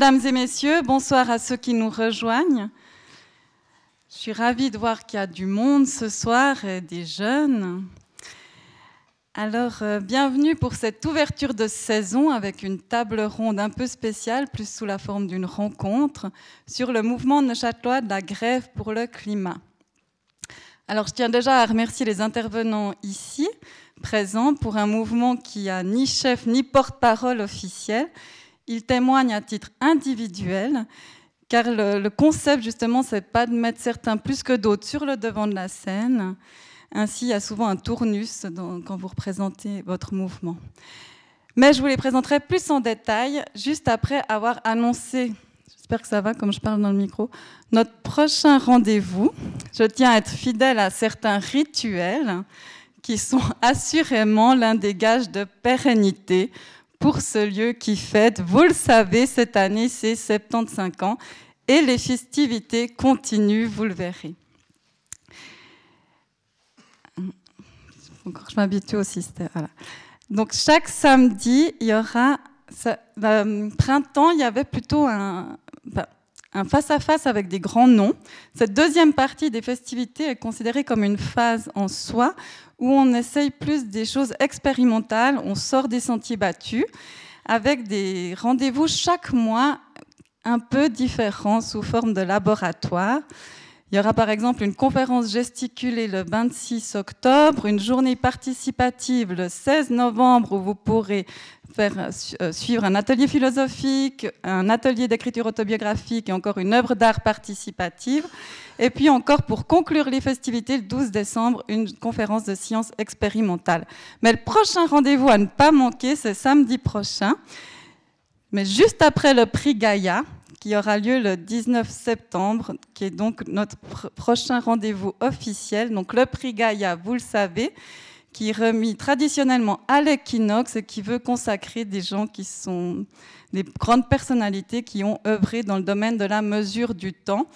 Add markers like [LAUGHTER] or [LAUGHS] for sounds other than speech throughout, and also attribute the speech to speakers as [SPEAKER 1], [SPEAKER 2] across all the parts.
[SPEAKER 1] Mesdames et messieurs, bonsoir à ceux qui nous rejoignent. Je suis ravie de voir qu'il y a du monde ce soir et des jeunes. Alors, euh, bienvenue pour cette ouverture de saison avec une table ronde un peu spéciale, plus sous la forme d'une rencontre, sur le mouvement neuchâtelois de la grève pour le climat. Alors, je tiens déjà à remercier les intervenants ici, présents, pour un mouvement qui a ni chef ni porte-parole officiel, il témoigne à titre individuel, car le, concept, justement, c'est pas de mettre certains plus que d'autres sur le devant de la scène. Ainsi, il y a souvent un tournus quand vous représentez votre mouvement. Mais je vous les présenterai plus en détail juste après avoir annoncé, j'espère que ça va comme je parle dans le micro, notre prochain rendez-vous. Je tiens à être fidèle à certains rituels qui sont [LAUGHS] assurément l'un des gages de pérennité pour ce lieu qui fête. Vous le savez, cette année, c'est 75 ans et les festivités continuent, vous le verrez. je m'habitue au système. Donc chaque samedi, il y aura euh, printemps, il y avait plutôt un, bah, un face-à-face avec des grands noms. Cette deuxième partie des festivités est considérée comme une phase en soi où on essaye plus des choses expérimentales, on sort des sentiers battus avec des rendez-vous chaque mois un peu différents sous forme de laboratoire. Il y aura par exemple une conférence gesticulée le 26 octobre, une journée participative le 16 novembre où vous pourrez faire euh, suivre un atelier philosophique, un atelier d'écriture autobiographique et encore une œuvre d'art participative. Et puis encore pour conclure les festivités, le 12 décembre, une conférence de sciences expérimentales. Mais le prochain rendez-vous à ne pas manquer, c'est samedi prochain, mais juste après le prix Gaïa, qui aura lieu le 19 septembre, qui est donc notre prochain rendez-vous officiel. Donc le prix Gaïa, vous le savez, qui est remis traditionnellement à l'équinoxe et qui veut consacrer des gens qui sont des grandes personnalités qui ont œuvré dans le domaine de la mesure du temps.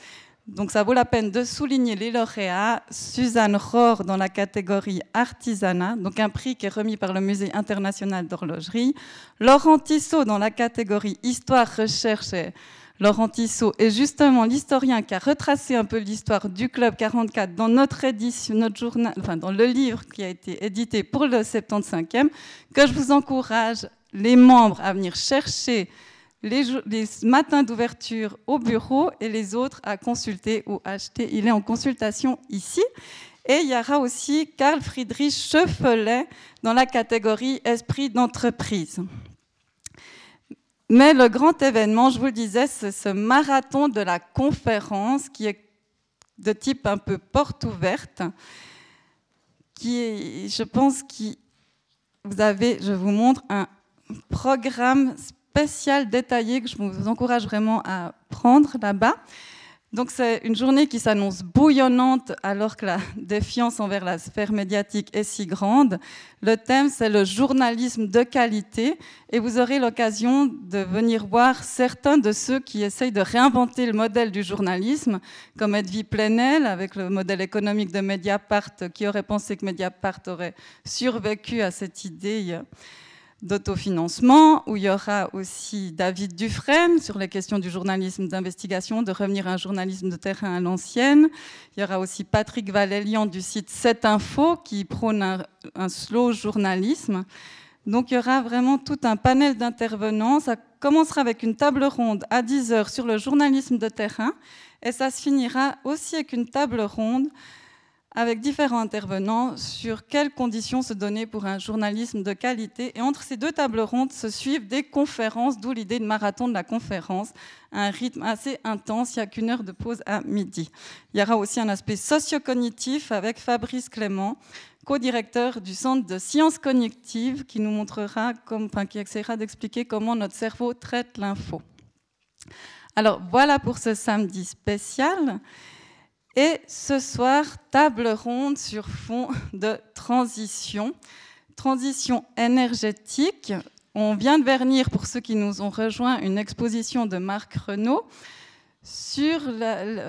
[SPEAKER 1] Donc ça vaut la peine de souligner les lauréats. Suzanne Rohr dans la catégorie artisanat, donc un prix qui est remis par le Musée international d'horlogerie. Laurent Tissot dans la catégorie histoire, recherche et Laurent Tissot est justement l'historien qui a retracé un peu l'histoire du Club 44 dans notre édition, notre journal, enfin dans le livre qui a été édité pour le 75e, que je vous encourage les membres à venir chercher les, matins d'ouverture au bureau et les autres à consulter ou acheter. Il est en consultation ici. Et il y aura aussi Carl Friedrich Chefelet dans la catégorie Esprit d'entreprise. Mais le grand événement, je vous le disais, c'est ce marathon de la conférence qui est de type un peu porte ouverte, qui je pense, qui vous avez, je vous montre un programme spécial détaillé que je vous encourage vraiment à prendre là-bas. Donc c'est une journée qui s'annonce bouillonnante alors que la [LAUGHS] défiance envers la sphère médiatique est si grande. Le thème, c'est le journalisme de qualité et vous aurez l'occasion de venir voir certains de ceux qui essayent de réinventer le modèle du journalisme, comme Edwy Plenel avec le modèle économique de Mediapart, qui aurait pensé que Mediapart aurait survécu à cette idée d'autofinancement, où il y aura aussi David Dufresne sur les questions du journalisme d'investigation, de revenir à un journalisme de terrain à l'ancienne. Il y aura aussi Patrick Valélian du site 7info qui prône un, slow journalisme. Donc il y aura vraiment tout un panel d'intervenants. Ça commencera avec une table ronde à 10h sur le journalisme de terrain et ça se finira aussi avec une table ronde avec différents intervenants sur quelles conditions se donner pour un journalisme de qualité. Et entre ces deux tables rondes se suivent des conférences, d'où l'idée de marathon de la conférence, un rythme assez intense, il n'y a qu'une heure de pause à midi. Il y aura aussi un aspect socio-cognitif avec Fabrice Clément, co-directeur du Centre de sciences cognitives, qui nous montrera, enfin, qui essaiera d'expliquer comment notre cerveau traite l'info. Alors voilà pour ce samedi spécial. Et ce soir, table ronde sur fond de transition, transition énergétique. On vient de vernir, pour ceux qui nous ont rejoints, une exposition de Marc Renault sur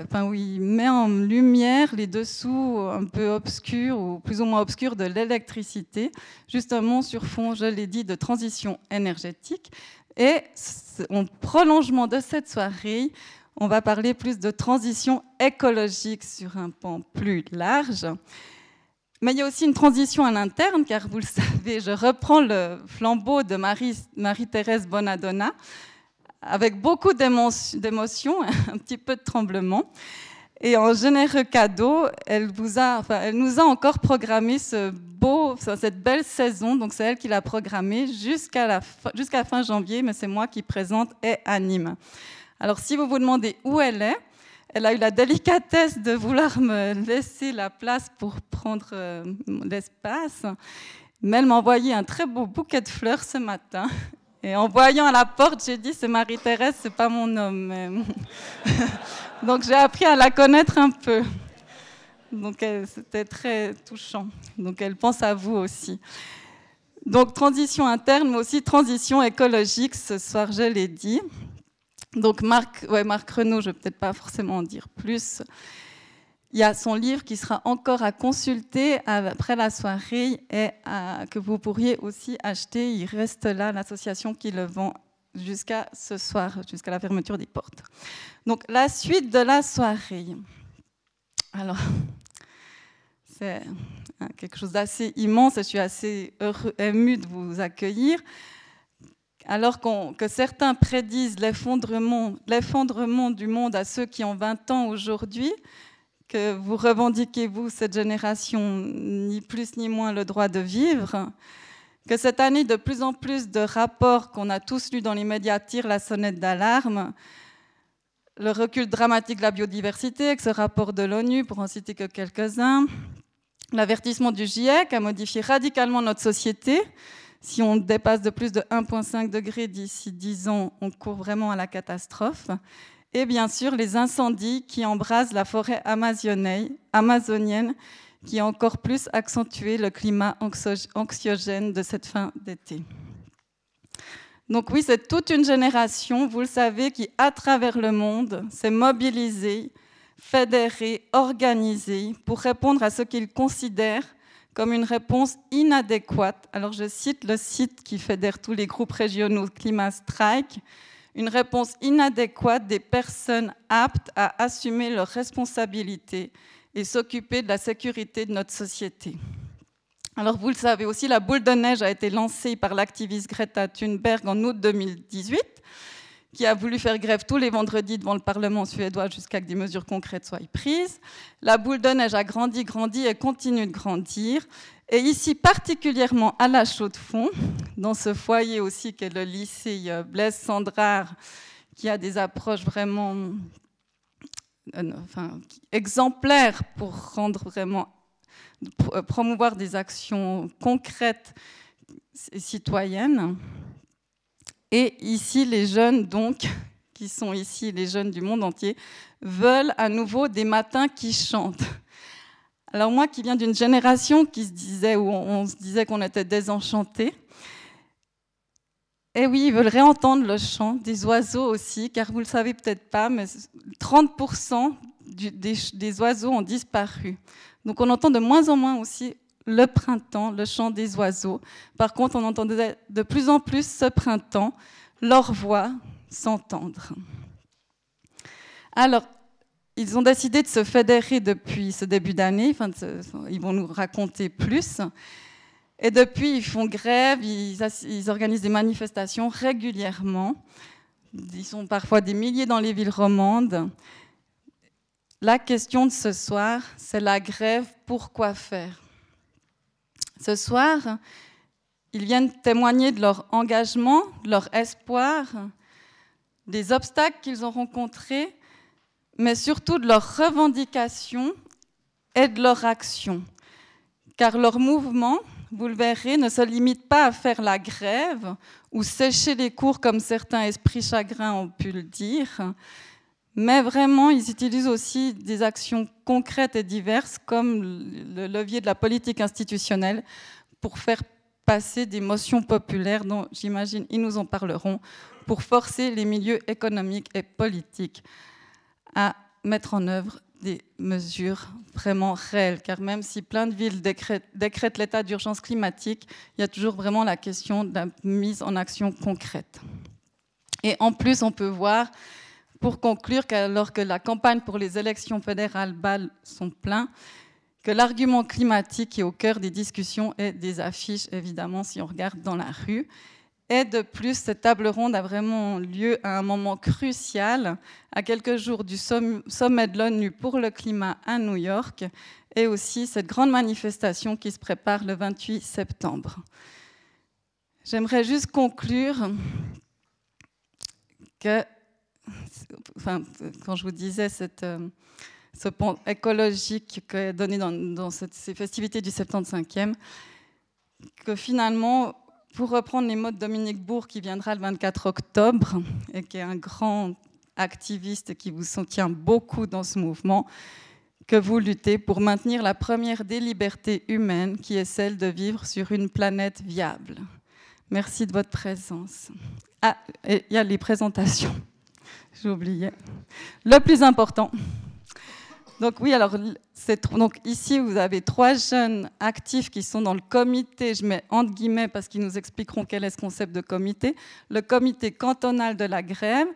[SPEAKER 1] enfin, où il met en lumière les dessous un peu obscurs ou plus ou moins obscurs de l'électricité, justement sur fond, je l'ai dit, de transition énergétique. Et en prolongement de cette soirée, on va parler plus de transition écologique sur un pan plus large. Mais il y a aussi une transition à l'interne, car vous le [LAUGHS] savez, je reprends le flambeau de Marie-Thérèse Bonadonna avec beaucoup d'émotion, [LAUGHS] un petit peu de tremblement. Et en généreux cadeau, elle, nous a encore programmé cette belle saison. Donc c'est elle qui l'a programmée jusqu'à fin janvier, mais c'est moi qui présente et anime. Alors si vous vous demandez où elle est, elle a eu la délicatesse de vouloir me laisser la place pour prendre euh, l'espace, mais elle m'a envoyé un très beau bouquet de fleurs ce matin. Et en voyant à la porte, j'ai dit c'est Marie-Thérèse, c'est pas mon homme. [LAUGHS] Donc j'ai appris à la connaître un peu. Donc c'était très touchant. Donc elle pense à vous aussi. Donc transition interne, mais aussi transition écologique. Ce soir, je l'ai dit. Donc Marc, ouais, Marc Renaud, je ne vais peut-être pas forcément en dire plus. Il y a son livre qui sera encore à consulter après la soirée et que vous pourriez aussi acheter. Il reste là, l'association qui le vend jusqu'à ce soir, jusqu'à la fermeture des portes. Donc la suite de la soirée. Alors, [LAUGHS] c'est quelque chose d'assez immense et je suis assez heureux, émue de vous accueillir. Alors que certains prédisent l'effondrement du monde à ceux qui ont 20 ans aujourd'hui, que vous revendiquez, vous, cette génération, ni plus ni moins le droit de vivre, que cette année, de plus en plus de rapports qu'on a tous lus dans les médias tirent la sonnette d'alarme, le recul dramatique de la biodiversité, avec ce rapport de l'ONU, pour en citer que quelques-uns, l'avertissement du GIEC a modifié radicalement notre société. Si on dépasse de plus de 1,5 degré d'ici 10 ans, on court vraiment à la catastrophe et bien sûr les incendies qui embrasent la forêt amazonienne, qui a encore plus accentué le climat anxiogène de cette fin d'été. Donc oui, c'est toute une génération, vous le savez, qui à travers le monde s'est mobilisée, fédérée, organisée pour répondre à ce qu'ils considèrent comme une réponse inadéquate. Alors je cite le site qui fédère tous les groupes régionaux Climat Strike une réponse inadéquate des personnes aptes à assumer leurs responsabilités et s'occuper de la sécurité de notre société. Alors vous le savez aussi, la boule de neige a été lancée par l'activiste Greta Thunberg en août 2018, qui a voulu faire grève tous les vendredis devant le Parlement suédois jusqu'à que des mesures concrètes soient prises. La boule de neige a grandi, grandi et continue de grandir. Et ici, particulièrement à la Chaux-de-Fonds, dans ce foyer aussi qu'est le lycée euh, Blaise Sandrard, qui a des approches vraiment euh, exemplaires pour vraiment euh, promouvoir des actions concrètes et citoyennes. Et ici, les jeunes, donc, qui sont ici, les jeunes du monde entier, veulent à nouveau des matins qui chantent. Alors moi qui viens d'une génération qui se disait, où on se disait qu'on était désenchanté, eh oui, ils veulent réentendre le chant des oiseaux aussi, car vous ne le savez peut-être pas, mais 30% des, oiseaux ont disparu. Donc on entend de moins en moins aussi le printemps, le chant des oiseaux. Par contre, on entendait de plus en plus ce printemps leur voix s'entendre. Alors, ils ont décidé de se fédérer depuis ce début d'année, enfin, ils vont nous raconter plus. Et depuis, ils font grève, ils, ils, organisent des manifestations régulièrement. Ils sont parfois des milliers dans les villes romandes. La question de ce soir, c'est la grève, pourquoi faire? Ce soir, ils viennent témoigner de leur engagement, de leur espoir, des obstacles qu'ils ont rencontrés mais surtout de leurs revendications et de leur action. Car leur mouvement, vous le verrez, ne se limite pas à faire la grève ou sécher les cours comme certains esprits chagrins ont pu le dire, mais vraiment, ils utilisent aussi des actions concrètes et diverses comme le levier de la politique institutionnelle pour faire passer des motions populaires dont j'imagine ils nous en parleront, pour forcer les milieux économiques et politiques à mettre en œuvre des mesures vraiment réelles, car même si plein de villes décrètent, l'état d'urgence climatique, il y a toujours vraiment la question de la mise en action concrète. Et en plus, on peut voir, pour conclure, qu'alors que la campagne pour les élections fédérales balles sont pleins, que l'argument climatique est au cœur des discussions et des affiches, évidemment, si on regarde dans la rue. Et de plus, cette table ronde a vraiment lieu à un moment crucial, à quelques jours du sommet de l'ONU pour le climat à New York, et aussi cette grande manifestation qui se prépare le 28 septembre. J'aimerais juste conclure que, quand je vous disais euh, ce pont écologique est donné dans, dans ces festivités du 75e, que finalement, pour reprendre les mots de Dominique Bourg, qui viendra le 24 octobre, et qui est un grand activiste qui vous soutient beaucoup dans ce mouvement, que vous luttez pour maintenir la première des libertés humaines, qui est celle de vivre sur une planète viable. Merci de votre présence. Ah, il y a les présentations. J'ai oublié. Le plus important. Donc oui, alors donc ici vous avez trois jeunes actifs qui sont dans le comité, je mets entre guillemets parce qu'ils nous expliqueront quel est ce concept de comité, le comité cantonal de la grève,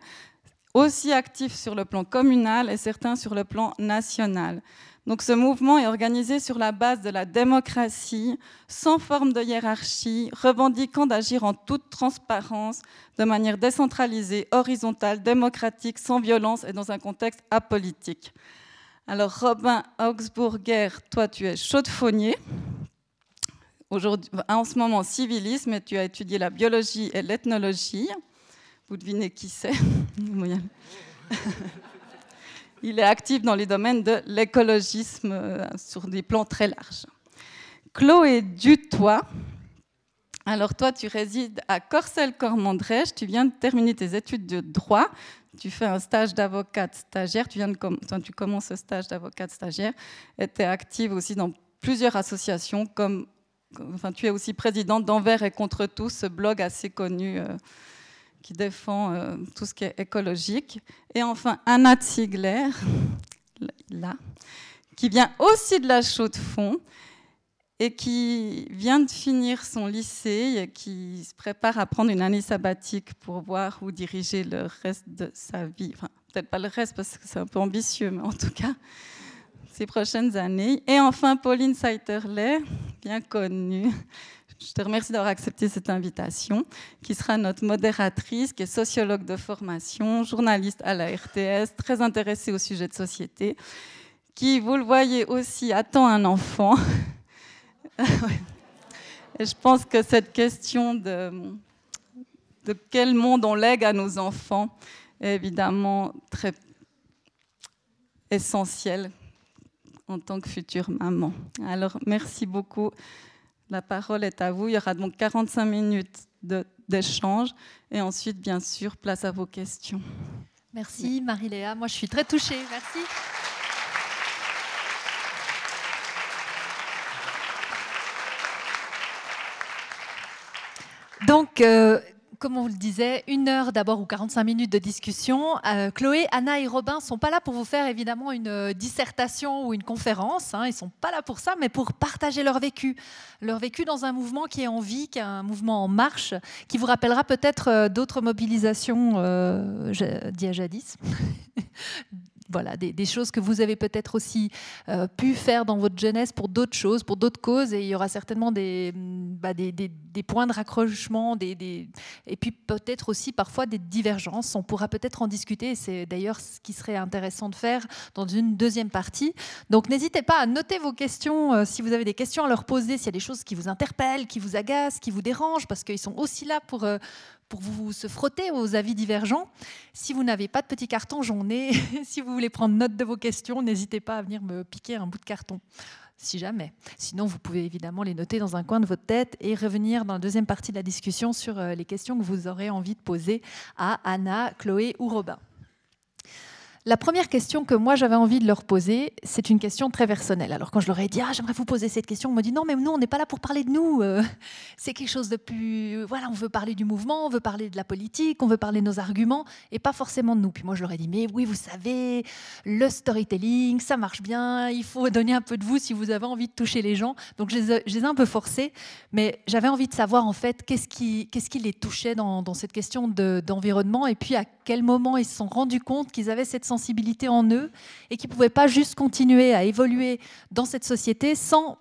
[SPEAKER 1] aussi actif sur le plan communal et certains sur le plan national. Donc ce mouvement est organisé sur la base de la démocratie, sans forme de hiérarchie, revendiquant d'agir en toute transparence, de manière décentralisée, horizontale, démocratique, sans violence et dans un contexte apolitique. Alors Robin Augsburger, toi tu es chaudefonnier. Aujourd'hui, en ce moment civilisme et tu as étudié la biologie et l'ethnologie. Vous devinez qui c'est [LAUGHS] Il est actif dans les domaines de l'écologisme euh, sur des plans très larges. Chloé Dutoit, alors toi tu résides à Corcelles-Cormandrèche, tu viens de terminer tes études de droit, tu fais un stage d'avocate stagiaire, tu, viens de tu commences ce stage d'avocate stagiaire, et tu es active aussi dans plusieurs associations, comme, enfin, tu es aussi présidente d'Envers et contre tous, ce blog assez connu euh, qui défend euh, tout ce qui est écologique. Et enfin, Anna Ziegler, [LAUGHS] là, qui vient aussi de la Chaux-de-Fonds et qui vient de finir son lycée et qui se prépare à prendre une année sabbatique pour voir où diriger le reste de sa vie. Peut-être pas le reste parce que c'est un peu ambitieux, mais en tout cas, ces prochaines années. Et enfin, Pauline Seiterley, bien connue. Je te remercie d'avoir accepté cette invitation, qui sera notre modératrice, qui est sociologue de formation, journaliste à la RTS, très intéressée au sujet de société, qui, vous le voyez aussi, attend un enfant. [LAUGHS] Je pense que cette question de, de quel monde on lègue à nos enfants est évidemment très essentielle en tant que future maman. Alors, merci beaucoup. La parole est à vous. Il y aura donc 45 minutes d'échange et ensuite, bien sûr, place à vos questions.
[SPEAKER 2] Merci Marie-Léa. Moi, je suis très touchée. Merci. Donc, euh, comme on vous le disait, une heure d'abord ou 45 minutes de discussion. Euh, Chloé, Anna et Robin ne sont pas là pour vous faire évidemment une euh, dissertation ou une conférence. Hein. ils ne sont pas là pour ça, mais pour partager leur vécu. Leur vécu dans un mouvement qui est en vie, qui est un mouvement en marche, qui vous rappellera peut-être d'autres mobilisations euh, jadis [LAUGHS] voilà, des, choses que vous avez peut-être aussi euh, pu faire dans votre jeunesse pour d'autres choses, pour d'autres causes, et il y aura certainement des, mm, bah, points de raccrochement, et puis peut-être aussi parfois des divergences. On pourra peut-être en discuter, c'est d'ailleurs ce qui serait intéressant de faire dans une deuxième partie. Donc n'hésitez pas à noter vos questions euh, si vous avez des questions à leur poser, s'il y a des choses qui vous interpellent, qui vous agacent, qui vous dérangent, parce qu'ils sont aussi là pour... Euh, pour vous se frotter aux avis divergents. Si vous n'avez pas de petit carton, j'en ai. [LAUGHS] si vous voulez prendre note de vos questions, n'hésitez pas à venir me piquer un bout de carton, si jamais. Sinon, vous pouvez évidemment les noter dans un coin de votre tête et revenir dans la deuxième partie de la discussion sur euh, les questions que vous aurez envie de poser à Anna, Chloé ou Robin. La première question que moi j'avais envie de leur poser, c'est une question très personnelle. Alors quand je leur ai dit ah j'aimerais vous poser cette question, on me dit non mais nous on n'est pas là pour parler de nous. Euh, [LAUGHS] c'est quelque chose de plus voilà on veut parler du mouvement, on veut parler de la politique, on veut parler de nos arguments et pas forcément de nous. Puis moi je leur ai dit mais oui vous savez le storytelling ça marche bien, il faut [LAUGHS] donner un peu de vous si vous avez envie de toucher les gens. Donc je les ai, un peu forcés, mais j'avais envie de savoir en fait qu'est-ce qui les touchait dans, dans cette question d'environnement et puis à quel moment ils se sont rendus compte qu'ils avaient cette sensibilité en eux et qu'ils ne pouvaient pas juste continuer à évoluer dans cette société sans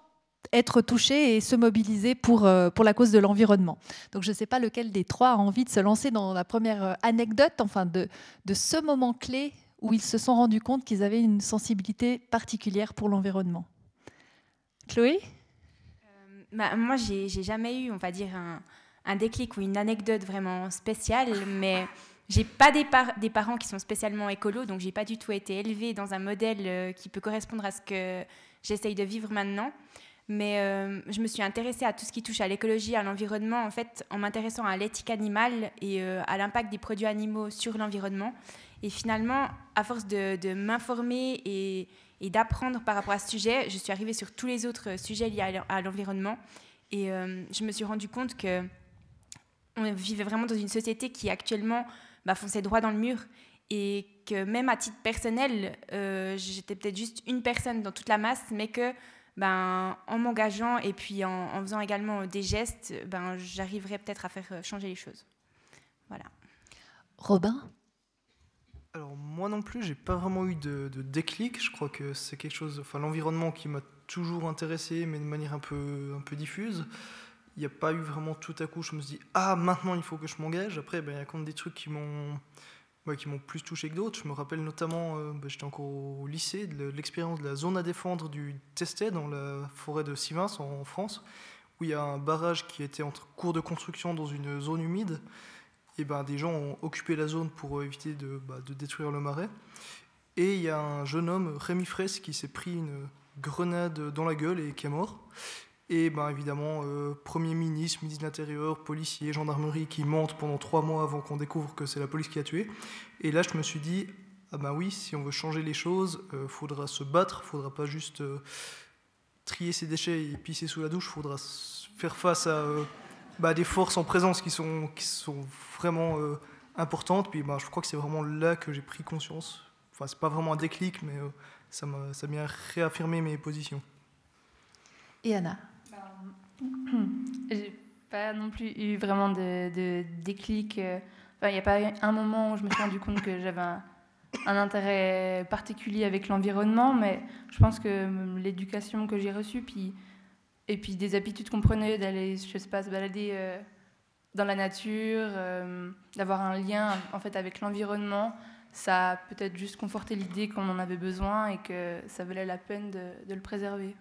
[SPEAKER 2] être touchés et se mobiliser pour, euh, pour la cause de l'environnement. Donc je ne sais pas lequel des trois a envie de se lancer dans la première euh, anecdote, enfin de, de ce moment clé où ils se sont rendus compte qu'ils avaient une sensibilité particulière pour l'environnement. Chloé?
[SPEAKER 3] Euh, bah, Moi, j'ai jamais eu, on va dire, un, un, déclic ou une anecdote vraiment spéciale, mais j'ai pas des, parents qui sont spécialement écolos, donc j'ai pas du tout été élevée dans un modèle euh, qui peut correspondre à ce que j'essaye de vivre maintenant. Mais euh, je me suis intéressée à tout ce qui touche à l'écologie, à l'environnement, en fait, en m'intéressant à l'éthique animale et euh, à l'impact des produits animaux sur l'environnement. Et finalement, à force de, m'informer et, et d'apprendre par rapport à ce sujet, je suis arrivée sur tous les autres sujets liés à l'environnement. Et je me suis rendu compte que on vivait vraiment dans une société qui actuellement bah, foncer droit dans le mur. Et que même à titre personnel, euh, j'étais peut-être juste une personne dans toute la masse, mais que ben, en m'engageant et puis en, faisant également des gestes, ben, j'arriverais peut-être à faire euh, changer les choses. Voilà.
[SPEAKER 2] Robin?
[SPEAKER 4] Alors moi non plus, j'ai pas vraiment eu de, déclic. Je crois que c'est quelque chose, enfin l'environnement qui m'a toujours intéressé, mais de manière un peu, un peu diffuse il n'y a pas eu vraiment tout à coup, je me suis dit, ah, maintenant il faut que je m'engage. Après, ben, il y a quand même des trucs qui m'ont qui m'ont plus touché que d'autres. Je me rappelle notamment, euh, ben, j'étais encore au lycée, de l'expérience de la zone à défendre du Testet dans la forêt de Sivins en France, où il y a un barrage qui était en cours de construction dans une zone humide. Et ben, des gens ont occupé la zone pour éviter de, bah, de détruire le marais. Et il y a un jeune homme, Rémi Fraisse, qui s'est pris une grenade dans la gueule et qui est mort. Et ben, évidemment, euh, Premier ministre, ministre de l'Intérieur, policiers, gendarmerie qui mentent pendant trois mois avant qu'on découvre que c'est la police qui a tué. Et là, je me suis dit, ah ben oui, si on veut changer les choses, il euh, faudra se battre, faudra pas juste euh, trier ses déchets et pisser sous la douche, faudra faire face à bah, des forces en présence qui sont, vraiment importantes. Puis ben, je crois que c'est vraiment là que j'ai pris conscience. Enfin, c'est pas vraiment un déclic, mais ça m'a bien réaffirmé mes positions.
[SPEAKER 2] Et Anna? [COUGHS]
[SPEAKER 5] j'ai pas non plus eu vraiment de, déclic. Euh, il n'y a pas un moment où je me suis rendu compte que j'avais un, intérêt particulier avec l'environnement, mais je pense que l'éducation que j'ai reçue, puis, et puis des habitudes qu'on prenait d'aller, je sais pas, se balader euh, dans la nature, euh, d'avoir un lien en fait avec l'environnement, ça a peut-être juste conforté l'idée qu'on en avait besoin et que ça valait la peine de le préserver.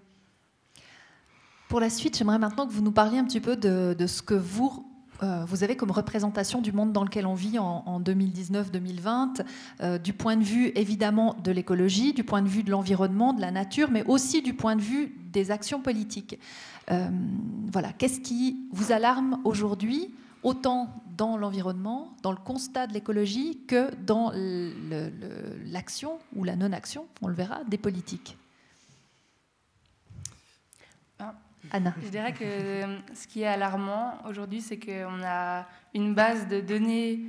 [SPEAKER 2] Pour la suite, j'aimerais maintenant que vous nous parliez un petit peu de, ce que vous, euh, vous avez comme représentation du monde dans lequel on vit en, 2019-2020, euh, du point de vue évidemment de l'écologie, du point de vue de l'environnement, de la nature, mais aussi du point de vue des actions politiques. Euh, voilà, qu'est-ce qui vous alarme aujourd'hui autant dans l'environnement, dans le constat de l'écologie, que dans l'action ou la non-action, on le verra, des politiques?
[SPEAKER 5] Je dirais que euh, ce qui est alarmant aujourd'hui, c'est qu'on a une base de données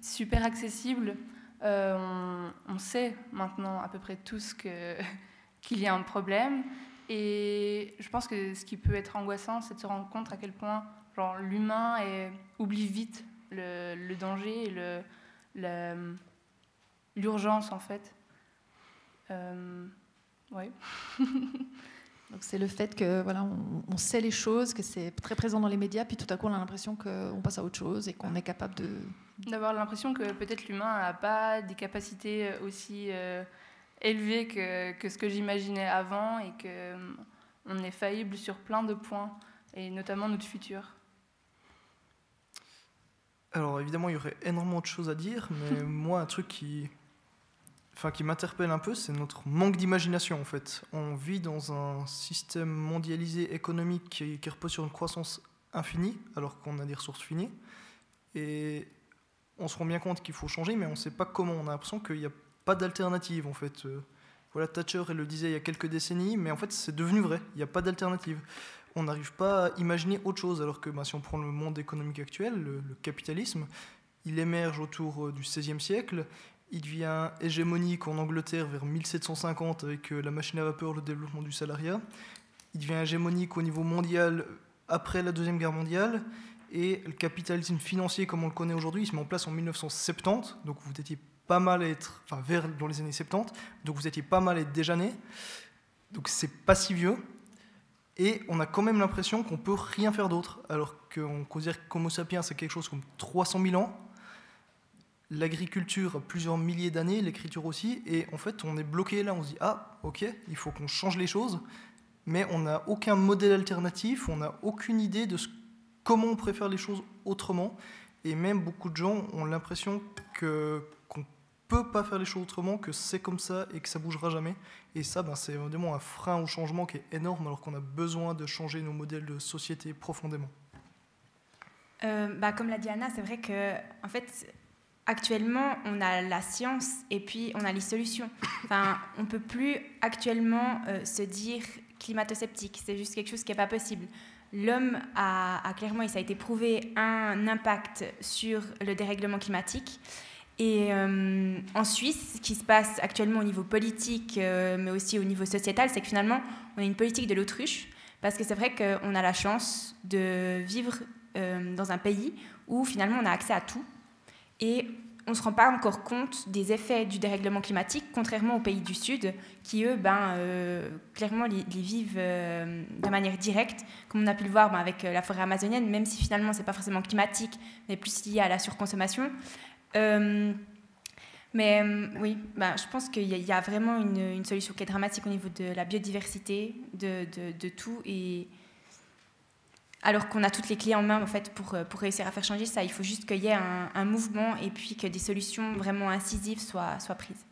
[SPEAKER 5] super accessible. Euh, on, sait maintenant à peu près tous [LAUGHS] qu'il y a un problème. Et je pense que ce qui peut être angoissant, c'est de se rendre compte à quel point l'humain oublie vite le, danger et l'urgence, en fait. Euh, oui. [LAUGHS]
[SPEAKER 2] C'est le fait que voilà, on, sait les choses, que c'est très présent dans les médias, puis tout à coup on a l'impression qu'on passe à autre chose et qu'on est capable de
[SPEAKER 5] d'avoir l'impression que peut-être l'humain n'a pas des capacités aussi euh, élevées que, que, ce que j'imaginais avant et que on est faillible sur plein de points et notamment notre futur.
[SPEAKER 4] Alors évidemment il y aurait énormément de choses à dire, mais [LAUGHS] moi un truc qui enfin, qui m'interpelle un peu, c'est notre manque d'imagination en fait. On vit dans un système mondialisé économique qui, repose sur une croissance infinie, alors qu'on a des ressources finies. Et on se rend bien compte qu'il faut changer, mais on ne sait pas comment. On a l'impression qu'il y a pas d'alternative en fait. Voilà, Thatcher, le disait il y a quelques décennies, mais en fait c'est devenu vrai, il n'y a pas d'alternative. On n'arrive pas à imaginer autre chose, alors que bah, si on prend le monde économique actuel, le, capitalisme, il émerge autour du XVIe siècle, il devient hégémonique en Angleterre vers 1750 avec la machine à vapeur, le développement du salariat, il devient hégémonique au niveau mondial après la Deuxième Guerre mondiale, et le capitalisme financier comme on le connaît aujourd'hui, il se met en place en 1970, donc vous étiez pas mal à être, enfin vers dans les années 70, donc vous étiez pas mal à être déjà né, donc c'est pas si vieux, et on a quand même l'impression qu'on peut rien faire d'autre, alors qu'on considère qu'Homo sapiens c'est quelque chose comme 300 000 ans, l'agriculture plusieurs milliers d'années, l'écriture aussi, et en fait on est bloqué là, on se dit ah ok, il faut qu'on change les choses, mais on n'a aucun modèle alternatif, on n'a aucune idée de comment on préfère les choses autrement. Et même beaucoup de gens ont l'impression que qu'on peut pas faire les choses autrement, que c'est comme ça et que ça bougera jamais. Et ça, ben, c'est vraiment un frein au changement qui est énorme, alors qu'on a besoin de changer nos modèles de société profondément.
[SPEAKER 3] Euh, bah, comme l'a dit Anna, c'est vrai que en fait, actuellement, on a la science et puis on a les solutions. Enfin, on peut plus actuellement euh, se dire climato-sceptique. C'est juste quelque chose qui n'est pas possible. L'homme a, clairement, et ça a été prouvé, un impact sur le dérèglement climatique. Et euh, en Suisse, ce qui se passe actuellement au niveau politique, euh, mais aussi au niveau sociétal, c'est que finalement, on a une politique de l'autruche, parce que c'est vrai qu'on a la chance de vivre dans un pays où finalement on a accès à tout. Et on ne se rend pas encore compte des effets du dérèglement climatique, contrairement aux pays du Sud, qui, eux, ben, euh, clairement, les, vivent euh, de manière directe, comme on a pu le voir ben, avec euh, la forêt amazonienne, même si finalement, ce n'est pas forcément climatique, mais plus lié à la surconsommation. mais oui, ben, je pense qu'il y, a vraiment une, solution qui est dramatique au niveau de la biodiversité, de, de, de tout, et alors qu'on a toutes les clés en main en fait pour, euh, pour réussir à faire changer ça. Il faut juste qu'il y ait un, mouvement et puis que des solutions vraiment incisives soient, soient prises.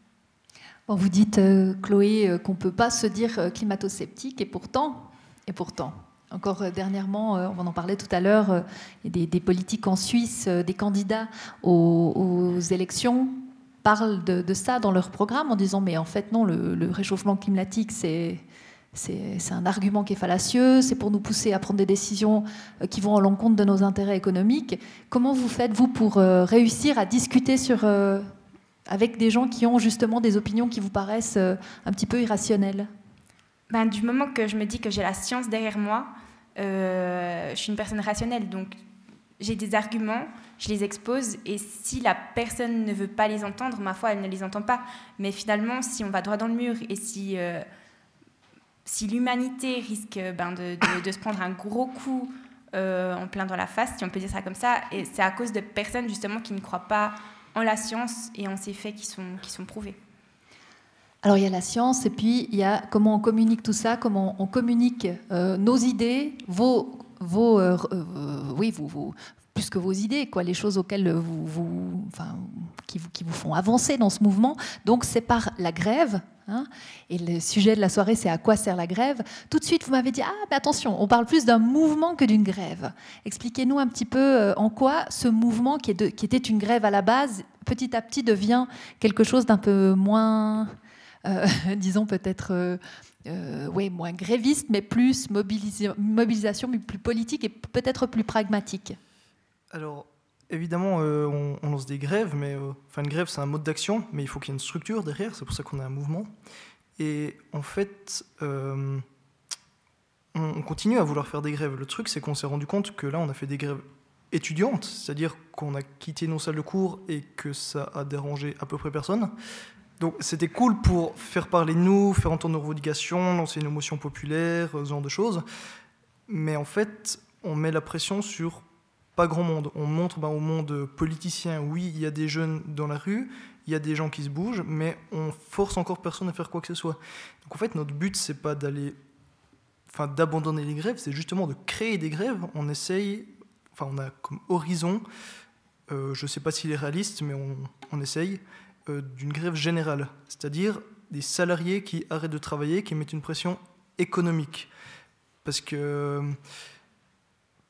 [SPEAKER 2] Bon, vous dites, euh, Chloé, euh, qu'on ne peut pas se dire climato-sceptique et pourtant, et pourtant, encore dernièrement, on en parlait tout à l'heure, a des, politiques en Suisse, des candidats aux, élections parlent de, ça dans leur programme en disant mais en fait non, le réchauffement climatique c'est c'est un argument qui est fallacieux, c'est pour nous pousser à prendre des décisions euh, qui vont à l'encontre de nos intérêts économiques. Comment vous faites, vous, pour euh, réussir à discuter sur, euh, avec des gens qui ont justement des opinions qui vous paraissent un petit peu irrationnelles?
[SPEAKER 3] Ben, Du moment que je me dis que j'ai la science derrière moi, je suis une personne rationnelle, donc j'ai des arguments, je les expose, et si la personne ne veut pas les entendre, ma foi, elle ne les entend pas. Mais finalement, si on va droit dans le mur, et si si l'humanité risque ben, de, se prendre un gros coup euh, en plein dans la face, si on peut dire ça comme ça, c'est à cause de personnes justement qui ne croient pas en la science et en ces faits qui sont, qui sont prouvés.
[SPEAKER 2] Alors il y a la science et puis il y a comment on communique tout ça, comment on communique euh, nos idées, vos, vos, euh, oui, vos, vos, plus que vos idées, quoi, les choses auxquelles vous, enfin, qui, vous, qui vous font avancer dans ce mouvement. Donc c'est par la grève. Hein, et le sujet de la soirée, c'est à quoi sert la grève. Tout de suite, vous m'avez dit, ah, mais attention, on parle plus d'un mouvement que d'une grève. Expliquez-nous un petit peu euh, en quoi ce mouvement, qui, était une grève à la base, petit à petit devient quelque chose d'un peu moins, euh, [LAUGHS] disons peut-être... Euh, ouais, moins gréviste, mais plus mobilisation, mais plus politique et peut-être plus pragmatique?
[SPEAKER 4] Alors, évidemment, euh, on, lance des grèves, mais euh, enfin, une grève, c'est un mode d'action, mais il faut qu'il y ait une structure derrière, c'est pour ça qu'on a un mouvement. Et en fait, euh, on, continue à vouloir faire des grèves. Le truc, c'est qu'on s'est rendu compte que là, on a fait des grèves étudiantes, c'est-à-dire qu'on a quitté nos salles de cours et que ça a dérangé à peu près personne. Donc c'était cool pour faire parler de nous, faire entendre nos revendications, lancer une émotion populaire, ce genre de choses. Mais en fait, on met la pression sur pas grand monde. On montre ben, au monde politicien, oui, il y a des jeunes dans la rue, il y a des gens qui se bougent, mais on force encore personne à faire quoi que ce soit. Donc en fait, notre but, c'est pas d'aller, enfin, d'abandonner les grèves, c'est justement de créer des grèves. On essaye, enfin, on a comme horizon, euh, je sais pas s'il est réaliste, mais on, essaye, euh, d'une grève générale, c'est-à-dire des salariés qui arrêtent de travailler, qui mettent une pression économique. Parce que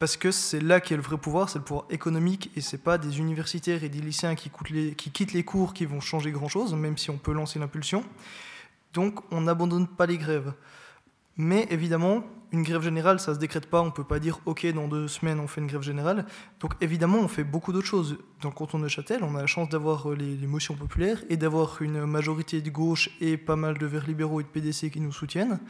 [SPEAKER 4] parce que c'est là qu'est le vrai pouvoir, c'est le pouvoir économique, et c'est pas des universitaires et des lycéens qui, qui quittent les cours qui vont changer grand-chose, même si on peut lancer l'impulsion. Donc on n'abandonne pas les grèves. Mais évidemment, une grève générale, ça ne se décrète pas. On ne peut pas dire, OK, dans deux semaines, on fait une grève générale. Donc évidemment, on fait beaucoup d'autres choses. Dans le canton de Châtel, on a la chance d'avoir euh, les, motions populaires et d'avoir une majorité de gauche et pas mal de verts libéraux et de PDC qui nous soutiennent.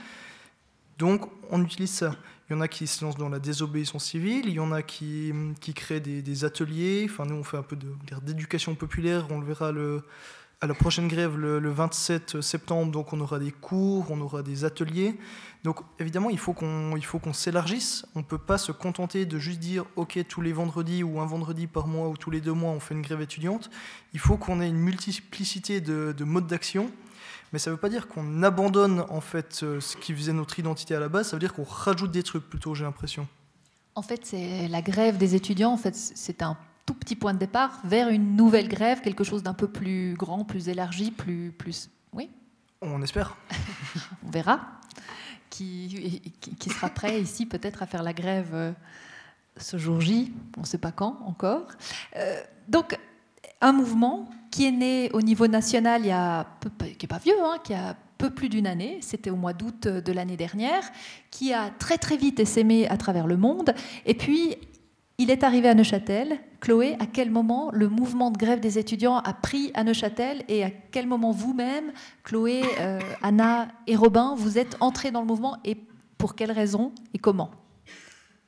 [SPEAKER 4] Donc on utilise ça. Il y en a qui se lancent dans la désobéissance civile, il y en a qui, qui créent des, ateliers. Enfin, nous, on fait un peu d'éducation populaire. On le verra à la prochaine grève le, 27 septembre, donc on aura des cours, on aura des ateliers. Donc évidemment, il faut qu'on qu'on s'élargisse. On ne peut pas se contenter de juste dire OK tous les vendredis ou un vendredi par mois ou tous les deux mois on fait une grève étudiante. Il faut qu'on ait une multiplicité de modes d'action. Mais ça ne veut pas dire qu'on abandonne en fait euh, ce qui faisait notre identité à la base. Ça veut dire qu'on rajoute des trucs plutôt. J'ai l'impression.
[SPEAKER 2] En fait, c'est la grève des étudiants. En fait, c'est un tout petit point de départ vers une nouvelle grève, quelque chose d'un peu plus grand, plus élargi, plus, plus... Oui
[SPEAKER 4] On espère. [LAUGHS]
[SPEAKER 2] On verra. Qui, qui, sera prêt ici peut-être à faire la grève euh, ce jour J, on ne sait pas quand encore. Euh, donc, un mouvement qui est né au niveau national qui n'est pas vieux, hein, qui a peu plus d'une année, c'était au mois d'août de l'année dernière, qui a très très vite essaimé à travers le monde, et puis il est arrivé à Neuchâtel. Chloé, à quel moment le mouvement de grève des étudiants a pris à Neuchâtel et à quel moment vous-même, Chloé, euh, Anna et Robin, vous êtes entrés dans le mouvement et pour quelles raisons et comment?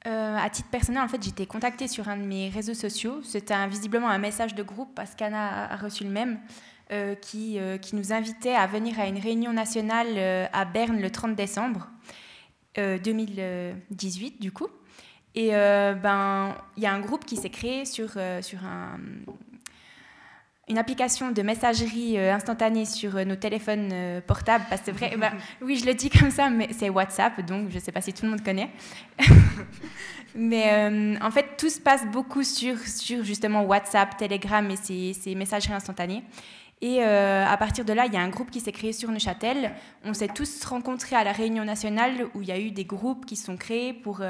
[SPEAKER 3] Euh, à titre personnel, en fait, j'étais contactée sur un de mes réseaux sociaux. C'était visiblement un message de groupe parce qu'Anna a reçu le même, euh, qui, qui, nous invitait à venir à une réunion nationale à Berne le 30 décembre 2018, du coup. Et euh, ben, il y a un groupe qui s'est créé sur, euh, sur un, une application de messagerie euh, instantanée sur nos téléphones portables. Parce que c'est vrai, [LAUGHS] ben, oui, je le dis comme ça, mais c'est WhatsApp, donc je ne sais pas si tout le monde connaît. [LAUGHS] mais en fait, tout se passe beaucoup sur, sur justement WhatsApp, Telegram et ces, ces messageries instantanées. Et à partir de là, il y a un groupe qui s'est créé sur Neuchâtel. On s'est tous rencontrés à la réunion nationale où il y a eu des groupes qui sont créés pour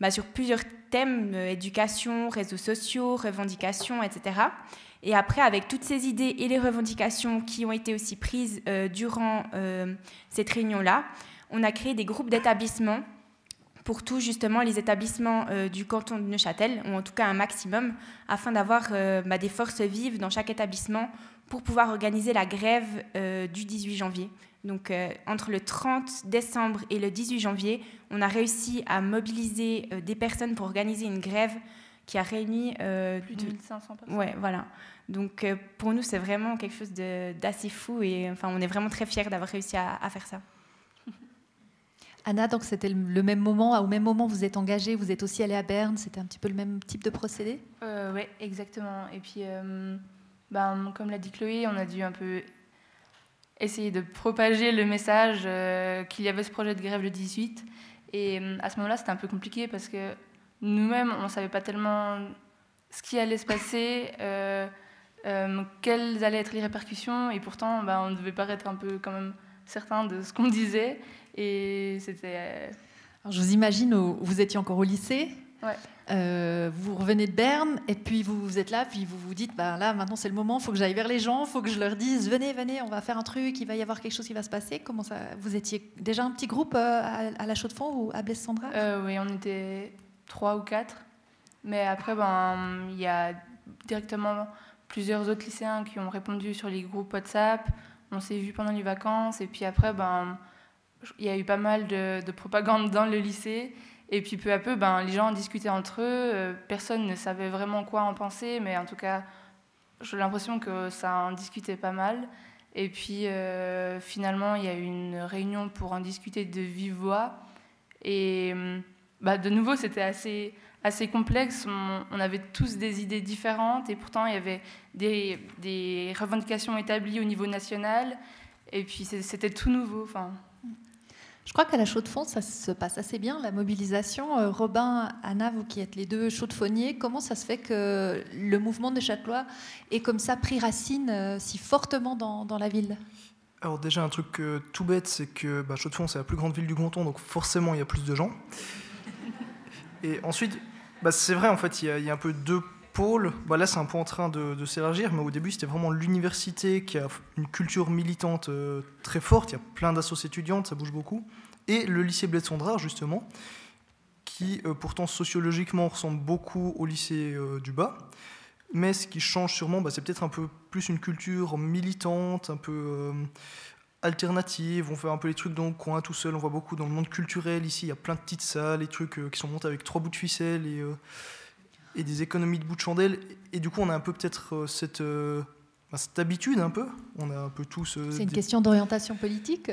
[SPEAKER 3] bah, sur plusieurs thèmes, euh, éducation, réseaux sociaux, revendications, etc. Et après, avec toutes ces idées et les revendications qui ont été aussi prises euh, durant euh, cette réunion-là, on a créé des groupes d'établissements pour tous justement les établissements du canton de Neuchâtel, ou en tout cas un maximum, afin d'avoir bah, des forces vives dans chaque établissement pour pouvoir organiser la grève du 18 janvier. Donc euh, entre le 30 décembre et le 18 janvier, on a réussi à mobiliser euh, des personnes pour organiser une grève qui a réuni
[SPEAKER 5] euh, plus de 1500 personnes.
[SPEAKER 3] Ouais, voilà. Donc pour nous, c'est vraiment quelque chose d'assez fou et enfin, on est vraiment très fiers d'avoir réussi à, faire ça. [LAUGHS]
[SPEAKER 2] Anna, donc c'était le même moment, au même moment vous êtes engagée, vous êtes aussi allée à Berne, c'était un petit peu le même type de procédé?
[SPEAKER 5] Oui, exactement. Et puis, ben, comme l'a dit Chloé, on a dû un peu essayer de propager le message euh, qu'il y avait ce projet de grève le 18. Et euh, à ce moment-là, c'était un peu compliqué parce que nous-mêmes, on ne savait pas tellement ce qui allait se passer, euh, quelles allaient être les répercussions, et pourtant, bah, on devait paraître un peu quand même certain de ce qu'on disait. Et c'était.
[SPEAKER 2] je vous imagine, vous étiez encore au lycée.
[SPEAKER 5] Ouais.
[SPEAKER 2] Euh, vous revenez de Berne et puis vous, vous êtes là, puis vous vous dites, bah, là maintenant c'est le moment, il faut que j'aille vers les gens, il faut que je leur dise, venez, venez, on va faire un truc, il va y avoir quelque chose qui va se passer. Comment ça Vous étiez déjà un petit groupe euh, à, la Chaux-de-Fonds ou à Blesse-Sandra
[SPEAKER 5] euh, Oui, on était trois ou quatre. Mais après, ben, il y a directement plusieurs autres lycéens qui ont répondu sur les groupes WhatsApp. On s'est vus pendant les vacances et puis après, ben, il y a eu pas mal de, de propagande dans le lycée. Et puis peu à peu, ben, les gens discutaient entre eux, euh, personne ne savait vraiment quoi en penser, mais en tout cas, j'ai l'impression que ça en discutait pas mal. Et puis euh, finalement, il y a eu une réunion pour en discuter de vive voix. Et bah, de nouveau, c'était assez, assez complexe. On, avait tous des idées différentes et pourtant, il y avait des, des revendications établies au niveau national. Et puis c'était tout nouveau. Enfin,
[SPEAKER 2] je crois qu'à la chaux de fond, ça se passe assez bien, la mobilisation. Euh, Robin, Anna, vous qui êtes les deux chauds de fonniers, comment ça se fait que le mouvement de Châtelois ait comme ça pris racine euh, si fortement dans, la ville?
[SPEAKER 4] Alors déjà, un truc euh, tout bête, c'est que bah, Chaux-de-Fonds, c'est la plus grande ville du canton, donc forcément, il y a plus de gens. Et ensuite, bah, C'est vrai, en fait, il y, a un peu deux pôles. Bah, là, c'est un peu en train de, s'élargir, mais au début, c'était vraiment l'université qui a une culture militante euh, très forte. Il y a plein d'associations étudiantes, ça bouge beaucoup. Et le lycée Bled justement, qui euh, pourtant sociologiquement ressemble beaucoup au lycée euh, du bas. Mais ce qui change sûrement, bah, c'est peut-être un peu plus une culture militante, un peu alternatives, on fait un peu les trucs dans le coin tout seul, on voit beaucoup dans le monde culturel ici, il y a plein de petites salles, les trucs euh, qui sont montés avec trois bouts de ficelle et, euh, et des économies de bouts de chandelle. Et du coup, on a un peu peut-être euh, cette, bah, cette habitude un peu. On a un peu tous.
[SPEAKER 2] c'est une question d'orientation politique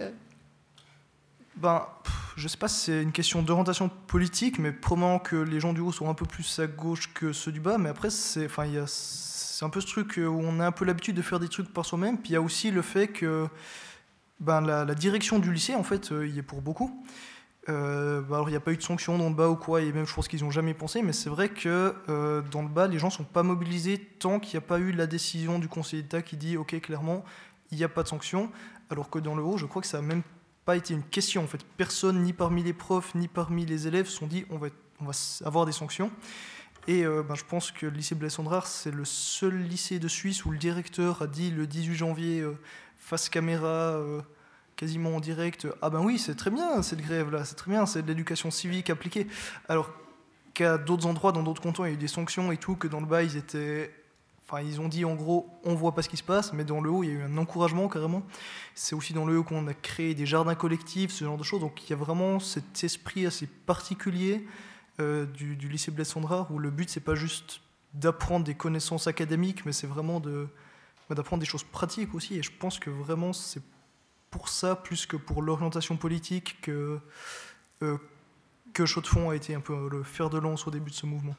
[SPEAKER 4] ben, je sais pas si c'est une question d'orientation politique, mais probablement que les gens du haut sont un peu plus à gauche que ceux du bas. Mais après, c'est, enfin, c'est un peu ce truc où on a un peu l'habitude de faire des trucs par soi-même. Puis il y a aussi le fait que ben, la, direction du lycée, en fait, euh, il y est pour beaucoup. Euh, bah, alors, il n'y a pas eu de sanction dans le bas ou quoi, et même je pense qu'ils n'ont jamais pensé, mais c'est vrai que euh, dans le bas, les gens ne sont pas mobilisés tant qu'il n'y a pas eu la décision du Conseil d'État qui dit ok, clairement, il n'y a pas de sanction. Alors que dans le haut, je crois que ça n'a même pas été une question. En fait, personne, ni parmi les profs, ni parmi les élèves, se sont dit on va, on va avoir des sanctions. Et ben, je pense que le lycée Blaise c'est le seul lycée de Suisse où le directeur a dit le 18 janvier face caméra, euh, quasiment en direct, ah ben oui, c'est très bien cette grève-là, c'est très bien, c'est de l'éducation civique appliquée. Alors qu'à d'autres endroits, dans d'autres cantons, il y a eu des sanctions et tout, que dans le bas, ils étaient. Enfin, ils ont dit en gros, on voit pas ce qui se passe, mais dans le haut, il y a eu un encouragement carrément. C'est aussi dans le haut qu'on a créé des jardins collectifs, ce genre de choses. Donc il y a vraiment cet esprit assez particulier euh, du, lycée Blaise où le but, c'est pas juste d'apprendre des connaissances académiques, mais c'est vraiment de, d'apprendre des choses pratiques aussi. Et je pense que vraiment, c'est pour ça, plus que pour l'orientation politique, que, euh, que Chaux de Fonds a été un peu le fer de lance au début de ce mouvement.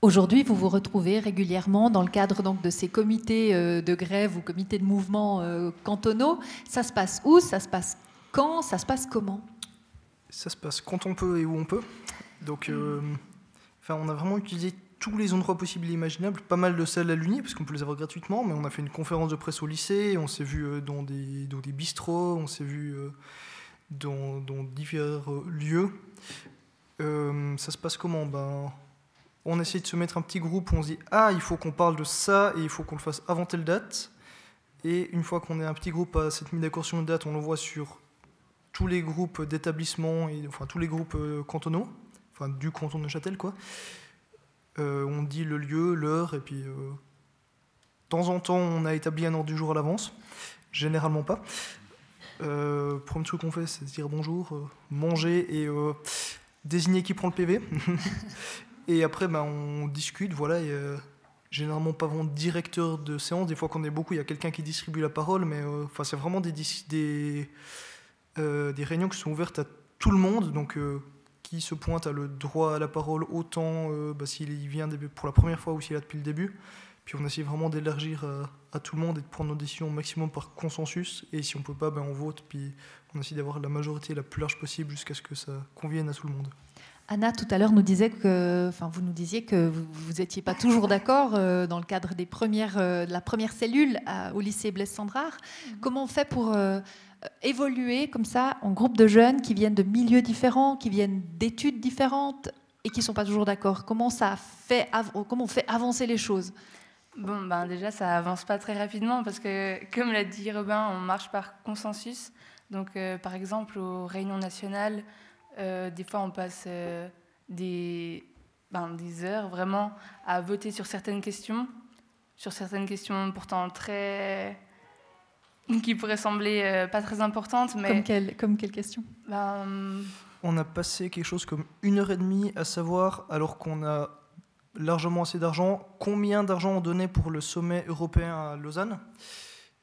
[SPEAKER 2] Aujourd'hui, vous vous retrouvez régulièrement dans le cadre donc, de ces comités euh, de grève ou comités de mouvement euh, cantonaux. Ça se passe où? Ça se passe quand? Ça se passe comment?
[SPEAKER 4] Ça se passe quand on peut et où on peut. Donc, enfin, on a vraiment utilisé tous les endroits possibles et imaginables, pas mal de salles à l'Uni, parce qu'on peut les avoir gratuitement, mais on a fait une conférence de presse au lycée, on s'est vu euh, dans des, dans des bistrots, on s'est vu euh, dans, divers euh, lieux. ça se passe comment? Ben, On essaie de se mettre un petit groupe où on se dit Ah, il faut qu'on parle de ça et il faut qu'on le fasse avant telle date. Et une fois qu'on est un petit groupe à cette mise d'accord sur une date, on l'envoie sur tous les groupes d'établissements, enfin tous les groupes cantonaux, enfin du canton de Châtel, quoi. Euh, on dit le lieu, l'heure, et puis euh, de temps en temps, on a établi un ordre du jour à l'avance. Généralement pas. Euh, premier truc qu'on fait, c'est dire bonjour, euh, manger et désigner qui prend le PV. [LAUGHS] et après, ben, on discute, voilà. Et, généralement pas vraiment directeur de séance. Des fois, quand on est beaucoup, il y a quelqu'un qui distribue la parole, mais enfin, c'est vraiment des, des, des réunions qui sont ouvertes à tout le monde. Donc, qui se pointe a le droit à la parole autant euh, bah, s'il vient pour la première fois ou s'il est là depuis le début. Puis on essaie vraiment d'élargir à, tout le monde et de prendre nos décisions au maximum par consensus. Et si on peut pas, ben on vote. Puis on essaie d'avoir la majorité la plus large possible jusqu'à ce que ça convienne à tout le monde.
[SPEAKER 2] Anna, tout à l'heure, nous disait que, enfin, vous nous disiez que vous n'étiez pas toujours d'accord euh, dans le cadre des premières, euh, de la première cellule au lycée Blaise Sandrard. Mm-hmm. Comment on fait pour euh, évoluer comme ça en groupe de jeunes qui viennent de milieux différents, qui viennent d'études différentes et qui ne sont pas toujours d'accord Comment ça fait, comment on fait avancer les choses?
[SPEAKER 5] Bon, ben déjà, ça avance pas très rapidement parce que, comme l'a dit Robin, on marche par consensus. Donc, euh, par exemple, aux réunions nationales, euh, des fois, on passe des, ben, des heures vraiment à voter sur certaines questions, sur certaines questions pourtant très [LAUGHS] qui pourrait sembler euh, pas très importante. Mais...
[SPEAKER 2] Comme, quelle, comme quelle question?
[SPEAKER 5] Ben,
[SPEAKER 4] On a passé quelque chose comme une heure et demie à savoir, alors qu'on a largement assez d'argent, combien d'argent on donnait pour le sommet européen à Lausanne.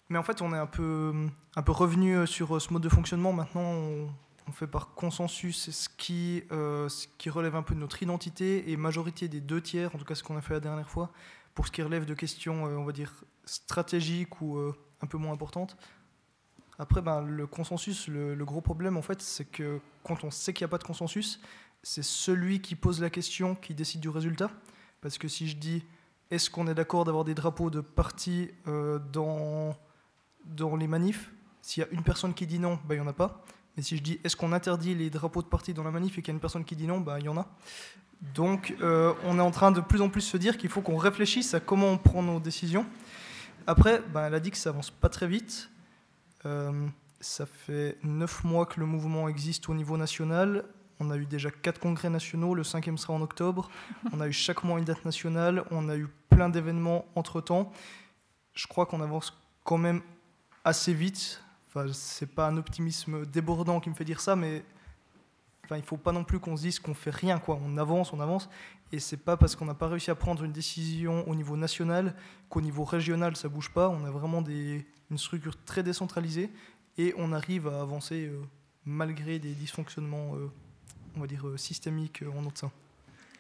[SPEAKER 4] Mais en fait, on est un peu, un peu revenu euh, sur euh, ce mode de fonctionnement. Maintenant, on, fait par consensus ce qui, ce qui relève un peu de notre identité et majorité des deux tiers, en tout cas ce qu'on a fait la dernière fois, pour ce qui relève de questions, on va dire, stratégiques ou un peu moins importante. Après, ben, le consensus, le, gros problème, en fait, c'est que quand on sait qu'il n'y a pas de consensus, c'est celui qui pose la question qui décide du résultat. Parce que si je dis, est-ce qu'on est, d'accord d'avoir des drapeaux de parti euh, dans, dans les manifs? S'il y a une personne qui dit non, ben, il n'y en a pas. Mais si je dis, est-ce qu'on interdit les drapeaux de parti dans la manif et qu'il y a une personne qui dit non, ben, il y en a. Donc, euh, on est en train de plus en plus se dire qu'il faut qu'on réfléchisse à comment on prend nos décisions. Après, ben, elle a dit que ça avance pas très vite. Euh, ça fait neuf mois que le mouvement existe au niveau national. On a eu déjà quatre congrès nationaux, le cinquième sera en octobre. On a eu chaque mois une date nationale. On a eu plein d'événements entre-temps. Je crois qu'on avance quand même assez vite. Enfin, c'est pas un optimisme débordant qui me fait dire ça, mais Il ne faut pas non plus qu'on se dise qu'on fait rien, quoi. On avance, on avance, et c'est pas parce qu'on n'a pas réussi à prendre une décision au niveau national qu'au niveau régional ça bouge pas. On a vraiment des, une structure très décentralisée et on arrive à avancer euh, malgré des dysfonctionnements, euh, on va dire euh, systémiques en notre sein.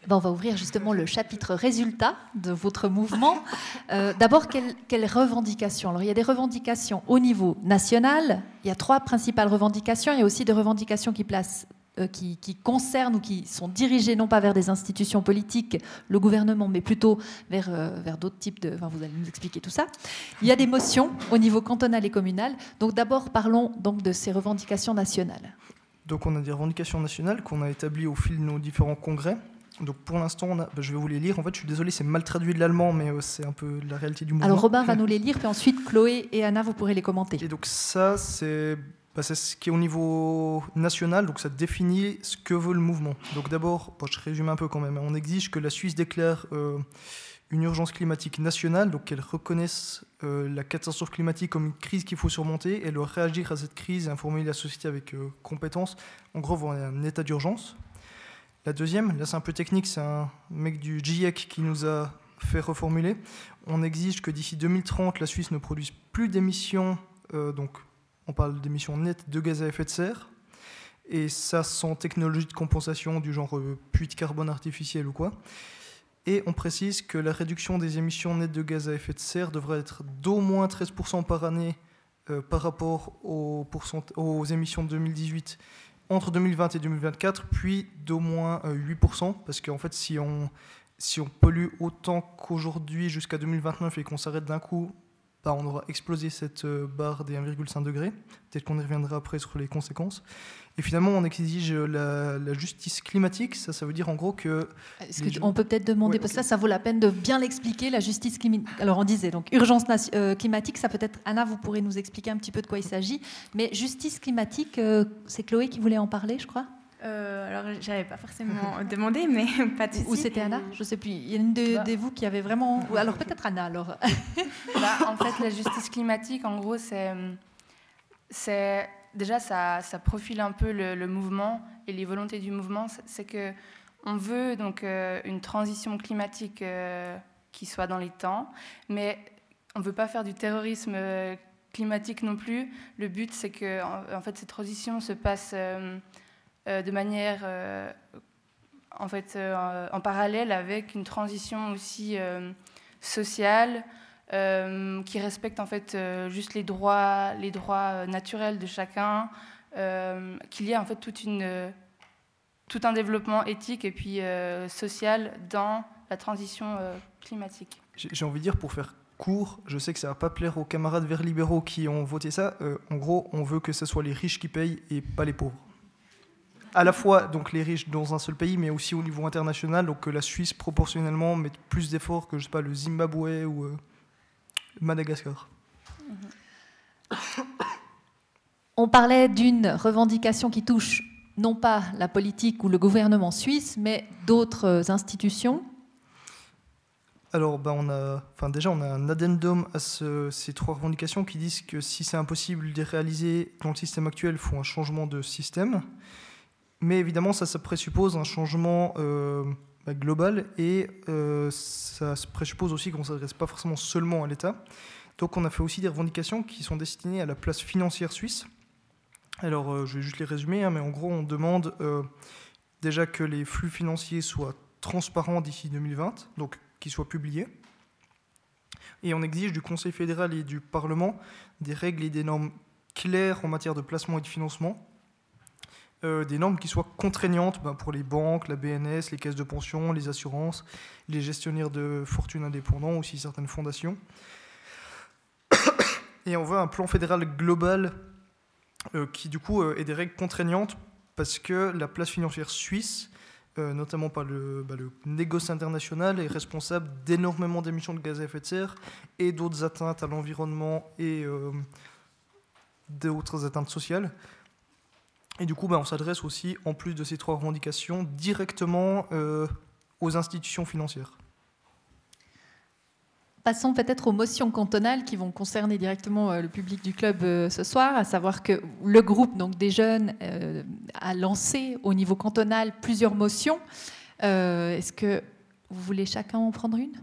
[SPEAKER 2] Ben, on va ouvrir justement le chapitre résultat de votre mouvement. D'abord, quelles, quelles, revendications? Alors, il y a des revendications au niveau national. Il y a trois principales revendications. Il y a aussi des revendications qui placent euh, qui, concernent ou qui sont dirigés non pas vers des institutions politiques, le gouvernement, mais plutôt vers, euh, vers d'autres types de... Enfin, vous allez nous expliquer tout ça. Il y a des motions au niveau cantonal et communal. Donc d'abord, parlons donc de ces revendications nationales.
[SPEAKER 4] Donc on a des revendications nationales qu'on a établies au fil de nos différents congrès. Donc pour l'instant, bah, je vais vous les lire. En fait, je suis désolé, c'est mal traduit de l'allemand, mais euh, c'est un peu la réalité du mouvement.
[SPEAKER 2] Alors Robin va [LAUGHS] nous les lire, puis ensuite Chloé et Anna, vous pourrez les commenter.
[SPEAKER 4] Et donc ça, c'est bah, c'est ce qui est au niveau national, donc ça définit ce que veut le mouvement. Donc d'abord, je résume un peu quand même, on exige que la Suisse déclare euh, une urgence climatique nationale, donc qu'elle reconnaisse euh, la catastrophe climatique comme une crise qu'il faut surmonter et leur réagir à cette crise et informer la société avec euh, compétence. En gros, on a un état d'urgence. La deuxième, là c'est un peu technique, c'est un mec du GIEC qui nous a fait reformuler. On exige que d'ici 2030, la Suisse ne produise plus d'émissions, donc on parle d'émissions nettes de gaz à effet de serre, et ça sans technologie de compensation du genre euh, puits de carbone artificiel ou quoi. Et on précise que la réduction des émissions nettes de gaz à effet de serre devrait être d'au moins 13% par année euh, par rapport aux, émissions de 2018 entre 2020 et 2024, puis d'au moins 8%, euh, parce qu'en fait, si on, si on pollue autant qu'aujourd'hui jusqu'à 2029 et qu'on s'arrête d'un coup, on aura explosé cette euh, barre des 1,5 degrés. Peut-être qu'on y reviendra après sur les conséquences. Et finalement, on exige la, justice climatique. Ça, ça veut dire en gros que.
[SPEAKER 2] on peut peut-être demander, parce que ça, ça vaut la peine de bien l'expliquer, la justice climatique. Alors, on disait, donc, urgence euh, climatique, ça peut-être. Anna, vous pourrez nous expliquer un petit peu de quoi il s'agit. Mais justice climatique, euh, c'est Chloé qui voulait en parler, je crois?
[SPEAKER 3] Euh, alors, j'avais pas forcément [LAUGHS] demandé, mais [LAUGHS] pas de.
[SPEAKER 2] Ou c'était Anna Je sais plus. Il y a une de, bah. vous qui avait vraiment. Alors peut-être Anna alors. [LAUGHS]
[SPEAKER 5] Bah, en fait, la justice climatique, en gros, c'est, c'est déjà ça, ça, profile un peu le, mouvement et les volontés du mouvement. C'est que on veut donc euh, une transition climatique euh, qui soit dans les temps, mais on veut pas faire du terrorisme euh, climatique non plus. Le but, c'est que en, fait cette transition se passe euh, de manière euh, en fait euh, en parallèle avec une transition aussi sociale qui respecte en fait juste les droits les droits naturels de chacun qu'il y ait en fait tout un développement éthique et puis social dans la transition climatique.
[SPEAKER 4] J'ai envie de dire, pour faire court, je sais que ça va pas plaire aux camarades verts libéraux qui ont voté ça. en gros, on veut que ce soit les riches qui payent et pas les pauvres à la fois donc les riches dans un seul pays, mais aussi au niveau international, donc que la Suisse proportionnellement mette plus d'efforts que je sais pas le Zimbabwe ou euh, Madagascar. [COUGHS]
[SPEAKER 2] On parlait d'une revendication qui touche non pas la politique ou le gouvernement suisse, mais d'autres institutions.
[SPEAKER 4] Alors, bah, on a, enfin, déjà, on a un addendum à ces trois revendications qui disent que si c'est impossible de les réaliser dans le système actuel, il faut un changement de système. Mais évidemment, ça, présuppose un changement euh, bah, global et euh, ça présuppose aussi qu'on ne s'adresse pas forcément seulement à l'État. Donc on a fait aussi des revendications qui sont destinées à la place financière suisse. Alors euh, je vais juste les résumer, hein, mais en gros on demande déjà que les flux financiers soient transparents d'ici 2020, donc qu'ils soient publiés. Et on exige du Conseil fédéral et du Parlement des règles et des normes claires en matière de placement et de financement, euh, des normes qui soient contraignantes ben, pour les banques, la BNS, les caisses de pension, les assurances, les gestionnaires de fortune indépendants, aussi certaines fondations. [COUGHS] Et on veut un plan fédéral global euh, qui du coup euh, ait des règles contraignantes parce que la place financière suisse notamment par le, bah, le, négoce international, est responsable d'énormément d'émissions de gaz à effet de serre et d'autres atteintes à l'environnement et d'autres atteintes sociales. Et du coup, bah, on s'adresse aussi, en plus de ces trois revendications, directement aux institutions financières.
[SPEAKER 2] Passons peut-être aux motions cantonales qui vont concerner directement euh, le public du club euh, ce soir, à savoir que le groupe donc, des jeunes euh, a lancé au niveau cantonal plusieurs motions. Est-ce que vous voulez chacun en prendre une,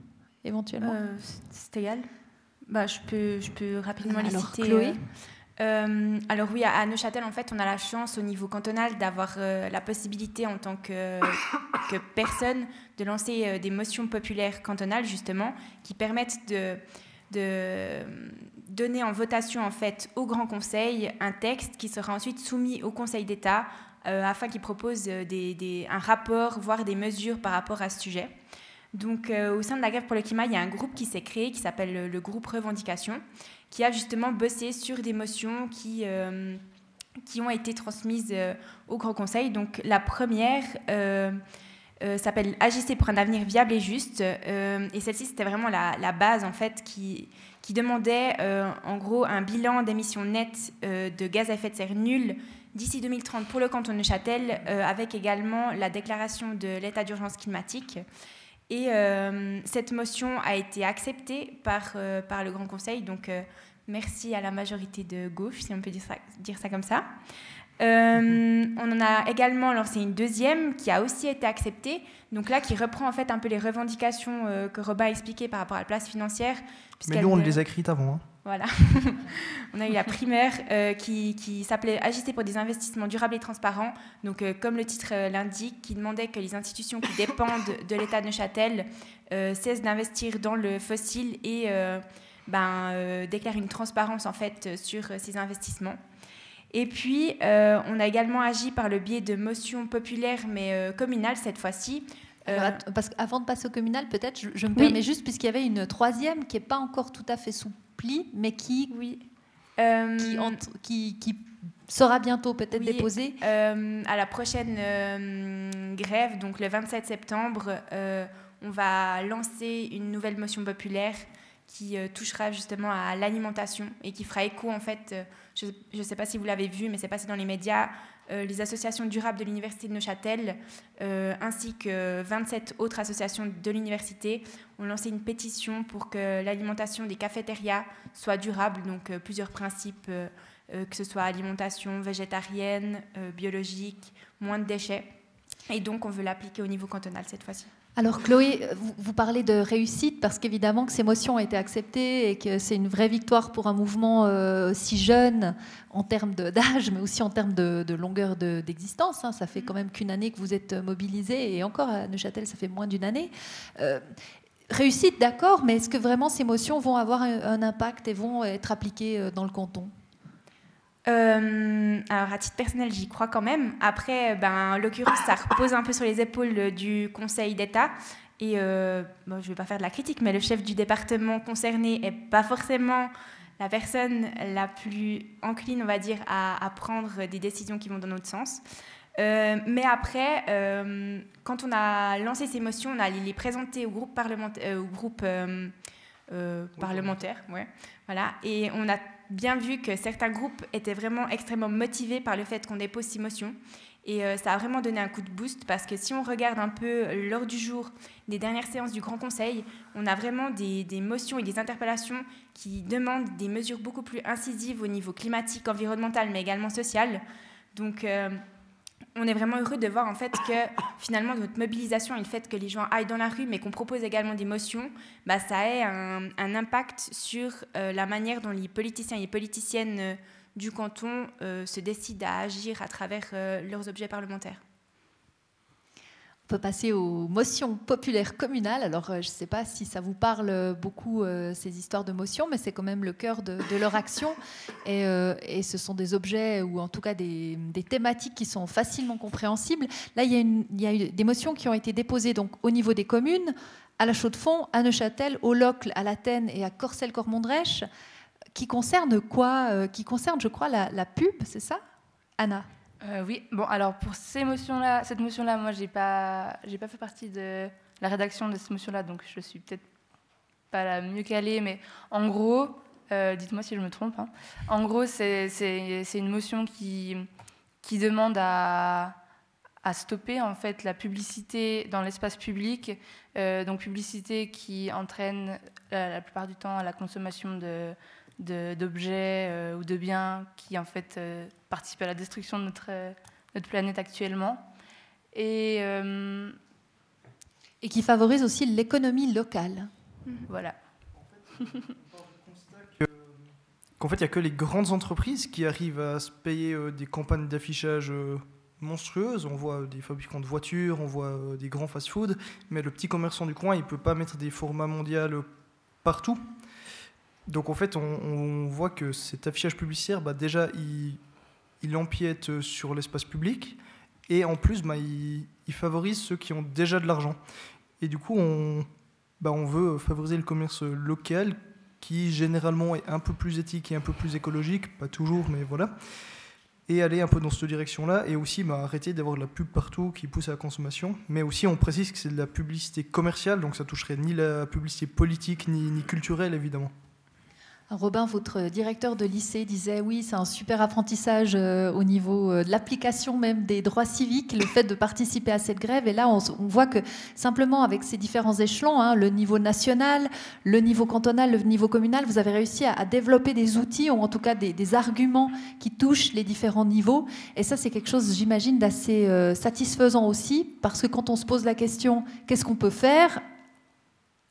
[SPEAKER 2] éventuellement?
[SPEAKER 3] C'est égal. Bah, je, peux, je peux rapidement les
[SPEAKER 2] Alors,
[SPEAKER 3] citer.
[SPEAKER 2] Chloé?
[SPEAKER 3] Euh, alors oui, à Neuchâtel, en fait, on a la chance au niveau cantonal d'avoir euh, la possibilité en tant [COUGHS] que, personne de lancer euh, des motions populaires cantonales, justement, qui permettent de, de donner en votation, en fait, au Grand Conseil un texte qui sera ensuite soumis au Conseil d'État afin qu'il propose des, un rapport, voire des mesures par rapport à ce sujet. Donc, au sein de la grève pour le climat, il y a un groupe qui s'est créé qui s'appelle le groupe Revendication qui a justement bossé sur des motions qui, euh, qui ont été transmises euh, au Grand Conseil. Donc la première euh, s'appelle Agissez pour un avenir viable et juste. et celle-ci, c'était vraiment la, base en fait qui, qui demandait en gros un bilan d'émissions nettes de gaz à effet de serre nul d'ici 2030 pour le canton de Neuchâtel, avec également la déclaration de l'état d'urgence climatique. Et cette motion a été acceptée par, par le Grand Conseil, donc merci à la majorité de gauche, si on peut dire ça, dire ça comme ça. on en a également lancé une deuxième qui a aussi été acceptée, donc là qui reprend en fait un peu les revendications que Robin a expliquées par rapport à la place financière.
[SPEAKER 4] Mais nous, on les a écrites avant. Hein.
[SPEAKER 3] Voilà. [LAUGHS] on a eu la primaire euh, qui, qui s'appelait Agiter pour des investissements durables et transparents. Donc, euh, comme le titre euh, l'indique, qui demandait que les institutions qui dépendent de l'État de Neuchâtel cessent d'investir dans le fossile et ben, déclarent une transparence en fait sur ces investissements. Et puis, on a également agi par le biais de motions populaires, mais communales cette fois-ci,
[SPEAKER 2] parce qu'avant de passer au communal, peut-être, je, me permets juste, puisqu'il y avait une troisième qui n'est pas encore tout à fait sous mais qui,
[SPEAKER 3] oui.
[SPEAKER 2] Euh, qui, qui, sera bientôt peut-être déposée
[SPEAKER 3] euh, À la prochaine euh, grève, donc le 27 septembre, on va lancer une nouvelle motion populaire qui touchera justement à l'alimentation et qui fera écho en fait, je ne sais pas si vous l'avez vu, mais c'est passé dans les médias, euh, les associations durables de l'Université de Neuchâtel, euh, ainsi que 27 autres associations de l'université, ont lancé une pétition pour que l'alimentation des cafétérias soit durable, donc euh, plusieurs principes, que ce soit alimentation végétarienne, biologique, moins de déchets. Et donc on veut l'appliquer au niveau cantonal cette fois-ci.
[SPEAKER 2] Alors Chloé, vous, parlez de réussite parce qu'évidemment que ces motions ont été acceptées et que c'est une vraie victoire pour un mouvement euh, si jeune en termes d'âge, mais aussi en termes de, longueur d'existence. Hein. Ça fait quand même qu'une année que vous êtes mobilisés et encore à Neuchâtel, ça fait moins d'une année. Euh, réussite, d'accord, mais est-ce que vraiment ces motions vont avoir un impact et vont être appliquées euh, dans le canton?
[SPEAKER 3] Euh, alors, à titre personnel, j'y crois quand même. Après, ben, en l'occurrence, ça repose un peu sur les épaules du Conseil d'État. Et euh, bon, je ne vais pas faire de la critique, mais le chef du département concerné n'est pas forcément la personne la plus encline, on va dire, à, prendre des décisions qui vont dans notre sens. Euh, mais après, quand on a lancé ces motions, on a les présenter au groupe, parlementaire, au groupe parlementaire. Ouais, voilà, et on a bien vu que certains groupes étaient vraiment extrêmement motivés par le fait qu'on dépose ces motions. Et euh, ça a vraiment donné un coup de boost parce que si on regarde un peu lors du jour des dernières séances du Grand Conseil, on a vraiment des, motions et des interpellations qui demandent des mesures beaucoup plus incisives au niveau climatique, environnemental, mais également social. Donc euh, on est vraiment heureux de voir en fait que finalement notre mobilisation et le fait que les gens aillent dans la rue mais qu'on propose également des motions, bah, ça a un, impact sur euh, la manière dont les politiciens et les politiciennes euh, du canton euh, se décident à agir à travers leurs objets parlementaires
[SPEAKER 2] peut passer aux motions populaires communales. Alors, euh, je ne sais pas si ça vous parle beaucoup, euh, ces histoires de motions, mais c'est quand même le cœur de, leur action. Et, euh, ce sont des objets, ou en tout cas des, thématiques qui sont facilement compréhensibles. Là, il y, a des motions qui ont été déposées donc, au niveau des communes, à la Chaux-de-Fonds, à Neuchâtel, au Locle, à l'Athènes et à Corcelles-Cormondrèche, qui concernent quoi Qui concernent, je crois, la pub, c'est ça? Anna?
[SPEAKER 5] Euh, oui, bon, alors pour ces motions-là, cette motion-là, moi, j'ai pas, pas fait partie de la rédaction de cette motion-là, donc je suis peut-être pas la mieux calée, mais en gros, euh, dites-moi si je me trompe. Hein. En gros, c'est, une motion qui, demande à, stopper en fait la publicité dans l'espace public, euh, donc publicité qui entraîne la plupart du temps la consommation de d'objets euh, ou de biens qui en fait euh, participent à la destruction de notre, euh, notre planète actuellement. Et,
[SPEAKER 2] et qui favorise aussi l'économie locale.
[SPEAKER 5] Voilà.
[SPEAKER 4] Qu'en fait, il n'y a que les grandes entreprises qui arrivent à se payer des campagnes d'affichage monstrueuses. On voit des fabricants de voitures, on voit des grands fast-food, mais le petit commerçant du coin, il ne peut pas mettre des formats mondiaux partout. Donc en fait, on, voit que cet affichage publicitaire, bah, déjà, il, empiète sur l'espace public et en plus, bah, il, favorise ceux qui ont déjà de l'argent. Et du coup, on, bah, on veut favoriser le commerce local qui généralement est un peu plus éthique et un peu plus écologique, pas toujours, mais voilà. Et aller un peu dans cette direction-là, et aussi arrêter d'avoir de la pub partout qui pousse à la consommation. Mais aussi, on précise que c'est de la publicité commerciale, donc ça toucherait ni la publicité politique ni culturelle, évidemment.
[SPEAKER 2] Robin, votre directeur de lycée disait oui, c'est un super apprentissage euh, au niveau euh, de l'application même des droits civiques, le fait de participer à cette grève. Et là, on, voit que simplement avec ces différents échelons, hein, le niveau national, le niveau cantonal, le niveau communal, vous avez réussi à, développer des outils ou en tout cas des, arguments qui touchent les différents niveaux. Et ça, c'est quelque chose, j'imagine, d'assez euh, satisfaisant aussi, parce que quand on se pose la question, qu'est-ce qu'on peut faire?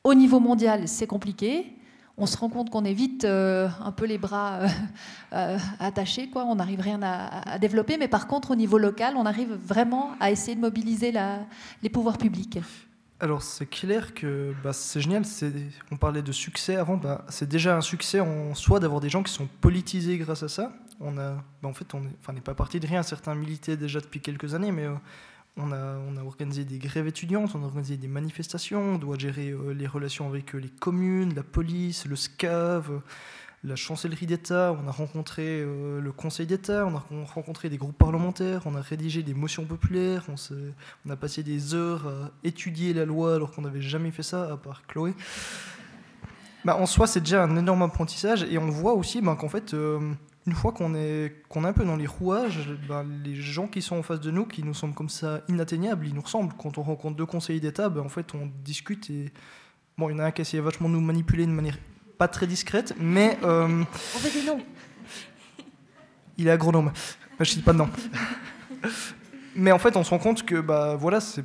[SPEAKER 2] Au niveau mondial, c'est compliqué on se rend compte qu'on est vite euh, un peu les bras euh, euh, attachés, quoi. on n'arrive rien à, développer, mais par contre au niveau local, on arrive vraiment à essayer de mobiliser les pouvoirs publics.
[SPEAKER 4] Alors c'est clair que bah, c'est génial, on parlait de succès avant, bah, c'est déjà un succès en soi d'avoir des gens qui sont politisés grâce à ça. On a, bah, en fait, on n'est pas parti de rien, certains militaient déjà depuis quelques années, mais on a, organisé des grèves étudiantes, on a organisé des manifestations, on doit gérer euh, les relations avec euh, les communes, la police, le SCAV, euh, la chancellerie d'État, on a rencontré le Conseil d'État, on a rencontré des groupes parlementaires, on a rédigé des motions populaires, on, on a passé des heures à étudier la loi alors qu'on n'avait jamais fait ça, à part Chloé. Bah, en soi, c'est déjà un énorme apprentissage et on voit aussi bah, qu'en fait, une fois qu'on est, qu'on est un peu dans les rouages, ben, les gens qui sont en face de nous, qui nous semblent comme ça inatteignables, ils nous ressemblent. Quand on rencontre deux conseillers d'État, ben, en fait, on discute et. Bon, il y en a un qui essaie vachement de nous manipuler de manière pas très discrète, mais. Euh,
[SPEAKER 2] on veut des noms
[SPEAKER 4] Il est agronome. Ben, je ne sais pas de nom. mais en fait, on se rend compte que, bah, voilà, c'est.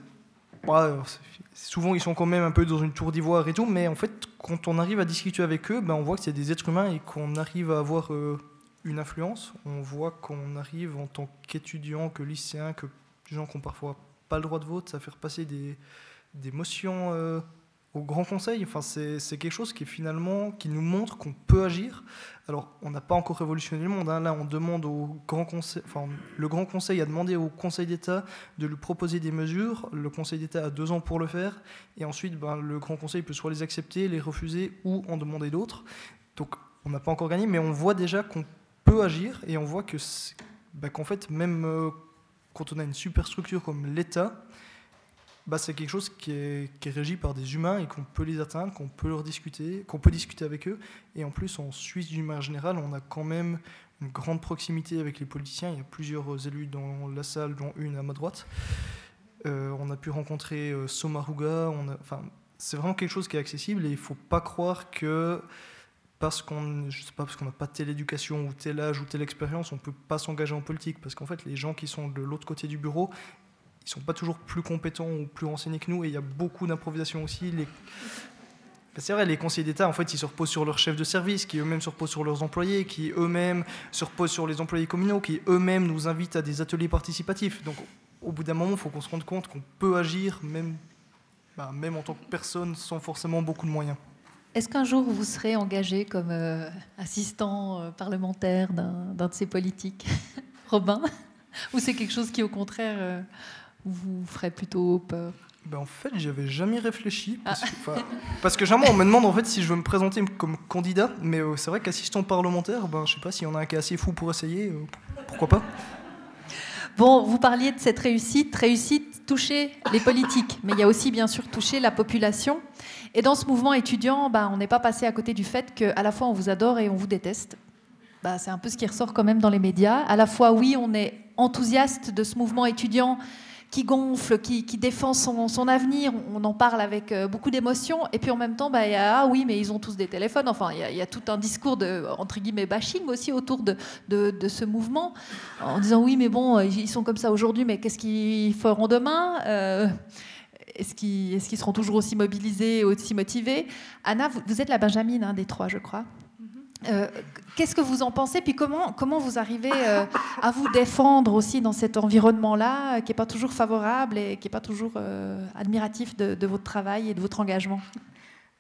[SPEAKER 4] souvent, ils sont quand même un peu dans une tour d'ivoire et tout, mais en fait, quand on arrive à discuter avec eux, ben, on voit que c'est des êtres humains et qu'on arrive à avoir. Euh, une influence. On voit qu'on arrive en tant qu'étudiant, que lycéen, que gens qui n'ont parfois pas le droit de vote, à faire passer des, des motions euh, au Grand Conseil. Enfin, c'est quelque chose qui finalement qui nous montre qu'on peut agir. Alors, on n'a pas encore révolutionné le monde. Hein. Là, on demande au Grand Conseil, enfin, le Grand Conseil a demandé au Conseil d'État de lui proposer des mesures. Le Conseil d'État a deux ans pour le faire, et ensuite, ben, le Grand Conseil peut soit les accepter, les refuser ou en demander d'autres. Donc, on n'a pas encore gagné, mais on voit déjà qu'on peut agir et on voit que bah, qu'en fait, même euh, quand on a une superstructure comme l'État, bah, c'est quelque chose qui est, qui est, régi par des humains et qu'on peut les atteindre, qu'on peut leur discuter, qu'on peut discuter avec eux. Et en plus, en Suisse, d'une manière générale, on a quand même une grande proximité avec les politiciens. Il y a plusieurs élus dans la salle, dont une à ma droite. Euh, on a pu rencontrer euh, Somaruga. Enfin, c'est vraiment quelque chose qui est accessible et il ne faut pas croire que parce qu'on je pas parce n'a pas telle éducation ou tel âge ou telle expérience, on peut pas s'engager en politique parce qu'en fait les gens qui sont de l'autre côté du bureau, ils sont pas toujours plus compétents ou plus renseignés que nous et il y a beaucoup d'improvisation aussi. C'est vrai, les conseillers d'État, en fait, ils se reposent sur leurs chefs de service, qui eux-mêmes se reposent sur leurs employés, qui eux-mêmes se reposent sur les employés communaux, qui eux-mêmes nous invitent à des ateliers participatifs. Donc, au bout d'un moment, il faut qu'on se rende compte qu'on peut agir, même, bah, même en tant que personne, sans forcément beaucoup de moyens.
[SPEAKER 2] Est-ce qu'un jour vous serez engagé comme euh, assistant euh, parlementaire d'un de ces politiques, [LAUGHS] Robin? Ou c'est quelque chose qui, au contraire, euh, vous ferait plutôt peur?
[SPEAKER 4] Ben en fait, j'y avais jamais réfléchi. Parce, ah. que, parce que jamais, on me demande en fait si je veux me présenter comme candidat, mais c'est vrai qu'assistant parlementaire, ben, je sais pas s'il y en a un qui est assez fou pour essayer, pourquoi pas?
[SPEAKER 2] Bon, vous parliez de cette réussite. Réussite, toucher les politiques, mais il y a aussi bien sûr toucher la population. Et dans ce mouvement étudiant, bah, on n'est pas passé à côté du fait qu'à la fois on vous adore et on vous déteste. Bah, c'est un peu ce qui ressort quand même dans les médias. À la fois, oui, on est enthousiaste de ce mouvement étudiant qui gonfle, qui, défend son, avenir. On en parle avec euh, beaucoup d'émotion. Et puis en même temps, bah, y a, ah oui, mais ils ont tous des téléphones. Enfin, il y, a tout un discours de, entre guillemets, bashing aussi autour de, de, ce mouvement, en disant oui, mais bon, ils sont comme ça aujourd'hui, mais qu'est-ce qu'ils feront demain euh, est-ce qu'ils seront toujours aussi mobilisés, aussi motivés? Anna, vous, êtes la Benjamine hein, des trois, je crois. Euh, qu'est-ce que vous en pensez Puis comment, comment vous arrivez euh, à vous défendre aussi dans cet environnement-là, qui n'est pas toujours favorable et qui n'est pas toujours euh, admiratif de, votre travail et de votre engagement?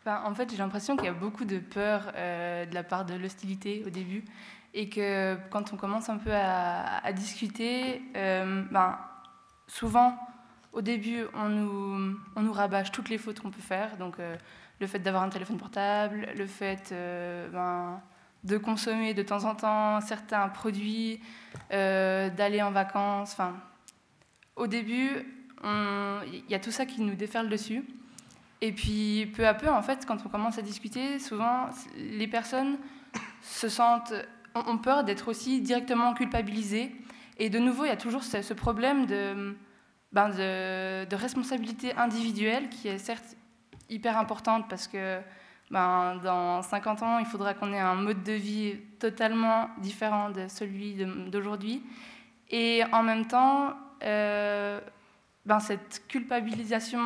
[SPEAKER 5] En fait, j'ai l'impression qu'il y a beaucoup de peur de la part de l'hostilité au début. Et que quand on commence un peu à, discuter, ben, souvent, au début, on nous, on nous rabâche toutes les fautes qu'on peut faire. Donc, le fait d'avoir un téléphone portable, le fait euh, ben, de consommer de temps en temps certains produits, euh, d'aller en vacances. Enfin, au début, il y a tout ça qui nous déferle dessus. Et puis, peu à peu, en fait, quand on commence à discuter, souvent, les personnes se sentent, ont peur d'être aussi directement culpabilisées. Et de nouveau, il y a toujours ce, problème de, ben de, de, responsabilité individuelle qui est certes hyper importante parce que ben, dans 50 ans, il faudra qu'on ait un mode de vie totalement différent de celui d'aujourd'hui. Et en même temps, euh, ben, cette culpabilisation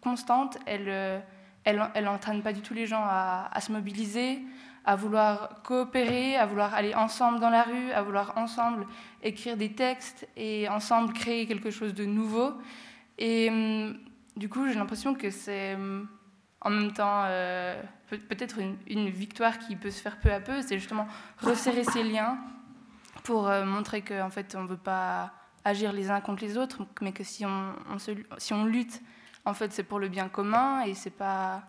[SPEAKER 5] constante, elle, elle, elle n'entraîne pas du tout les gens à, se mobiliser, à vouloir coopérer, à vouloir aller ensemble dans la rue, à vouloir ensemble écrire des textes et ensemble créer quelque chose de nouveau. Et hum, du coup, j'ai l'impression que c'est euh, en même temps euh, peut-être une, victoire qui peut se faire peu à peu. C'est justement resserrer ces liens pour euh, montrer qu'en en fait, on ne veut pas agir les uns contre les autres, mais que si on, lutte, en fait, c'est pour le bien commun et c'est pas.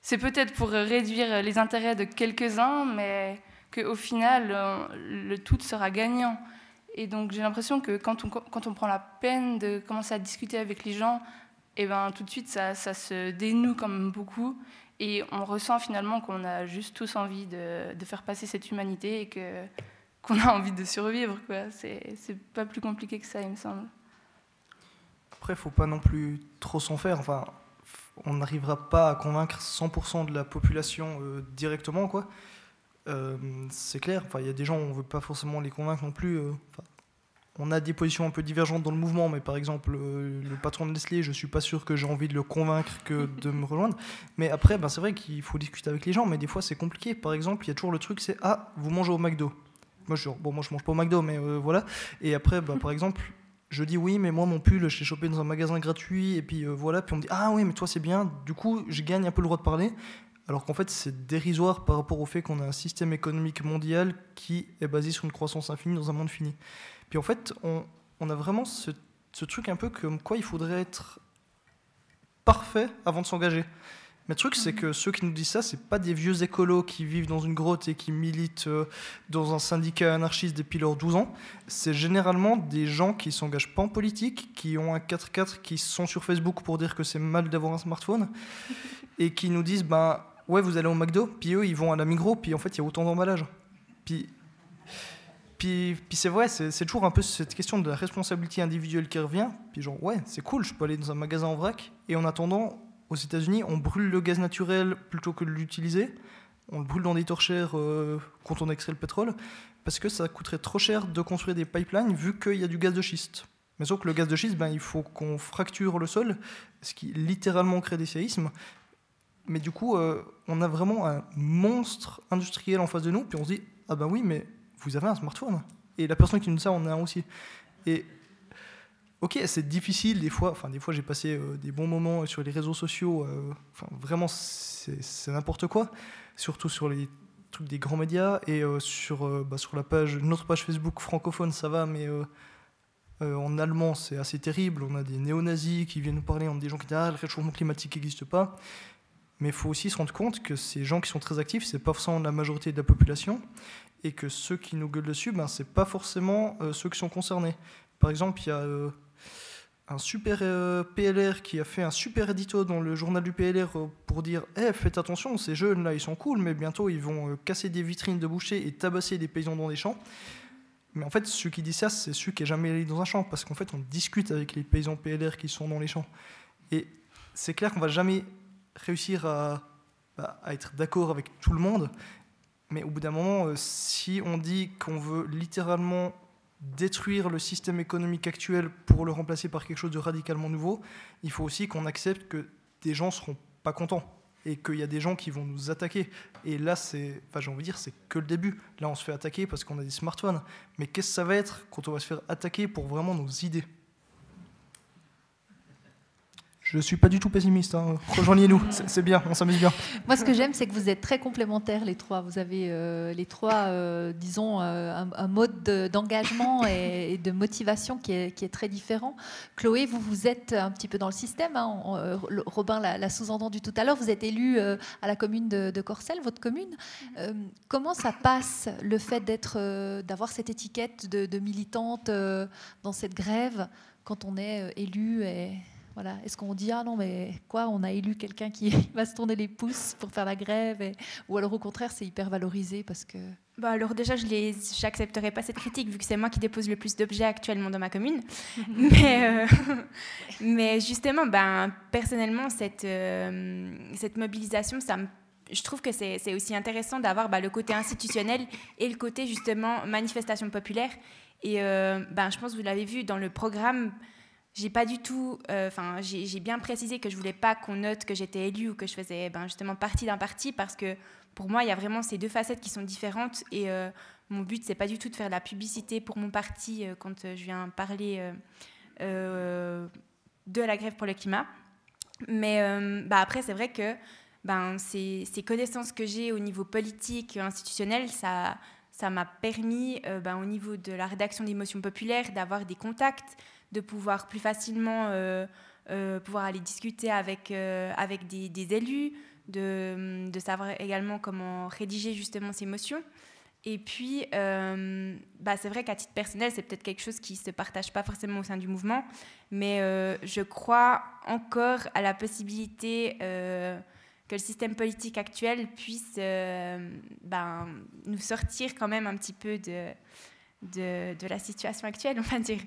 [SPEAKER 5] C'est peut-être pour réduire les intérêts de quelques-uns, mais qu'au final, le tout sera gagnant. Et donc j'ai l'impression que quand on prend la peine de commencer à discuter avec les gens, et ben tout de suite ça, ça, se dénoue comme beaucoup et on ressent finalement qu'on a juste tous envie de, de, faire passer cette humanité et que qu'on a envie de survivre quoi. C'est, c'est pas plus compliqué que ça il me semble.
[SPEAKER 4] Après faut pas non plus trop s'en faire. Enfin on n'arrivera pas à convaincre 100% de la population euh, directement quoi. Euh, c'est clair. Enfin il y a des gens on veut pas forcément les convaincre non plus. Euh, on a des positions un peu divergentes dans le mouvement, mais par exemple, euh, le patron de Nestlé, je suis pas sûr que j'ai envie de le convaincre que de me rejoindre. Mais après, ben, c'est vrai qu'il faut discuter avec les gens, mais des fois c'est compliqué. Par exemple, il y a toujours le truc, c'est ah, vous mangez au McDo. Moi, je, bon, moi je mange pas au McDo, mais euh, voilà. Et après, ben, par exemple, je dis oui, mais moi mon pull, je l'ai chopé dans un magasin gratuit, et puis euh, voilà. Puis on me dit ah oui, mais toi c'est bien. Du coup, je gagne un peu le droit de parler. Alors qu'en fait, c'est dérisoire par rapport au fait qu'on a un système économique mondial qui est basé sur une croissance infinie dans un monde fini. Puis en fait, on, a vraiment ce, truc un peu comme quoi il faudrait être parfait avant de s'engager. Mais le truc, c'est mhm. que ceux qui nous disent ça, c'est pas des vieux écolos qui vivent dans une grotte et qui militent euh, dans un syndicat anarchiste depuis leurs 12 ans. C'est généralement des gens qui s'engagent pas en politique, qui ont un 4x4, qui sont sur Facebook pour dire que c'est mal d'avoir un smartphone, [LAUGHS] et qui nous disent, ben ouais, vous allez au McDo, puis eux, ils vont à la Migros, puis en fait, il y a autant d'emballage. Puis puis, c'est vrai, c'est toujours un peu cette question de la responsabilité individuelle qui revient. Puis genre, ouais, c'est cool, je peux aller dans un magasin en vrac. Et en attendant, aux États-Unis, on brûle le gaz naturel plutôt que de l'utiliser. On le brûle dans des torchères euh, quand on extrait le pétrole, parce que ça coûterait trop cher de construire des pipelines vu qu'il y a du gaz de schiste. Mais sauf que le gaz de schiste, ben, il faut qu'on fracture le sol, ce qui littéralement crée des séismes. Mais du coup, euh, on a vraiment un monstre industriel en face de nous, puis on se dit, ah ben oui, mais vous avez un smartphone. Et la personne qui nous dit ça, on a un aussi. Et ok, c'est difficile des fois. Enfin, des fois, j'ai passé euh, des bons moments sur les réseaux sociaux. Euh, enfin, vraiment, c'est n'importe quoi. Surtout sur les trucs des grands médias et euh, sur, bah, sur la page, notre page Facebook francophone, ça va, mais en allemand, c'est assez terrible. On a des néo-nazis qui viennent nous parler, on des gens qui disent ah, le réchauffement climatique n'existe pas. Mais il faut aussi se rendre compte que ces gens qui sont très actifs, c'est pas forcément la majorité de la population et que ceux qui nous gueulent dessus, ben, ce n'est pas forcément euh, ceux qui sont concernés. par exemple, il y a un super PLR qui a fait un super édito dans le journal du PLR pour dire Eh, faites attention, ces jeunes là, ils sont cool, mais bientôt ils vont casser des vitrines de bouchers et tabasser des paysans dans les champs. Mais en fait, ceux qui disent ça, c'est ceux qui n'ont jamais allé dans un champ, parce qu'en fait, on discute avec les paysans PLR qui sont dans les champs. Et c'est clair qu'on va jamais réussir bah, à être d'accord avec tout le monde, mais au bout d'un moment, euh, si on dit qu'on veut littéralement détruire le système économique actuel pour le remplacer par quelque chose de radicalement nouveau, il faut aussi qu'on accepte que des gens ne seront pas contents et qu'il y a des gens qui vont nous attaquer. Et là, c'est, enfin, j'ai envie de dire, c'est que le début. Là, on se fait attaquer parce qu'on a des smartphones. Mais qu'est-ce que ça va être quand on va se faire attaquer pour vraiment nos idées? Je ne suis pas du tout pessimiste. Hein. Rejoignez-nous, c'est bien, on s'amuse bien.
[SPEAKER 2] Moi, ce que j'aime, c'est que vous êtes très complémentaires, les trois. Vous avez euh, les trois, euh, disons, euh, un, mode d'engagement et, de motivation qui est, qui est, très différent. Chloé, vous, vous êtes un petit peu dans le système. Hein. Robin l'a sous-entendu tout à l'heure. Vous êtes élue à la commune de, de Corcelles, votre commune. comment ça passe, le fait d'avoir cette étiquette de, de militante dans cette grève, quand on est élu et voilà. Est-ce qu'on dit ah non mais quoi on a élu quelqu'un qui [LAUGHS] va se tourner les pouces pour faire la grève ou alors au contraire c'est hyper valorisé parce que
[SPEAKER 3] bah alors déjà je les j'accepterai pas cette critique vu que c'est moi qui dépose le plus d'objets actuellement dans ma commune [LAUGHS] mais euh, [LAUGHS] mais justement ben personnellement cette euh, cette mobilisation ça je trouve que c'est aussi intéressant d'avoir bah, le côté institutionnel et le côté justement manifestation populaire et euh, ben je pense que vous l'avez vu dans le programme j'ai pas du tout, euh, enfin, j'ai bien précisé que je voulais pas qu'on note que j'étais élue ou que je faisais ben, justement partie d'un parti parce que pour moi, il y a vraiment ces deux facettes qui sont différentes et euh, mon but, c'est pas du tout de faire de la publicité pour mon parti euh, quand je viens parler de la grève pour le climat. Mais bah, après, c'est vrai que ben, ces, ces connaissances que j'ai au niveau politique, institutionnel, ça ça m'a permis, ben, au niveau de la rédaction des motions populaires, d'avoir des contacts, de pouvoir plus facilement euh, euh, pouvoir aller discuter avec, euh, avec des, élus, de, de, savoir également comment rédiger justement ces motions. Et puis, bah, c'est vrai qu'à titre personnel, c'est peut-être quelque chose qui ne se partage pas forcément au sein du mouvement, mais je crois encore à la possibilité que le système politique actuel puisse ben, nous sortir quand même un petit peu de, de, la situation actuelle, [LAUGHS] on va dire,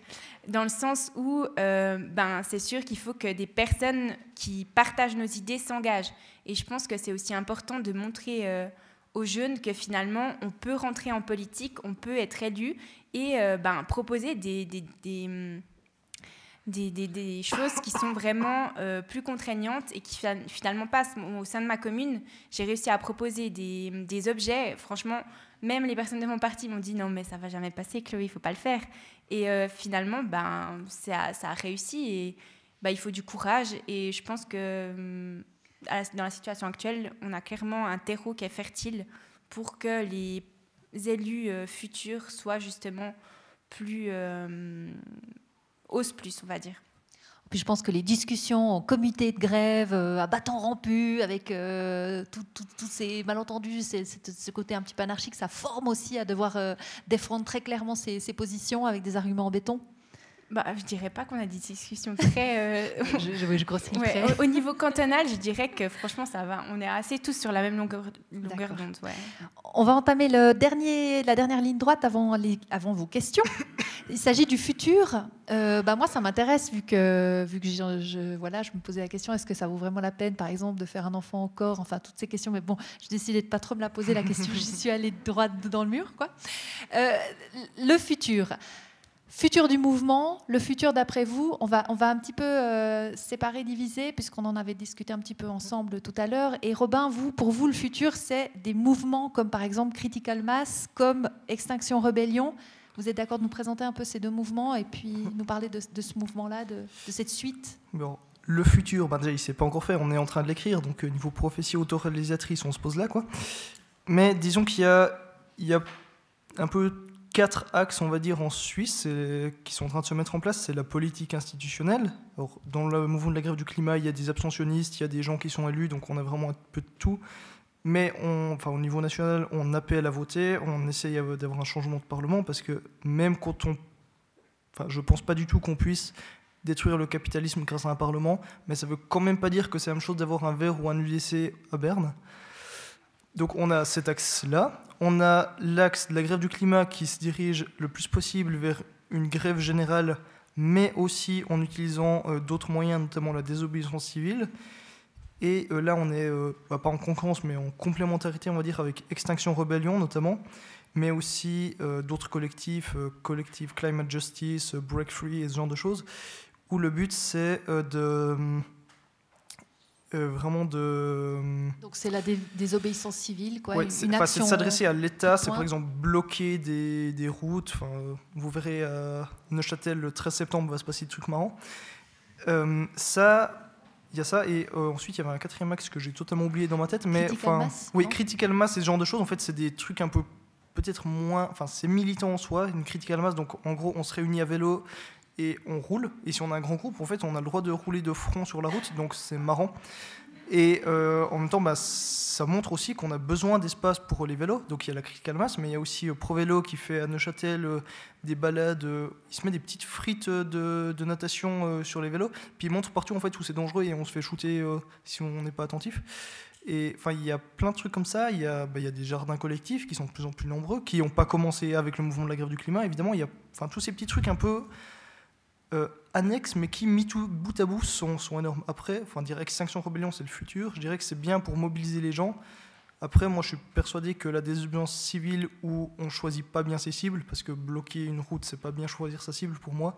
[SPEAKER 3] dans le sens où euh, ben, c'est sûr qu'il faut que des personnes qui partagent nos idées s'engagent. Et je pense que c'est aussi important de montrer euh, aux jeunes que finalement, on peut rentrer en politique, on peut être élu et euh, ben, proposer des, des, des, des, choses qui sont vraiment plus contraignantes et qui finalement passent. Au sein de ma commune, j'ai réussi à proposer des, objets, franchement, même les personnes de mon parti m'ont dit non mais ça va jamais passer Chloé il faut pas le faire. Et euh, finalement ben ça, a réussi et ben, il faut du courage et je pense que hum, dans la situation actuelle on a clairement un terreau qui est fertile pour que les élus euh, futurs soient justement plus euh, osent plus on va dire
[SPEAKER 2] puis je pense que les discussions en comité de grève, euh, à bâton rompu, avec euh, tous ces malentendus, ce côté un petit peu anarchique, ça forme aussi à devoir euh, défendre très clairement ses, positions avec des arguments en béton.
[SPEAKER 3] Bah, je dirais pas qu'on a des discussions très.
[SPEAKER 2] je, je,
[SPEAKER 3] je Au, niveau cantonal, je dirais que franchement, ça va. On est assez tous sur la même longueur, longueur d'onde.
[SPEAKER 2] On va entamer le dernier, la dernière ligne droite avant, les, avant vos questions. Il s'agit du futur. Euh, bah moi, ça m'intéresse vu que, vu que je, voilà, je me posais la question est-ce que ça vaut vraiment la peine, par exemple, de faire un enfant encore Enfin, toutes ces questions. Mais bon, j'ai décidé de pas trop me la poser la question. [LAUGHS] J'y suis allée droite dans le mur, quoi. Euh, le futur. Futur du mouvement, le futur d'après vous, on va, on va un petit peu euh, séparer, diviser, puisqu'on en avait discuté un petit peu ensemble tout à l'heure. Et Robin, vous, pour vous, le futur, c'est des mouvements comme par exemple Critical Mass, comme Extinction Rebellion, vous êtes d'accord de nous présenter un peu ces deux mouvements et puis nous parler de, ce mouvement-là, de, cette suite?
[SPEAKER 4] Bon, Le futur, ben déjà, il ne s'est pas encore fait, on est en train de l'écrire, donc euh, niveau prophétie autoréalisatrice, on se pose là. quoi. Mais disons qu'il y a, il y a un peu quatre axes, on va dire, en Suisse qui sont en train de se mettre en place. C'est la politique institutionnelle. dans le mouvement de la grève du climat, il y a des abstentionnistes, il y a des gens qui sont élus, donc on a vraiment un peu de tout. Mais on, au niveau national, on appelle à voter, on essaye d'avoir un changement de Parlement parce que même quand on je pense pas du tout qu'on puisse détruire le capitalisme grâce à un parlement, mais ça veut quand même pas dire que c'est la même chose d'avoir un verre ou un UDC à Berne. Donc on a cet axe-là. On a l'axe de la grève du climat qui se dirige le plus possible vers une grève générale, mais aussi en utilisant euh, d'autres moyens, notamment la désobéissance civile. Et euh, là, on est euh, bah, pas en concurrence, mais en complémentarité, on va dire, avec Extinction Rebellion notamment, mais aussi d'autres collectifs, collectifs Climate Justice, Break Free et ce genre de choses, où le but c'est de euh, vraiment de.
[SPEAKER 2] Donc c'est la désobéissance civile, quoi.
[SPEAKER 4] c'est de s'adresser à l'État, c'est par exemple bloquer des, des routes. Enfin, vous verrez à Neuchâtel le 13 septembre va se passer des trucs marrants. Euh, ça, il y a ça et euh, ensuite il y avait un quatrième axe que j'ai totalement oublié dans ma tête, mais
[SPEAKER 2] critical mass,
[SPEAKER 4] oui, critical mass et ce genre de choses. En fait, c'est des trucs un peu peut-être moins, enfin c'est militant en soi, une critical mass. Donc en gros, on se réunit à vélo et on roule. Et si on a un grand groupe, en fait, on a le droit de rouler de front sur la route, donc c'est marrant. Et euh, en même temps, bah, ça montre aussi qu'on a besoin d'espace pour les vélos. Donc il y a la Critique Calmas, mais il y a aussi euh, ProVélo qui fait à Neuchâtel euh, des balades. il se met des petites frites de, natation sur les vélos. Puis il montre partout en fait où c'est dangereux et on se fait shooter si on n'est pas attentif. Et enfin, il y a plein de trucs comme ça. Il y, a, bah, il y a des jardins collectifs qui sont de plus en plus nombreux, qui n'ont pas commencé avec le mouvement de la grève du climat. Évidemment, il y a enfin, tous ces petits trucs un peu euh, annexes, mais qui, mis tout bout à bout, sont, sont énormes. Après, enfin, dire Extinction Rebellion, c'est le futur. Je dirais que c'est bien pour mobiliser les gens. Après, moi, je suis persuadé que la désobéissance civile où on choisit pas bien ses cibles, parce que bloquer une route, c'est pas bien choisir sa cible pour moi,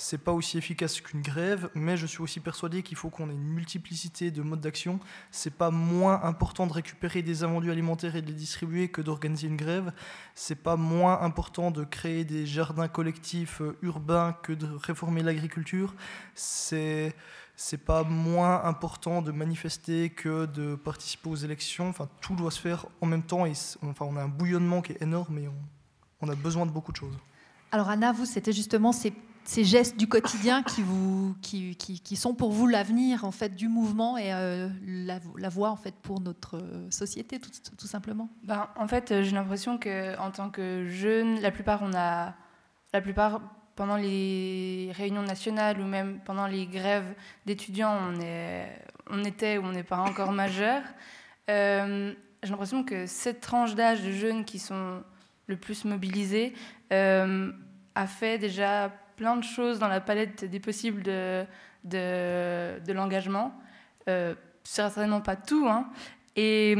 [SPEAKER 4] c'est pas aussi efficace qu'une grève, mais je suis aussi persuadé qu'il faut qu'on ait une multiplicité de modes d'action. C'est pas moins important de récupérer des invendus alimentaires et de les distribuer que d'organiser une grève. C'est pas moins important de créer des jardins collectifs euh, urbains que de réformer l'agriculture. C'est c'est pas moins important de manifester que de participer aux élections. Enfin, tout doit se faire en même temps et enfin, on a un bouillonnement qui est énorme et on, on a besoin de beaucoup de choses.
[SPEAKER 2] Alors Anna, vous, c'était justement ces ces gestes du quotidien qui, vous, qui, qui, sont pour vous l'avenir en fait du mouvement et euh, la, voie en fait pour notre société tout, simplement?
[SPEAKER 5] Ben, en fait, j'ai l'impression que en tant que jeune, la plupart on a la plupart pendant les réunions nationales ou même pendant les grèves d'étudiants, on, est, on était ou on n'est pas encore majeur. Euh, j'ai l'impression que cette tranche d'âge de jeunes qui sont le plus mobilisés euh, a fait déjà plein de choses dans la palette des possibles de, de, l'engagement. Euh, certainement pas tout. Hein. Et,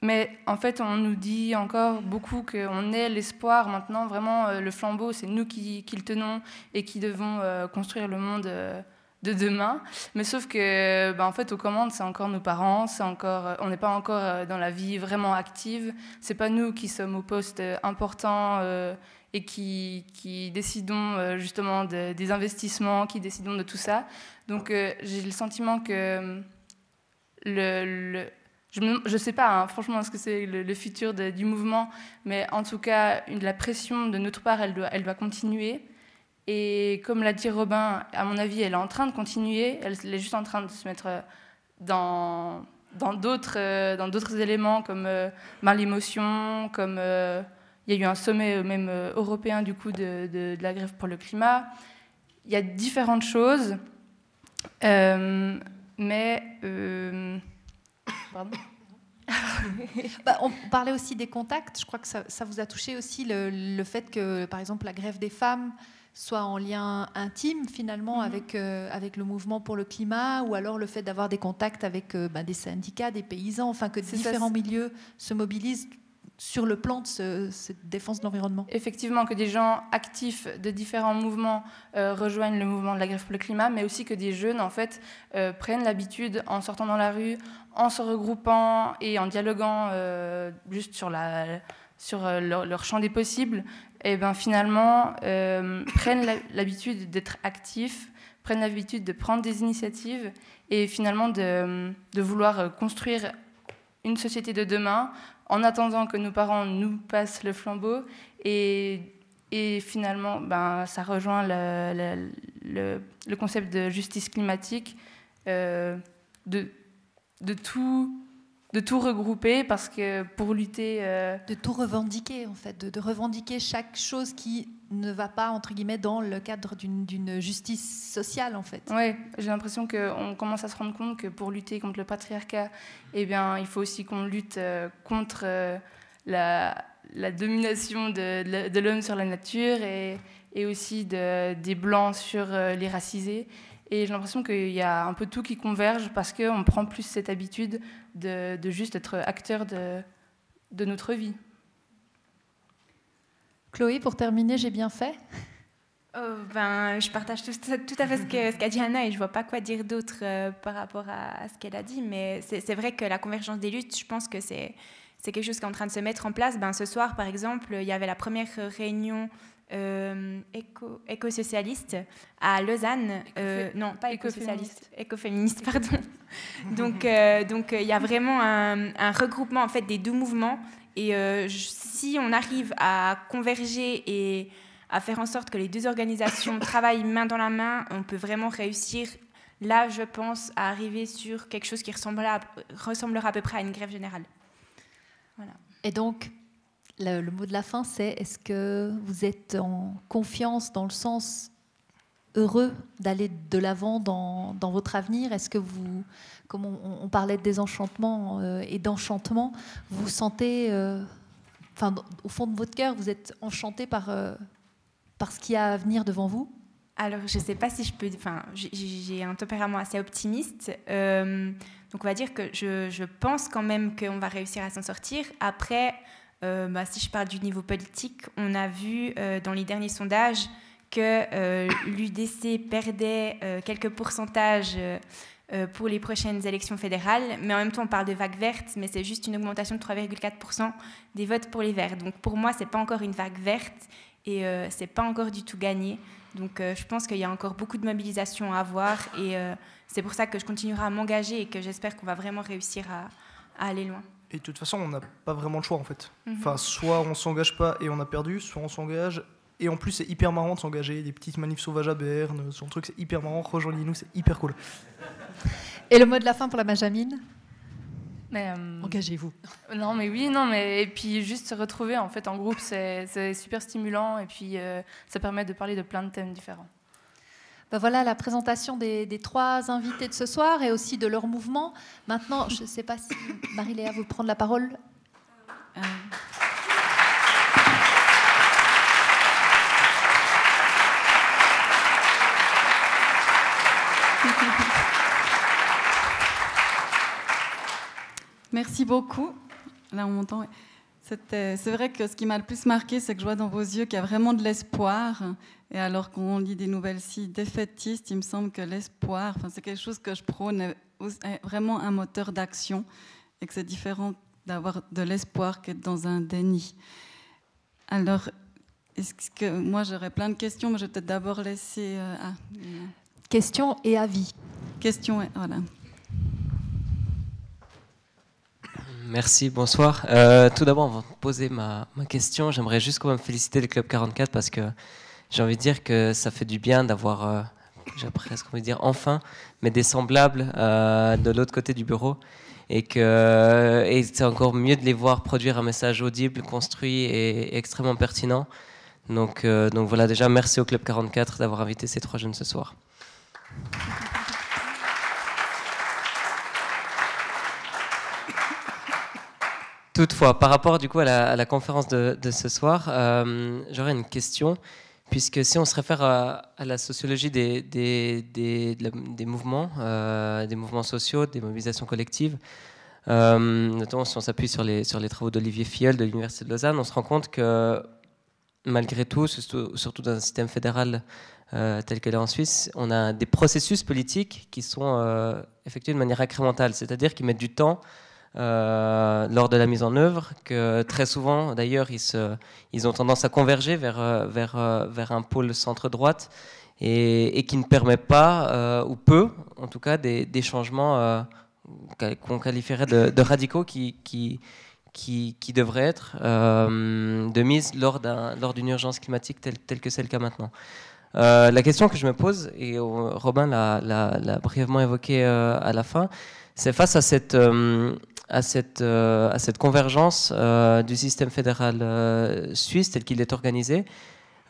[SPEAKER 5] mais en fait, on nous dit encore beaucoup qu'on est l'espoir maintenant, vraiment euh, le flambeau, c'est nous qui, qui, le tenons et qui devons euh, construire le monde euh, de demain. Mais sauf que, ben, en fait, aux commandes, c'est encore nos parents, c'est encore, on n'est pas encore dans la vie vraiment active. C'est pas nous qui sommes au poste important et qui, décidons euh, justement des investissements, qui décidons de tout ça. Donc euh, j'ai le sentiment que le, je ne sais pas hein, franchement ce que c'est le, futur du mouvement, mais en tout cas la pression de notre part, elle doit, continuer. Et comme l'a dit Robin, à mon avis, elle est en train de continuer, elle, est juste en train de se mettre dans dans d'autres dans d'autres éléments comme euh, l'émotion, comme il y a eu un sommet euh, même euh, européen du coup de, la grève pour le climat. Il y a différentes choses, euh, mais pardon. [LAUGHS]
[SPEAKER 2] Bah, on parlait aussi des contacts. Je crois que ça, vous a touché aussi le, fait que, par exemple, la grève des femmes soit en lien intime finalement mm-hmm. avec, avec le mouvement pour le climat, ou alors le fait d'avoir des contacts avec bah, des syndicats, des paysans, enfin que différents milieux se mobilisent sur le plan de cette défense de l'environnement.
[SPEAKER 5] Effectivement, que des gens actifs de différents mouvements euh, rejoignent le mouvement de la grève pour le climat, mais aussi que des jeunes, en fait, euh, prennent l'habitude, en sortant dans la rue, en se regroupant et en dialoguant euh, juste sur, leur, champ des possibles, et ben finalement, prennent l'habitude d'être actifs, prennent l'habitude de prendre des initiatives et finalement de vouloir construire une société de demain en attendant que nos parents nous passent le flambeau. Et, et finalement, ben, ça rejoint le, le, concept de justice climatique, euh, de, de tout de tout regrouper parce que pour lutter.
[SPEAKER 2] De tout revendiquer, en fait, de, revendiquer chaque chose qui ne va pas, entre guillemets, dans le cadre d'une justice sociale, en fait.
[SPEAKER 5] Oui, j'ai l'impression qu'on commence à se rendre compte que pour lutter contre le patriarcat, eh bien, il faut aussi qu'on lutte contre la, la, domination de, l'homme sur la nature et, aussi de, des blancs sur les racisés. Et j'ai l'impression qu'il y a un peu tout qui converge parce qu'on prend plus cette habitude de, juste être acteur de, notre vie.
[SPEAKER 2] Chloé, pour terminer, j'ai bien fait?
[SPEAKER 3] Oh, ben, Je partage tout, tout à fait ce qu'a ce dit Anna et je ne vois pas quoi dire d'autre euh, par rapport à, ce qu'elle a dit. Mais c'est vrai que la convergence des luttes, je pense que c'est quelque chose qui est en train de se mettre en place. Ben, ce soir, par exemple, il y avait la première réunion euh, éco, éco-socialiste à Lausanne. Euh, non, pas éco-socialiste, éco-féministe, pardon. [LAUGHS] donc, euh, donc il y a vraiment un, regroupement en fait des deux mouvements. Et si on arrive à converger et à faire en sorte que les deux organisations [COUGHS] travaillent main dans la main, on peut vraiment réussir. Là, je pense, à arriver sur quelque chose qui ressemblera, ressemblera à peu près à une grève générale.
[SPEAKER 2] Voilà. Et donc, le, mot de la fin, c'est est-ce que vous êtes en confiance dans le sens heureux d'aller de l'avant dans, dans, votre avenir? Est-ce que vous, comme on, parlait de désenchantement euh, et d'enchantement, vous sentez, euh, au fond de votre cœur, vous êtes enchanté par, euh, par ce qui a à venir devant vous?
[SPEAKER 3] Alors, je ne sais pas si je peux. Enfin, j'ai un tempérament assez optimiste. donc, on va dire que je, je pense quand même qu'on va réussir à s'en sortir. Après, bah, si je parle du niveau politique, on a vu dans les derniers sondages que euh, l'UDC perdait quelques pourcentages pour les prochaines élections fédérales, mais en même temps on parle de vague verte, mais c'est juste une augmentation de 3,4% des votes pour les verts. Donc pour moi, c'est pas encore une vague verte et c'est pas encore du tout gagné. Donc je pense qu'il y a encore beaucoup de mobilisation à avoir et c'est pour ça que je continuerai à m'engager et que j'espère qu'on va vraiment réussir à aller loin.
[SPEAKER 4] Et de toute façon, on n'a pas vraiment le choix en fait. Mhm. Enfin, soit on s'engage pas et on a perdu, soit on s'engage. Et en plus, c'est hyper marrant de s'engager. Des petites manifs sauvages à Berne, son truc, c'est hyper marrant. Rejoignez-nous, c'est hyper cool.
[SPEAKER 2] Et le mot de la fin pour la Benjamine? Euh, Engagez-vous.
[SPEAKER 5] Non, mais oui, non, mais et puis juste se retrouver en fait en groupe, c'est super stimulant et puis euh, ça permet de parler de plein de thèmes différents.
[SPEAKER 2] Ben voilà la présentation des, trois invités de ce soir et aussi de leur mouvement. Maintenant, je ne sais pas si Marie-Léa veut prendre la parole. Euh.
[SPEAKER 1] Merci beaucoup. Là, on m'entend. C'est vrai que ce qui m'a le plus marqué, c'est que je vois dans vos yeux qu'il y a vraiment de l'espoir et alors qu'on lit des nouvelles si défaitistes, il me semble que l'espoir, enfin, c'est quelque chose que je prône, est vraiment un moteur d'action et que c'est différent d'avoir de l'espoir qu'être dans un déni. Alors, est-ce que moi j'aurais plein de questions, mais je vais peut-être d'abord laisser. Euh, ah,
[SPEAKER 2] questions et avis.
[SPEAKER 1] Questions, et, voilà.
[SPEAKER 6] Merci, bonsoir. Euh, tout d'abord, avant de poser ma, question, j'aimerais juste quand même féliciter le Club 44 parce que j'ai envie de dire que ça fait du bien d'avoir, euh, j'ai presque envie de dire enfin, mais des semblables euh, de l'autre côté du bureau. Et que c'est encore mieux de les voir produire un message audible, construit et, extrêmement pertinent. Donc, euh, donc voilà, déjà, merci au Club 44 d'avoir invité ces trois jeunes ce soir. Toutefois, par rapport du coup à la, conférence de, ce soir, j'aurais une question puisque si on se réfère à, la sociologie des, mouvements, euh, des mouvements sociaux, des mobilisations collectives, euh, notamment si on s'appuie sur les, travaux d'Olivier Filleul de l'Université de Lausanne, on se rend compte que malgré tout, surtout, dans un système fédéral euh, tel qu'il est en Suisse, on a des processus politiques qui sont effectués de manière incrémentale, c'est-à-dire qui mettent du temps euh, lors de la mise en œuvre, que très souvent, d'ailleurs, ils, ont tendance à converger vers, euh, euh, un pôle centre-droite et, qui ne permet pas, ou peu, en tout cas, des, changements qu'on qualifierait de, radicaux qui, devraient être de mise lors d'une urgence climatique telle, que c'est le cas maintenant. la question que je me pose, et Robin l'a brièvement évoqué à la fin, c'est face à cette, à cette, à cette convergence du système fédéral suisse tel qu'il est organisé.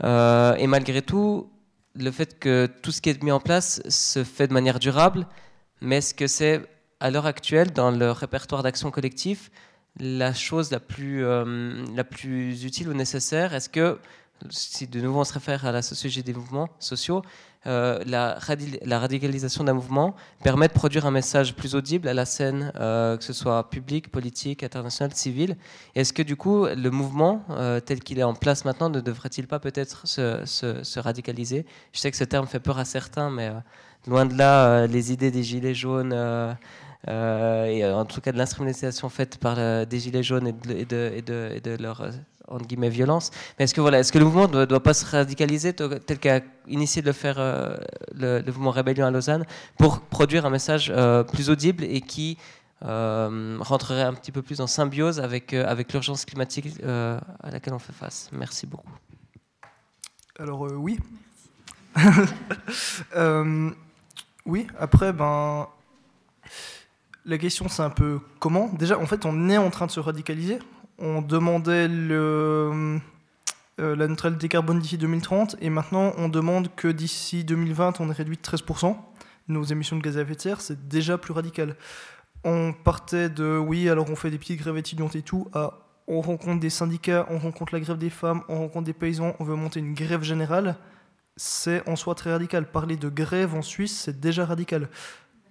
[SPEAKER 6] et malgré tout, le fait que tout ce qui est mis en place se fait de manière durable, mais est-ce que c'est à l'heure actuelle, dans le répertoire d'action collective, la chose la plus, la plus utile ou nécessaire Est-ce que si de nouveau on se réfère à la sociologie des mouvements sociaux, euh, la, radicalisation d'un mouvement permet de produire un message plus audible à la scène, euh, que ce soit public, politique, international, civil. Est-ce que du coup, le mouvement euh, tel qu'il est en place maintenant ne devrait-il pas peut-être se, se, radicaliser? Je sais que ce terme fait peur à certains, mais loin de là, les idées des gilets jaunes. et en tout cas de l'instrumentalisation faite par des gilets jaunes et de, et et de leur entre guillemets violence. Mais est-ce que voilà, est-ce que le mouvement ne doit, pas se radicaliser tel qu'a initié de le faire euh, le, mouvement Rébellion à Lausanne pour produire un message euh, plus audible et qui euh, rentrerait un petit peu plus en symbiose avec, avec l'urgence climatique à laquelle on fait face? Merci beaucoup.
[SPEAKER 4] Alors oui. [LAUGHS] oui, après, ben, la question c'est un peu comment? Déjà, en fait, on est en train de se radicaliser on demandait euh, la neutralité carbone d'ici 2030 et maintenant on demande que d'ici 2020 on ait réduit de 13% nos émissions de gaz à effet de serre, c'est déjà plus radical. On partait de oui, alors on fait des petites grèves étudiantes et tout, à on rencontre des syndicats, on rencontre la grève des femmes, on rencontre des paysans, on veut monter une grève générale, c'est en soi très radical. Parler de grève en Suisse, c'est déjà radical.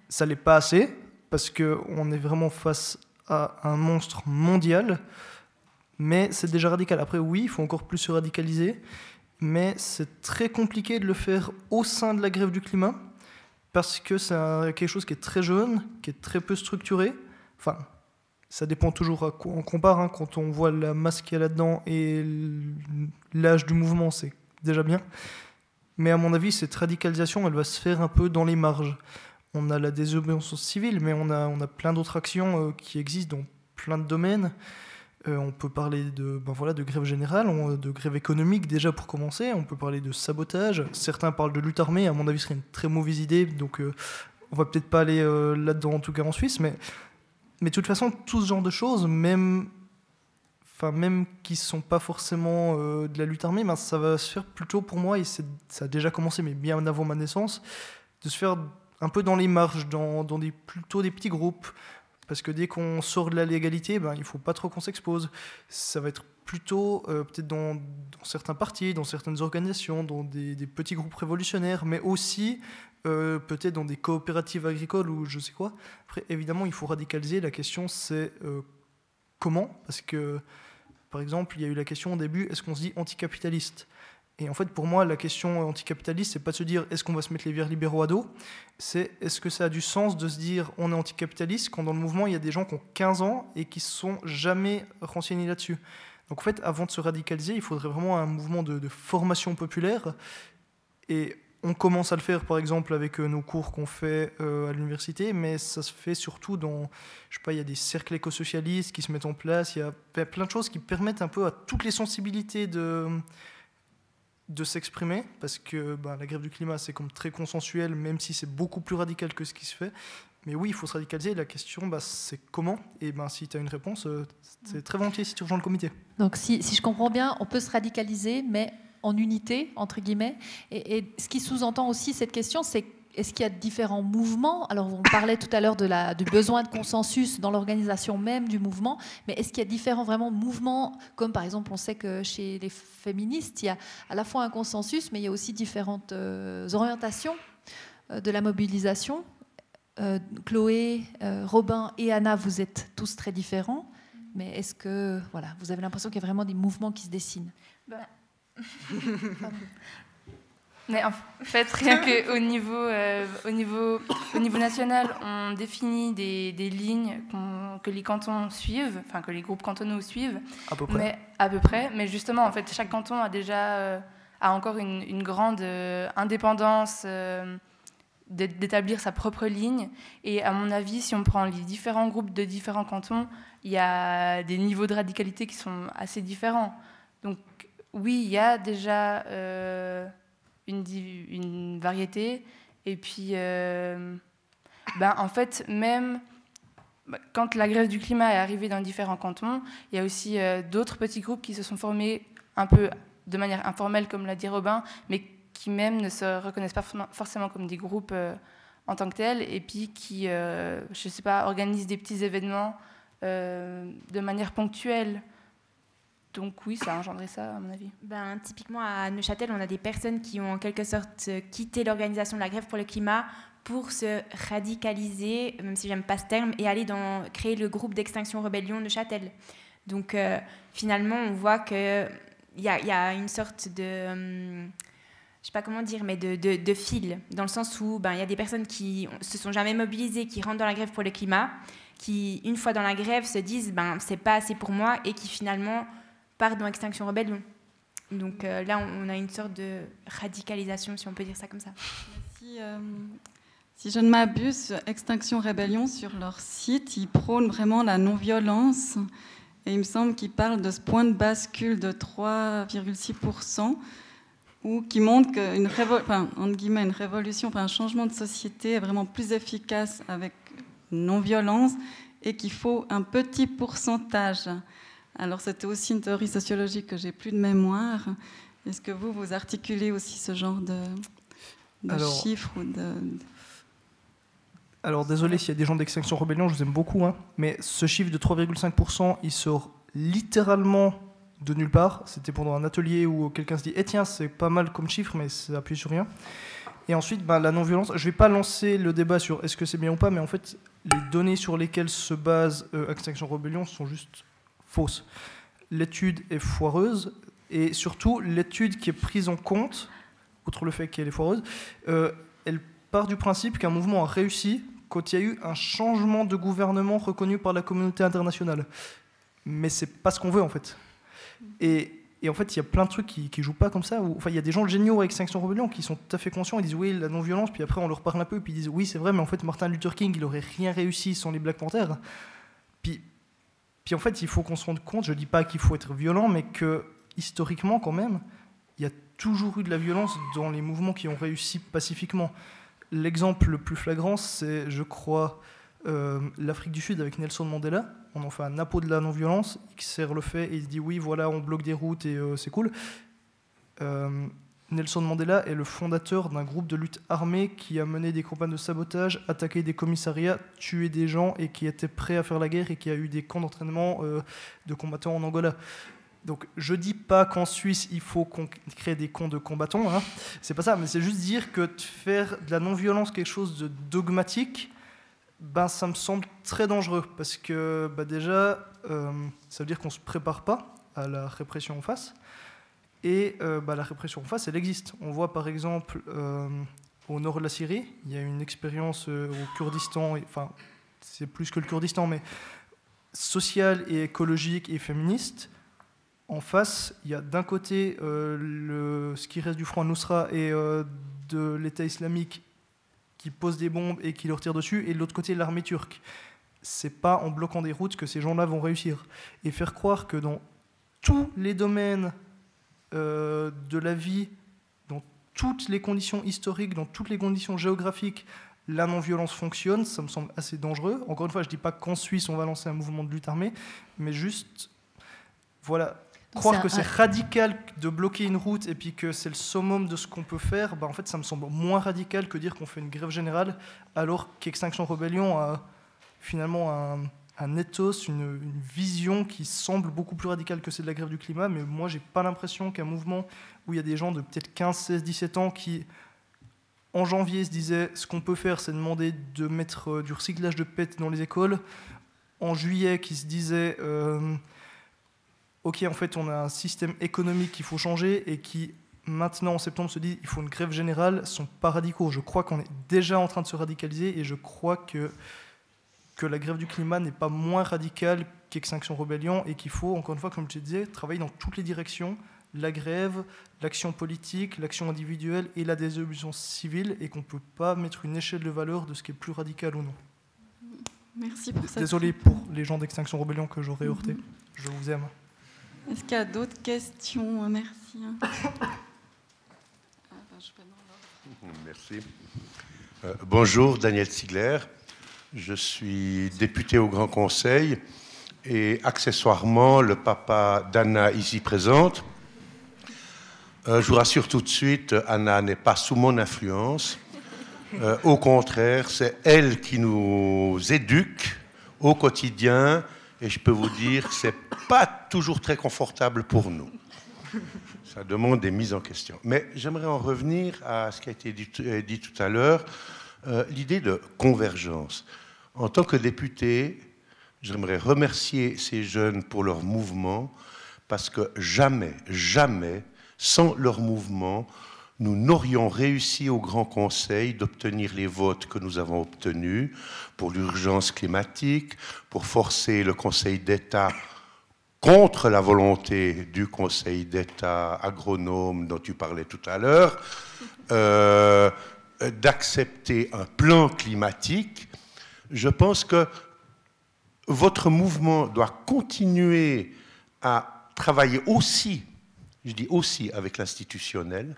[SPEAKER 4] Ça n'est pas assez, parce qu'on est vraiment face à un monstre mondial mais c'est déjà radical. Après, oui, il faut encore plus se radicaliser, mais c'est très compliqué de le faire au sein de la grève du climat, parce que c'est quelque chose qui est très jeune, qui est très peu structuré. Enfin, ça dépend toujours à quoi on compare. Hein. Quand on voit la masse qu'il y a là-dedans et l'âge du mouvement, c'est déjà bien. Mais à mon avis, cette radicalisation, elle va se faire un peu dans les marges. On a la désobéissance civile, mais on a, on a plein d'autres actions euh, qui existent dans plein de domaines. Euh, on peut parler de, ben voilà, de grève générale, de grève économique déjà pour commencer. On peut parler de sabotage. Certains parlent de lutte armée. À mon avis, ce serait une très mauvaise idée. Donc, euh, on va peut-être pas aller euh, là-dedans, en tout cas en Suisse. Mais, mais de toute façon, tout ce genre de choses, même, enfin, même qui sont pas forcément de la lutte armée, ben, ça va se faire plutôt pour moi, et ça a déjà commencé, mais bien avant ma naissance, de se faire un peu dans les marges, dans, plutôt des petits groupes. Parce que dès qu'on sort de la légalité, ben, il ne faut pas trop qu'on s'expose. Ça va être plutôt euh, peut-être dans, certains partis, dans certaines organisations, dans des, petits groupes révolutionnaires, mais aussi euh, peut-être dans des coopératives agricoles ou je sais quoi. Après, évidemment, il faut radicaliser. La question, c'est euh, comment? Parce que, par exemple, il y a eu la question au début, est-ce qu'on se dit anticapitaliste? Et en fait, pour moi, la question anticapitaliste, c'est pas de se dire est-ce qu'on va se mettre les verts libéraux à dos, c'est est-ce que ça a du sens de se dire on est anticapitaliste quand dans le mouvement, il y a des gens qui ont 15 ans et qui ne sont jamais renseignés là-dessus? Donc en fait, avant de se radicaliser, il faudrait vraiment un mouvement de, formation populaire. Et on commence à le faire, par exemple, avec euh, nos cours qu'on fait euh, à l'université, mais ça se fait surtout dans, je sais pas, il y a des cercles écosocialistes qui se mettent en place, il y a plein de choses qui permettent un peu à toutes les sensibilités de de s'exprimer, parce que bah, la grève du climat, c'est comme très consensuel, même si c'est beaucoup plus radical que ce qui se fait. Mais oui, il faut se radicaliser. La question, bah, c'est comment? Et ben, si tu as une réponse, euh, c'est très volontiers si tu rejoins le comité.
[SPEAKER 2] Donc, si, je comprends bien, on peut se radicaliser, mais en unité, entre guillemets. Et, et ce qui sous-entend aussi cette question, c'est est-ce qu'il y a différents mouvements? Alors, on parlait tout à l'heure du besoin de consensus dans l'organisation même du mouvement, mais est-ce qu'il y a différents vraiment mouvements? Comme par exemple, on sait que chez les féministes, il y a à la fois un consensus, mais il y a aussi différentes euh, orientations euh, de la mobilisation. Euh, Chloé, Robin et Anna, vous êtes tous très différents, mais est-ce que voilà, vous avez l'impression qu'il y a vraiment des mouvements qui se dessinent? Ben,
[SPEAKER 5] Mais en fait, rien qu'au niveau, euh, au niveau, au niveau national, on définit des, des lignes que les cantons suivent, enfin que les groupes cantonaux suivent.
[SPEAKER 4] À peu près.
[SPEAKER 5] Mais, à peu près. Mais justement, en fait, chaque canton a déjà euh, a encore une, une grande euh, indépendance d'établir sa propre ligne. Et à mon avis, si on prend les différents groupes de différents cantons, il y a des niveaux de radicalité qui sont assez différents. Donc oui, il y a déjà une, variété. Et puis, euh, ben, en fait, même, bah, quand la grève du climat est arrivée dans différents cantons, il y a aussi d'autres petits groupes qui se sont formés un peu de manière informelle, comme l'a dit Robin, mais qui même ne se reconnaissent pas forcément comme des groupes en tant que tels, et puis qui, je ne sais pas, organisent des petits événements de manière ponctuelle. Donc oui, ça a engendré ça, à mon avis.
[SPEAKER 3] Ben, typiquement, à Neuchâtel, on a des personnes qui ont en quelque sorte quitté l'organisation de la grève pour le climat pour se radicaliser, même si j'aime pas ce terme, et aller dans, créer le groupe d'extinction rébellion Neuchâtel. Donc euh, finalement, on voit qu'il y a, y a une sorte de... Hum, je sais pas comment dire, mais de, de, fil, dans le sens où ben, il y a des personnes qui se sont jamais mobilisées, qui rentrent dans la grève pour le climat, qui, une fois dans la grève, se disent ben, c'est pas assez pour moi, et qui finalement part dans Extinction Rebellion. Donc euh, là, on a une sorte de radicalisation, si on peut dire ça comme ça.
[SPEAKER 1] Si, euh, je ne m'abuse, Extinction Rebellion, sur leur site, ils prônent vraiment la non-violence. Et il me semble qu'ils parlent de ce point de bascule de 3,6%, ou qui montre qu'une enfin, une révolution, un changement de société est vraiment plus efficace avec non-violence et qu'il faut un petit pourcentage alors c'était aussi une théorie sociologique que j'ai plus de mémoire. Est-ce que vous, vous articulez aussi ce genre de, chiffres ou de...
[SPEAKER 4] Alors désolé s'il y a des gens d'Extinction Rebellion, je vous aime beaucoup, hein, mais ce chiffre de 3,5%, il sort littéralement de nulle part. C'était pendant un atelier où quelqu'un se dit Eh tiens, c'est pas mal comme chiffre, mais ça appuie sur rien. Et ensuite, bah, la non-violence, je ne vais pas lancer le débat sur est-ce que c'est bien ou pas, mais en fait, les données sur lesquelles se base euh, Extinction Rebellion sont juste L'étude est foireuse et surtout l'étude qui est prise en compte, outre le fait qu'elle est foireuse, euh, elle part du principe qu'un mouvement a réussi quand il y a eu un changement de gouvernement reconnu par la communauté internationale. Mais c'est pas ce qu'on veut en fait. Et, en fait, il y a plein de trucs qui, qui jouent pas comme ça. enfin, il y a des gens géniaux avec Extinction Rebellion qui sont tout à fait conscients. Ils disent oui, la non-violence, puis après on leur parle un peu, puis ils disent oui, c'est vrai, mais en fait, Martin Luther King, il aurait rien réussi sans les Black Panthers. Puis puis en fait, il faut qu'on se rende compte, je ne dis pas qu'il faut être violent, mais que historiquement, quand même, il y a toujours eu de la violence dans les mouvements qui ont réussi pacifiquement. L'exemple le plus flagrant, c'est, je crois, euh, l'Afrique du Sud avec Nelson Mandela. On en fait un apôt de la non-violence, il sert le fait et il se dit oui, voilà, on bloque des routes et euh, c'est cool. Euh, Nelson Mandela est le fondateur d'un groupe de lutte armée qui a mené des campagnes de sabotage, attaqué des commissariats, tué des gens et qui était prêt à faire la guerre et qui a eu des camps d'entraînement euh, de combattants en Angola. Donc je dis pas qu'en Suisse il faut qu'on crée des camps de combattants, hein. c'est pas ça, mais c'est juste dire que faire de la non-violence quelque chose de dogmatique, ben ça me semble très dangereux parce que bah, déjà euh, ça veut dire qu'on se prépare pas à la répression en face. Et euh, bah, la répression en face, elle existe. On voit par exemple euh, au nord de la Syrie, il y a une expérience euh, au Kurdistan, enfin c'est plus que le Kurdistan, mais sociale et écologique et féministe. En face, il y a d'un côté ce qui reste du front Nusra et de l'État islamique qui pose des bombes et qui leur tire dessus, et de l'autre côté l'armée turque. C'est pas en bloquant des routes que ces gens-là vont réussir. Et faire croire que dans tous les domaines euh, de la vie dans toutes les conditions historiques, dans toutes les conditions géographiques, la non-violence fonctionne, ça me semble assez dangereux. Encore une fois, je ne dis pas qu'en Suisse, on va lancer un mouvement de lutte armée, mais juste, voilà, croire que c'est radical de bloquer une route et puis que c'est le summum de ce qu'on peut faire, bah, en fait, ça me semble moins radical que dire qu'on fait une grève générale, alors qu'Extinction Rebellion a finalement un un ethos, une, vision qui semble beaucoup plus radicale que celle de la grève du climat, mais moi, j'ai pas l'impression qu'un mouvement où il y a des gens de peut-être 15, 16, 17 ans qui, en janvier, se disaient ce qu'on peut faire, c'est demander de mettre euh, du recyclage de PET dans les écoles. En juillet, qui se disaient euh, ok, en fait, on a un système économique qu'il faut changer et qui, maintenant, en septembre, se dit il faut une grève générale, sont pas radicaux. Je crois qu'on est déjà en train de se radicaliser et je crois que que la grève du climat n'est pas moins radicale qu'Extinction Rebellion et qu'il faut, encore une fois, comme je disais, travailler dans toutes les directions, la grève, l'action politique, l'action individuelle et la désobéissance civile, et qu'on ne peut pas mettre une échelle de valeur de ce qui est plus radical ou non.
[SPEAKER 1] Merci pour ça.
[SPEAKER 4] Désolé pour les gens d'Extinction Rebellion que j'aurais heurté. Mhm. Je vous aime.
[SPEAKER 1] Est-ce qu'il y a d'autres questions? Merci. [COUGHS]
[SPEAKER 7] Merci. Euh, bonjour, Daniel Sigler. Je suis député au Grand Conseil et accessoirement le papa d'Anna ici présente. Euh, je vous rassure tout de suite, Anna n'est pas sous mon influence. Euh, au contraire, c'est elle qui nous éduque au quotidien et je peux vous dire que ce n'est pas toujours très confortable pour nous. Ça demande des mises en question. Mais j'aimerais en revenir à ce qui a été dit, euh, tout à l'heure, euh, l'idée de convergence. En tant que député, j'aimerais remercier ces jeunes pour leur mouvement, parce que jamais, jamais, sans leur mouvement, nous n'aurions réussi au Grand Conseil d'obtenir les votes que nous avons obtenus pour l'urgence climatique, pour forcer le Conseil d'État contre la volonté du Conseil d'État agronome dont tu parlais tout à l'heure, euh, d'accepter un plan climatique. Je pense que votre mouvement doit continuer à travailler aussi, je dis aussi avec l'institutionnel,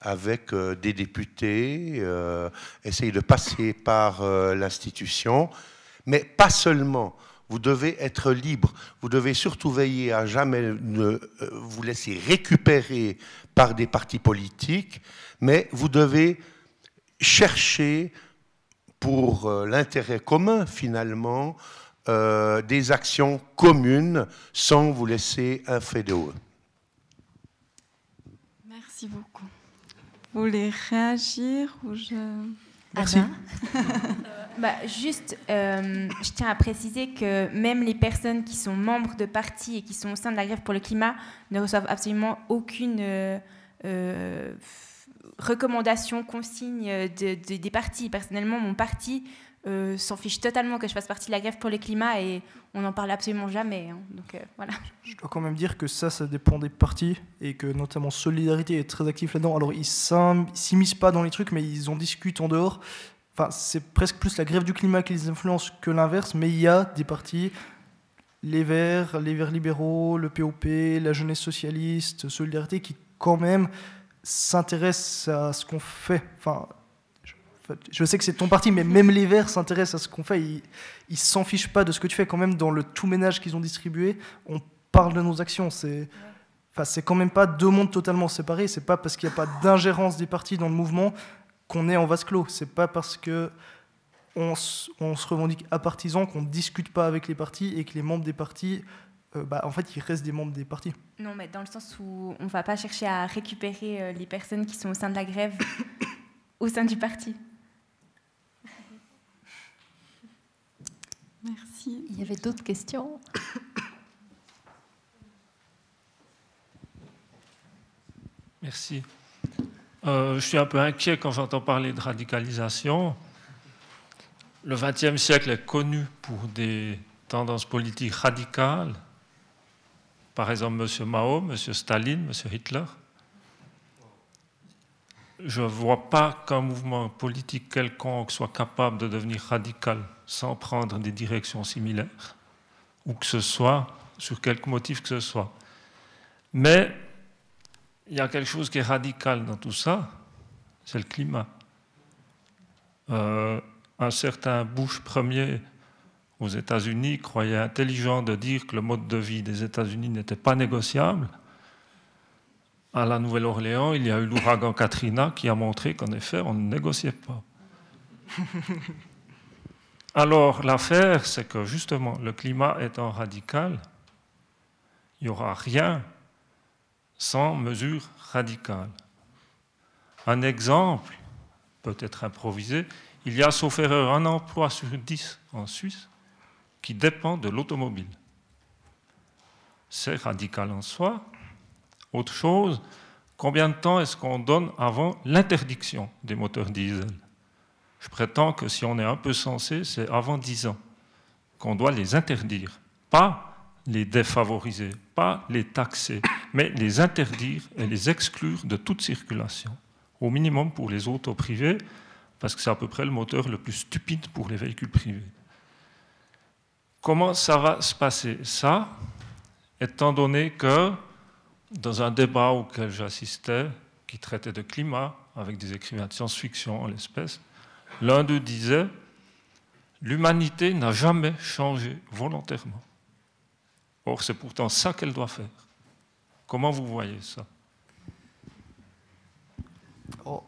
[SPEAKER 7] avec euh, des députés, euh, essayer de passer par euh, l'institution, mais pas seulement. Vous devez être libre. Vous devez surtout veiller à jamais ne vous laisser récupérer par des partis politiques, mais vous devez chercher pour l'intérêt commun finalement des actions communes sans vous laisser un fait de haut.
[SPEAKER 1] Merci beaucoup. Vous voulez réagir ou je...
[SPEAKER 4] Merci. [LAUGHS]
[SPEAKER 3] bah, juste, euh, je tiens à préciser que même les personnes qui sont membres de partis et qui sont au sein de la grève pour le climat ne reçoivent absolument aucune euh, euh, recommandation, consigne des partis. Personnellement, mon parti euh, s'en fiche totalement que je fasse partie de la grève pour le climat et on n'en parle absolument jamais. Hein. Donc euh, voilà.
[SPEAKER 4] Je dois quand même dire que ça, ça dépend des partis et que notamment Solidarité est très actif là-dedans. Alors ils s'immiscent pas dans les trucs, mais ils en discutent en dehors. Enfin, c'est presque plus la grève du climat qui les influence que l'inverse, mais il y a des partis, les Verts, les Verts libéraux, le POP, la jeunesse socialiste, Solidarité, qui quand même s'intéressent à ce qu'on fait. Enfin, je sais que c'est ton parti, mais même les Verts s'intéressent à ce qu'on fait. Ils, ils s'en fichent pas de ce que tu fais. Quand même, dans le tout ménage qu'ils ont distribué, on parle de nos actions. C'est, enfin, quand même pas deux mondes totalement séparés. C'est pas parce qu'il n'y a pas d'ingérence des partis dans le mouvement qu'on est en vase clos. C'est pas parce que on, se revendique à partisans qu'on ne discute pas avec les partis et que les membres des partis euh, bah, en fait, ils restent des membres des partis.
[SPEAKER 3] Non, mais dans le sens où on ne va pas chercher à récupérer euh, les personnes qui sont au sein de la grève [COUGHS] au sein du parti.
[SPEAKER 1] Merci.
[SPEAKER 2] Il y avait d'autres questions?
[SPEAKER 8] Merci. Euh, je suis un peu inquiet quand j'entends parler de radicalisation. Le XXe siècle est connu pour des tendances politiques radicales. Par exemple, M. Mao, M. Staline, M. Hitler. Je ne vois pas qu'un mouvement politique quelconque soit capable de devenir radical sans prendre des directions similaires, ou que ce soit, sur quelque motif que ce soit. Mais il y a quelque chose qui est radical dans tout ça, c'est le climat. Euh, un certain Bush premier aux États-Unis croyait intelligent de dire que le mode de vie des États-Unis n'était pas négociable. À la Nouvelle-Orléans, il y a eu l'ouragan Katrina qui a montré qu'en effet, on ne négociait pas. Alors l'affaire, c'est que justement, le climat étant radical, il n'y aura rien sans mesure radicale. Un exemple, peut-être improvisé, il y a, sauf erreur, un emploi sur dix en Suisse qui dépend de l'automobile. C'est radical en soi. Autre chose, combien de temps est-ce qu'on donne avant l'interdiction des moteurs diesel? Je prétends que si on est un peu sensé, c'est avant 10 ans qu'on doit les interdire, pas les défavoriser, pas les taxer, mais les interdire et les exclure de toute circulation, au minimum pour les autos privés, parce que c'est à peu près le moteur le plus stupide pour les véhicules privés. Comment ça va se passer? Ça, étant donné que dans un débat auquel j'assistais, qui traitait de climat, avec des écrivains de science-fiction en l'espèce, L'un d'eux disait L'humanité n'a jamais changé volontairement. Or, c'est pourtant ça qu'elle doit faire. Comment vous voyez ça?
[SPEAKER 4] Oh,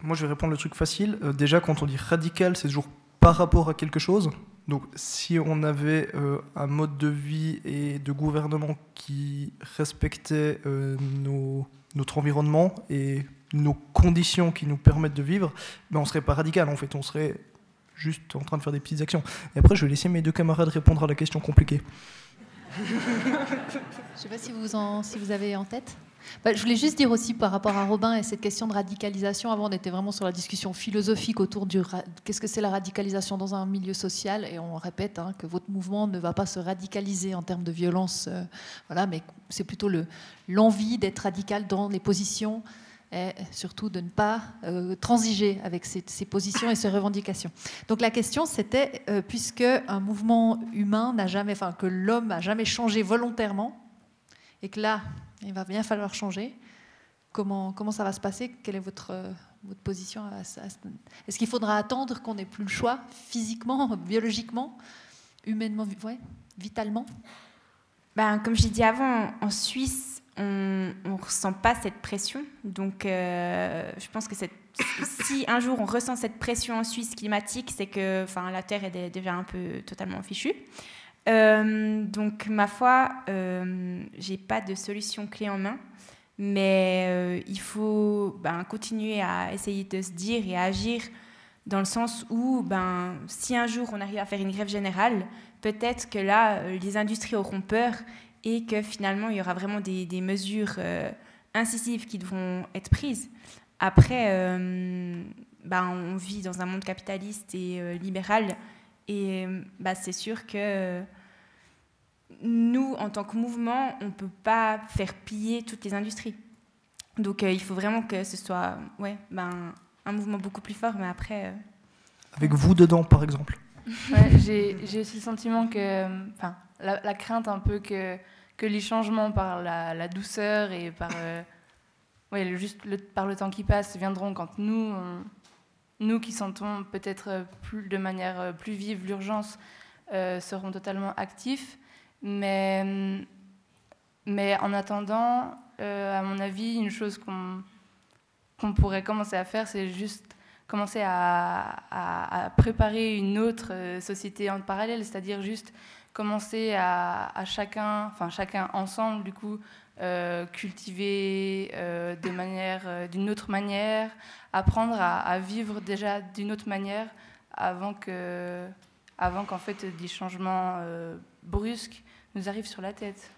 [SPEAKER 4] Moi, je vais répondre le truc facile. Euh, déjà, quand on dit radical, c'est toujours par rapport à quelque chose. Donc, si on avait euh, un mode de vie et de gouvernement qui respectait euh, notre environnement et nos conditions qui nous permettent de vivre, ben on serait pas radical en fait, on serait juste en train de faire des petites actions. Et après, je vais laisser mes deux camarades répondre à la question compliquée.
[SPEAKER 2] je ne sais pas si vous, en, si vous avez en tête. Bah, je voulais juste dire aussi par rapport à Robin et cette question de radicalisation. Avant, on était vraiment sur la discussion philosophique autour du qu'est-ce que c'est la radicalisation dans un milieu social? Et on répète hein, que votre mouvement ne va pas se radicaliser en termes de violence, euh, voilà, mais c'est plutôt l'envie d'être radical dans les positions et surtout de ne pas euh, transiger avec ces, positions et ces revendications. Donc la question c'était, euh, puisque un mouvement humain n'a jamais, enfin que l'homme a jamais changé volontairement, et que là il va bien falloir changer. Comment, comment ça va se passer? Quelle est votre, votre position Est-ce qu'il faudra attendre qu'on n'ait plus le choix, physiquement, [LAUGHS] biologiquement, humainement, ouais, vitalement?
[SPEAKER 3] Ben, Comme j'ai dit avant, en Suisse, on ne ressent pas cette pression. Donc, euh, je pense que si un jour on ressent cette pression en Suisse climatique, c'est que la Terre est déjà un peu totalement fichue. Euh, donc, ma foi, euh, j'ai pas de solution clé en main, mais euh, il faut ben, continuer à essayer de se dire et à agir dans le sens où, ben, si un jour on arrive à faire une grève générale, peut-être que là, euh, les industries auront peur et que finalement, il y aura vraiment des, mesures incisives qui devront être prises. Après, ben, on vit dans un monde capitaliste et libéral et bah, c'est sûr que nous, en tant que mouvement, on ne peut pas faire piller toutes les industries. Donc euh, il faut vraiment que ce soit ouais, ben, un mouvement beaucoup plus fort, mais après... Euh,
[SPEAKER 4] Avec vous dedans, par exemple [LAUGHS]
[SPEAKER 5] J'ai aussi le sentiment que... Enfin, la, crainte un peu que, que les changements par la, douceur et par... Euh, ouais, juste par le temps qui passe viendront quand nous, nous qui sentons peut-être de manière plus vive l'urgence, seront totalement actifs. Mais, mais en attendant, euh, à mon avis, une chose qu'on pourrait commencer à faire, c'est juste commencer à, préparer une autre euh, société en parallèle, c'est-à-dire juste commencer à, à, chacun, enfin chacun ensemble, du coup, euh, cultiver de manière, d'une autre manière, apprendre à, vivre déjà d'une autre manière avant que, avant qu'en fait des changements brusques nous arrive sur la tête.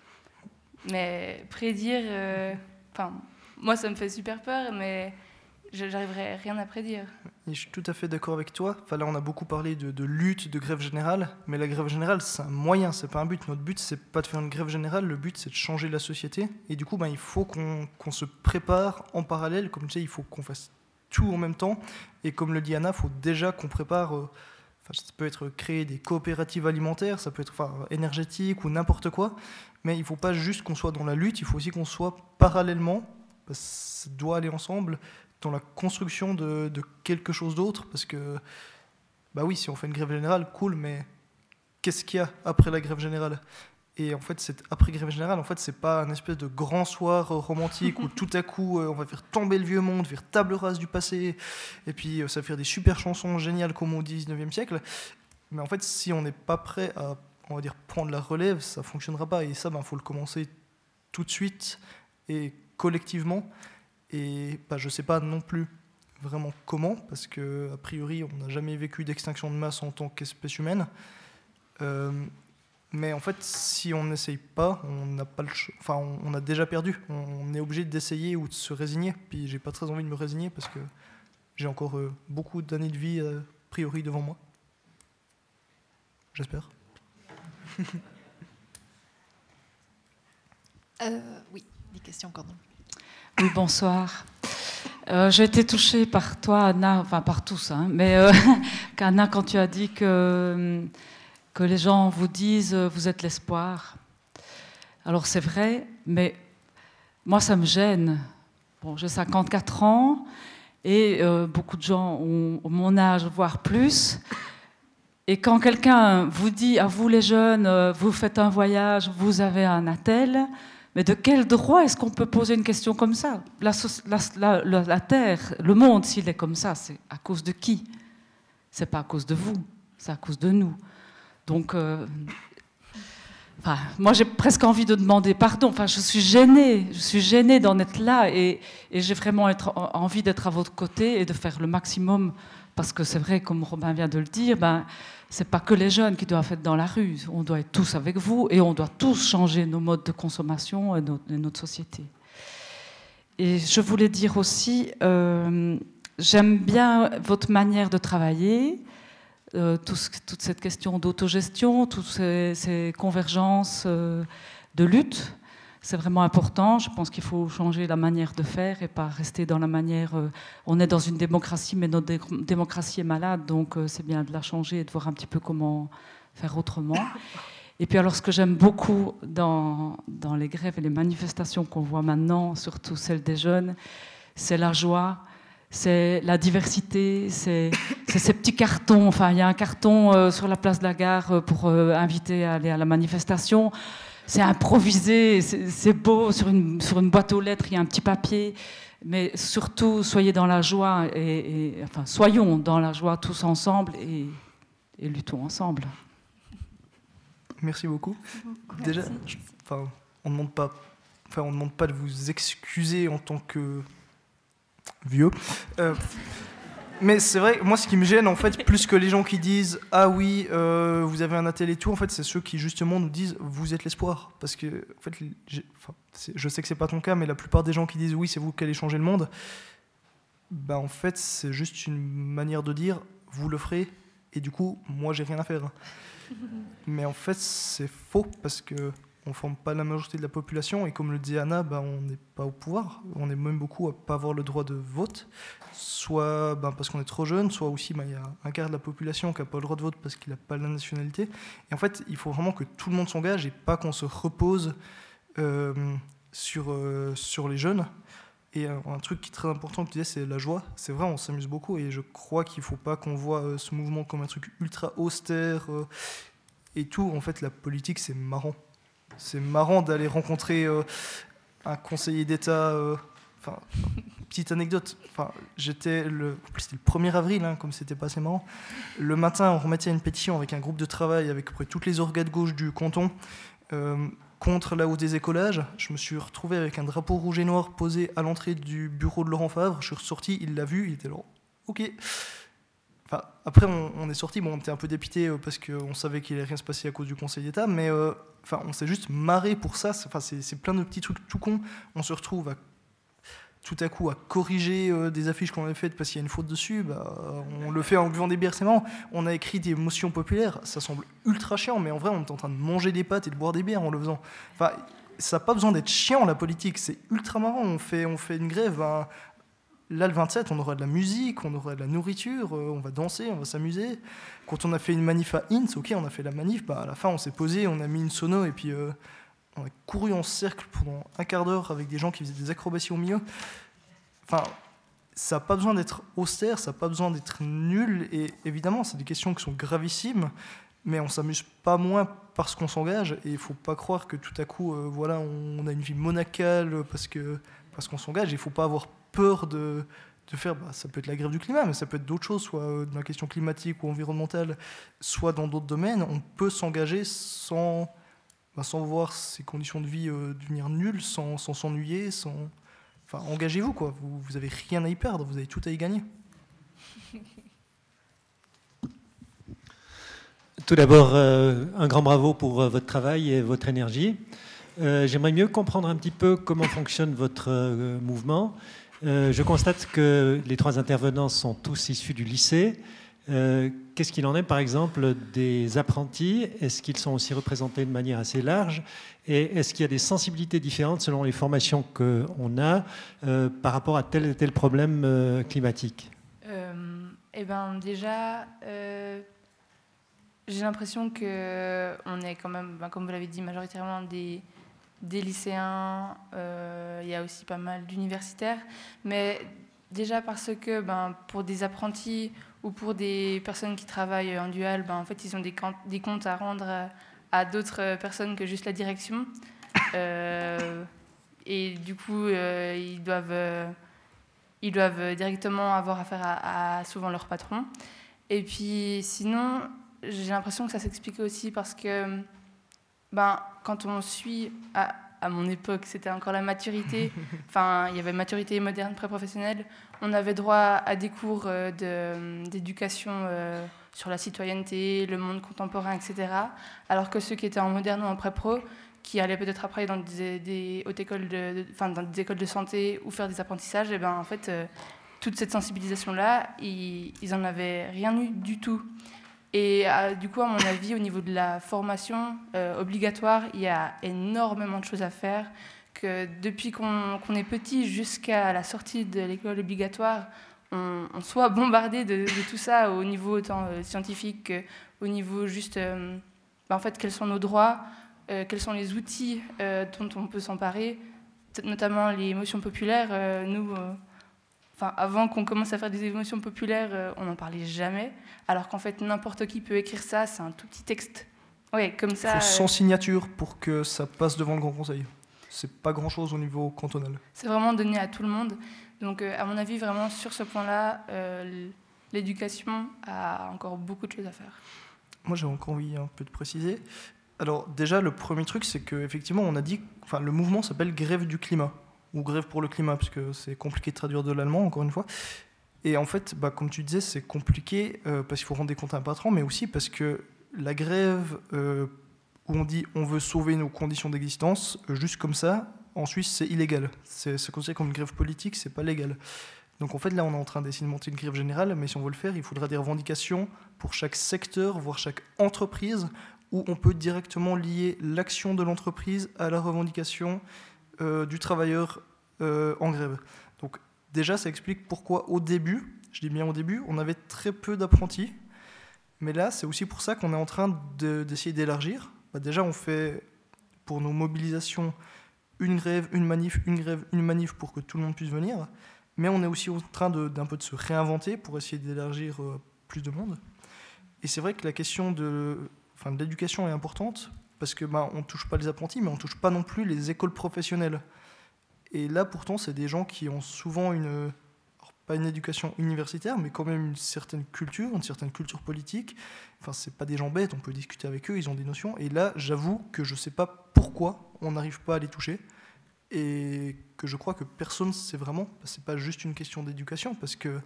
[SPEAKER 5] Mais prédire, euh, enfin, moi ça me fait super peur, mais j'arriverai rien à prédire.
[SPEAKER 4] je suis tout à fait d'accord avec toi. Enfin, là, on a beaucoup parlé de, lutte, de grève générale, mais la grève générale, c'est un moyen, c'est pas un but. Notre but, c'est pas de faire une grève générale, le but, c'est de changer la société. Et du coup, ben, il faut qu'on se prépare en parallèle. Comme tu sais, il faut qu'on fasse tout en même temps. Et comme le dit Anna, il faut déjà qu'on prépare. Euh, ça peut être créer des coopératives alimentaires, ça peut être enfin, énergétique ou n'importe quoi, mais il ne faut pas juste qu'on soit dans la lutte, il faut aussi qu'on soit parallèlement, ça doit aller ensemble, dans la construction de, de quelque chose d'autre, parce que, bah oui, si on fait une grève générale, cool, mais qu'est-ce qu'il y a après la grève générale? Et en fait, cette après-grève générale, en fait, c'est pas un espèce de grand soir romantique où [LAUGHS] tout à coup, euh, on va faire tomber le vieux monde, faire table rase du passé, et puis euh, ça va faire des super chansons géniales comme au 19e siècle. Mais en fait, si on n'est pas prêt à, on va dire, prendre la relève, ça fonctionnera pas. Et ça, il ben, faut le commencer tout de suite et collectivement. Et bah, je sais pas non plus vraiment comment, parce que a priori, on n'a jamais vécu d'extinction de masse en tant qu'espèce humaine. Euh, mais en fait, si on n'essaye pas, on pas le enfin, on, a déjà perdu. On est obligé d'essayer ou de se résigner. Puis j'ai pas très envie de me résigner parce que j'ai encore euh, beaucoup d'années de vie euh, a priori devant moi. J'espère. [LAUGHS]
[SPEAKER 2] Oui, des questions quand
[SPEAKER 1] Oui, bonsoir. J'ai été touchée par toi, Anna, enfin par tous, hein, mais [LAUGHS] Anna, quand tu as dit que que les gens vous disent euh, vous êtes l'espoir. Alors c'est vrai, mais moi ça me gêne. Bon, j'ai 54 ans et euh, beaucoup de gens ont mon âge, voire plus.
[SPEAKER 9] Et quand quelqu'un vous dit à vous les jeunes, euh, vous faites un voyage, vous avez un attel, mais de quel droit est-ce qu'on peut poser une question comme ça? La, Terre, le monde, s'il est comme ça, c'est à cause de qui? C'est pas à cause de vous, c'est à cause de nous. Donc, euh, moi, j'ai presque envie de demander pardon. Enfin, je suis gênée, je suis gênée d'en être là, et, j'ai vraiment envie d'être à votre côté et de faire le maximum, parce que c'est vrai, comme Robin vient de le dire, ben, c'est pas que les jeunes qui doivent être dans la rue. On doit être tous avec vous, et on doit tous changer nos modes de consommation et notre, société. Et je voulais dire aussi, euh, j'aime bien votre manière de travailler. Euh, toute cette question d'autogestion, toutes ces, convergences euh, de lutte. C'est vraiment important. Je pense qu'il faut changer la manière de faire et pas rester dans la manière. Euh, on est dans une démocratie, mais notre démocratie est malade, donc c'est bien de la changer et de voir un petit peu comment faire autrement. Et puis alors, ce que j'aime beaucoup dans, dans les grèves et les manifestations qu'on voit maintenant, surtout celles des jeunes, c'est la joie, c'est la diversité, c'est ces petits cartons. Enfin, il y a un carton euh, sur la place de la gare euh, pour euh, inviter à aller à la manifestation. C'est improvisé, c'est beau. Sur une, sur une boîte aux lettres, il y a un petit papier. Mais surtout, soyez dans la joie, et, enfin, soyons dans la joie tous ensemble et, luttons ensemble.
[SPEAKER 4] Merci beaucoup. Déjà, enfin, on ne demande pas, enfin, on ne demande pas de vous excuser en tant que vieux. Euh, mais c'est vrai, moi ce qui me gêne en fait, plus que les gens qui disent ah oui, euh, vous avez un atelier et tout, en fait c'est ceux qui justement nous disent vous êtes l'espoir. Parce que en fait, je sais que c'est pas ton cas, mais la plupart des gens qui disent oui, c'est vous qui allez changer le monde, bah en fait c'est juste une manière de dire vous le ferez et du coup moi j'ai rien à faire. [LAUGHS] mais en fait c'est faux parce que on ne forme pas la majorité de la population et comme le dit Anna, bah, on n'est pas au pouvoir. On est même beaucoup à pas avoir le droit de vote, soit bah, parce qu'on est trop jeune, soit aussi bah, il y a un quart de la population qui n'a pas le droit de vote parce qu'il n'a pas la nationalité. Et en fait, il faut vraiment que tout le monde s'engage et pas qu'on se repose euh, sur, euh, sur les jeunes. Et un truc qui est très important que tu c'est la joie. C'est vrai, on s'amuse beaucoup et je crois qu'il ne faut pas qu'on voit euh, ce mouvement comme un truc ultra austère et tout. En fait, la politique, c'est marrant c'est marrant d'aller rencontrer euh, un conseiller d'État. Euh, enfin, petite anecdote. Enfin, j'étais le, c'était le 1er avril, hein, comme c'était pas assez marrant. Le matin, on remettait une pétition avec un groupe de travail avec près toutes les organes de gauche du canton euh, contre la hausse des écolages. Je me suis retrouvé avec un drapeau rouge et noir posé à l'entrée du bureau de Laurent Favre. Je suis ressorti, il l'a vu, il était là. Ok après, on, est sorti, bon, on était un peu dépité parce qu'on savait qu'il allait rien se passer à cause du Conseil d'État, mais enfin, on s'est juste marré pour ça. Enfin, c'est plein de petits trucs tout cons. On se retrouve tout à coup à corriger euh, des affiches qu'on avait faites parce qu'il y a une faute dessus. Bah, on le fait en buvant des bières, c'est marrant. On a écrit des motions populaires, ça semble ultra chiant, mais en vrai, on est en train de manger des pâtes et de boire des bières en le faisant. Enfin, ça n'a pas besoin d'être chiant la politique, c'est ultra marrant. On fait, on fait une grève, Là, le 27, on aura de la musique, on aura de la nourriture, euh, on va danser, on va s'amuser. Quand on a fait une manif à Inns, ok, on a fait la manif, bah, à la fin, on s'est posé, on a mis une sono et puis euh, on a couru en cercle pendant un quart d'heure avec des gens qui faisaient des acrobaties au milieu. Enfin, ça n'a pas besoin d'être austère, ça n'a pas besoin d'être nul. Et évidemment, c'est des questions qui sont gravissimes, mais on s'amuse pas moins parce qu'on s'engage. Et il faut pas croire que tout à coup, euh, voilà, on a une vie monacale parce parce qu'on s'engage. Il faut pas avoir peur de, de faire, bah, ça peut être la grève du climat, mais ça peut être d'autres choses, soit euh, dans la question climatique ou environnementale, soit dans d'autres domaines. On peut s'engager sans, bah, sans voir ses conditions de vie euh, devenir nulles, sans s'ennuyer, sans... Engagez-vous, quoi. Vous, vous avez rien à y perdre, vous avez tout à y gagner.
[SPEAKER 10] Tout d'abord, euh, un grand bravo pour votre travail et votre énergie. J'aimerais mieux comprendre un petit peu comment fonctionne votre mouvement euh, je constate que les trois intervenants sont tous issus du lycée. Euh, qu'est-ce qu'il en est, par exemple, des apprentis? Est-ce qu'ils sont aussi représentés de manière assez large? Et est-ce qu'il y a des sensibilités différentes selon les formations qu'on a euh, par rapport à tel et tel problème climatique?
[SPEAKER 5] Eh bien, déjà, j'ai l'impression qu'on est quand même, ben, comme vous l'avez dit, majoritairement des des lycéens, euh, il y a aussi pas mal d'universitaires, mais déjà parce que ben, pour des apprentis ou pour des personnes qui travaillent en dual, ben, en fait, ils ont des, des comptes à rendre à, d'autres personnes que juste la direction. Euh, et du coup, euh, ils, doivent, ils doivent directement avoir affaire à, souvent leur patron. Et puis sinon, j'ai l'impression que ça s'explique aussi parce que ben, quand on suit à, à mon époque, c'était encore la maturité. [LAUGHS] Enfin, il y avait maturité moderne pré-professionnelle. On avait droit à des cours euh, d'éducation euh, sur la citoyenneté, le monde contemporain, etc. Alors que ceux qui étaient en moderne ou en pré-pro, qui allaient peut-être après dans des, hautes écoles de, enfin, dans des écoles de santé ou faire des apprentissages, et eh ben en fait, euh, toute cette sensibilisation-là, ils, ils en avaient rien eu du tout. Et euh, du coup, à mon avis, au niveau de la formation euh, obligatoire, il y a énormément de choses à faire. Que depuis qu'on est petit jusqu'à la sortie de l'école obligatoire, on, soit bombardé de, tout ça au niveau autant euh, scientifique qu'au niveau juste, bah, en fait, quels sont nos droits, quels sont les outils dont on peut s'emparer, notamment les émotions populaires. nous, Enfin, avant qu'on commence à faire des émotions populaires, euh, on n'en parlait jamais. Alors qu'en fait, n'importe qui peut écrire ça, c'est un tout petit texte. Ouais, comme ça.
[SPEAKER 4] Il faut sans euh, signature pour que ça passe devant le Grand Conseil. C'est pas grand chose au niveau cantonal.
[SPEAKER 5] C'est vraiment donné à tout le monde. Donc, euh, à mon avis, vraiment, sur ce point-là, l'éducation a encore beaucoup de choses à faire.
[SPEAKER 4] Moi, j'ai encore envie un peu de préciser. Alors, déjà, le premier truc, c'est qu'effectivement, on a dit. Enfin, le mouvement s'appelle Grève du climat ou grève pour le climat, parce que c'est compliqué de traduire de l'allemand, encore une fois. Et en fait, bah, comme tu disais, c'est compliqué euh, parce qu'il faut rendre des comptes à un patron, mais aussi parce que la grève euh, où on dit on veut sauver nos conditions d'existence, euh, juste comme ça, en Suisse, c'est illégal. C'est considéré comme une grève politique, c'est pas légal. Donc en fait, là, on est en train d'essayer de monter une grève générale, mais si on veut le faire, il faudra des revendications pour chaque secteur, voire chaque entreprise, où on peut directement lier l'action de l'entreprise à la revendication du travailleur euh, en grève. Donc déjà, ça explique pourquoi au début, je dis bien au début, on avait très peu d'apprentis. Mais là, c'est aussi pour ça qu'on est en train d'essayer d'élargir. Bah, déjà, on fait pour nos mobilisations une grève, une manif, une grève, une manif pour que tout le monde puisse venir. Mais on est aussi en train d'un peu de se réinventer pour essayer d'élargir euh, plus de monde. Et c'est vrai que la question de, enfin, de l'éducation est importante parce que bah, on touche pas les apprentis, mais on touche pas non plus les écoles professionnelles. Et là, pourtant, c'est des gens qui ont souvent une, pas une éducation universitaire, mais quand même une certaine culture, une certaine culture politique. Enfin, c'est pas des gens bêtes, on peut discuter avec eux, ils ont des notions. Et là, j'avoue que je sais pas pourquoi on n'arrive pas à les toucher, et que je crois que personne sait vraiment. C'est pas juste une question d'éducation, parce que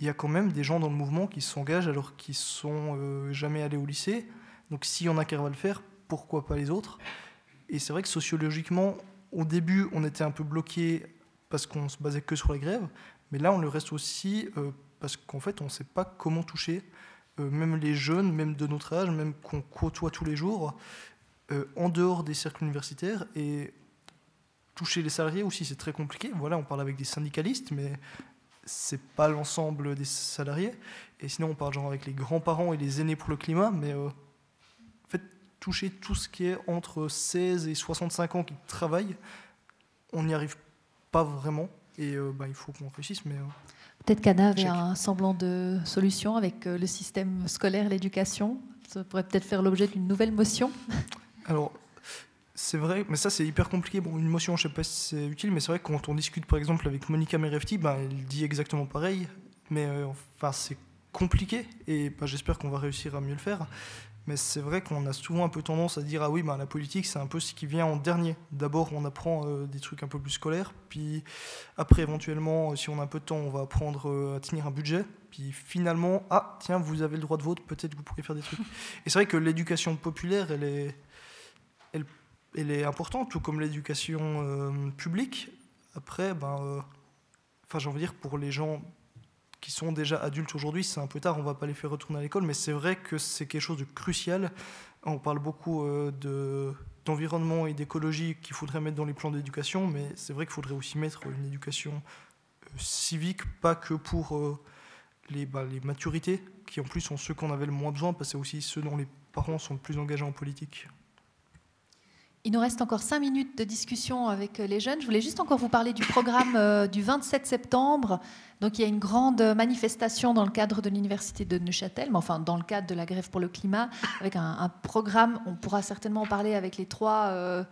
[SPEAKER 4] il y a quand même des gens dans le mouvement qui s'engagent alors qu'ils sont euh, jamais allés au lycée. Donc, si on a qu'à le faire, pourquoi pas les autres Et c'est vrai que sociologiquement, au début, on était un peu bloqué parce qu'on se basait que sur les grèves, mais là, on le reste aussi euh, parce qu'en fait, on ne sait pas comment toucher euh, même les jeunes, même de notre âge, même qu'on côtoie tous les jours, euh, en dehors des cercles universitaires. Et toucher les salariés aussi, c'est très compliqué. Voilà, on parle avec des syndicalistes, mais c'est pas l'ensemble des salariés. Et sinon, on parle genre avec les grands-parents et les aînés pour le climat, mais toucher tout ce qui est entre 16 et 65 ans qui travaillent, on n'y arrive pas vraiment. Et euh, bah, il faut qu'on réussisse. Mais, euh,
[SPEAKER 2] Peut-être qu'Anna avait un semblant de solution avec euh, le système scolaire, l'éducation. Ça pourrait peut-être faire l'objet d'une nouvelle motion. [LAUGHS]
[SPEAKER 4] Alors, c'est vrai, mais ça c'est hyper compliqué. Bon, une motion, je sais pas si c'est utile, mais c'est vrai que quand on discute par exemple avec Monica Merefti, bah, elle dit exactement pareil. Mais enfin, c'est compliqué et bah, j'espère qu'on va réussir à mieux le faire. Mais c'est vrai qu'on a souvent un peu tendance à dire ah oui, bah, la politique c'est un peu ce qui vient en dernier. D'abord on apprend euh, des trucs un peu plus scolaires, puis après éventuellement euh, si on a un peu de temps on va apprendre euh, à tenir un budget, puis finalement ah tiens vous avez le droit de vote, peut-être que vous pourrez faire des trucs. Et c'est vrai que l'éducation populaire elle est, elle, elle, est importante, tout comme l'éducation publique. Après ben, enfin j'ai envie de dire pour les gens qui sont déjà adultes aujourd'hui, c'est un peu tard, on va pas les faire retourner à l'école, mais c'est vrai que c'est quelque chose de crucial. On parle beaucoup euh, de, d'environnement et d'écologie qu'il faudrait mettre dans les plans d'éducation, mais c'est vrai qu'il faudrait aussi mettre une éducation euh, civique, pas que pour euh, les, bah, les maturités, qui en plus sont ceux qu'on avait le moins besoin, parce que c'est aussi ceux dont les parents sont le plus engagés en politique.
[SPEAKER 2] Il nous reste encore cinq minutes de discussion avec les jeunes. Je voulais juste encore vous parler du programme euh, du 27 septembre. Donc, il y a une grande manifestation dans le cadre de l'université de Neuchâtel, mais enfin dans le cadre de la grève pour le climat, avec un, programme. On pourra certainement en parler avec les trois euh,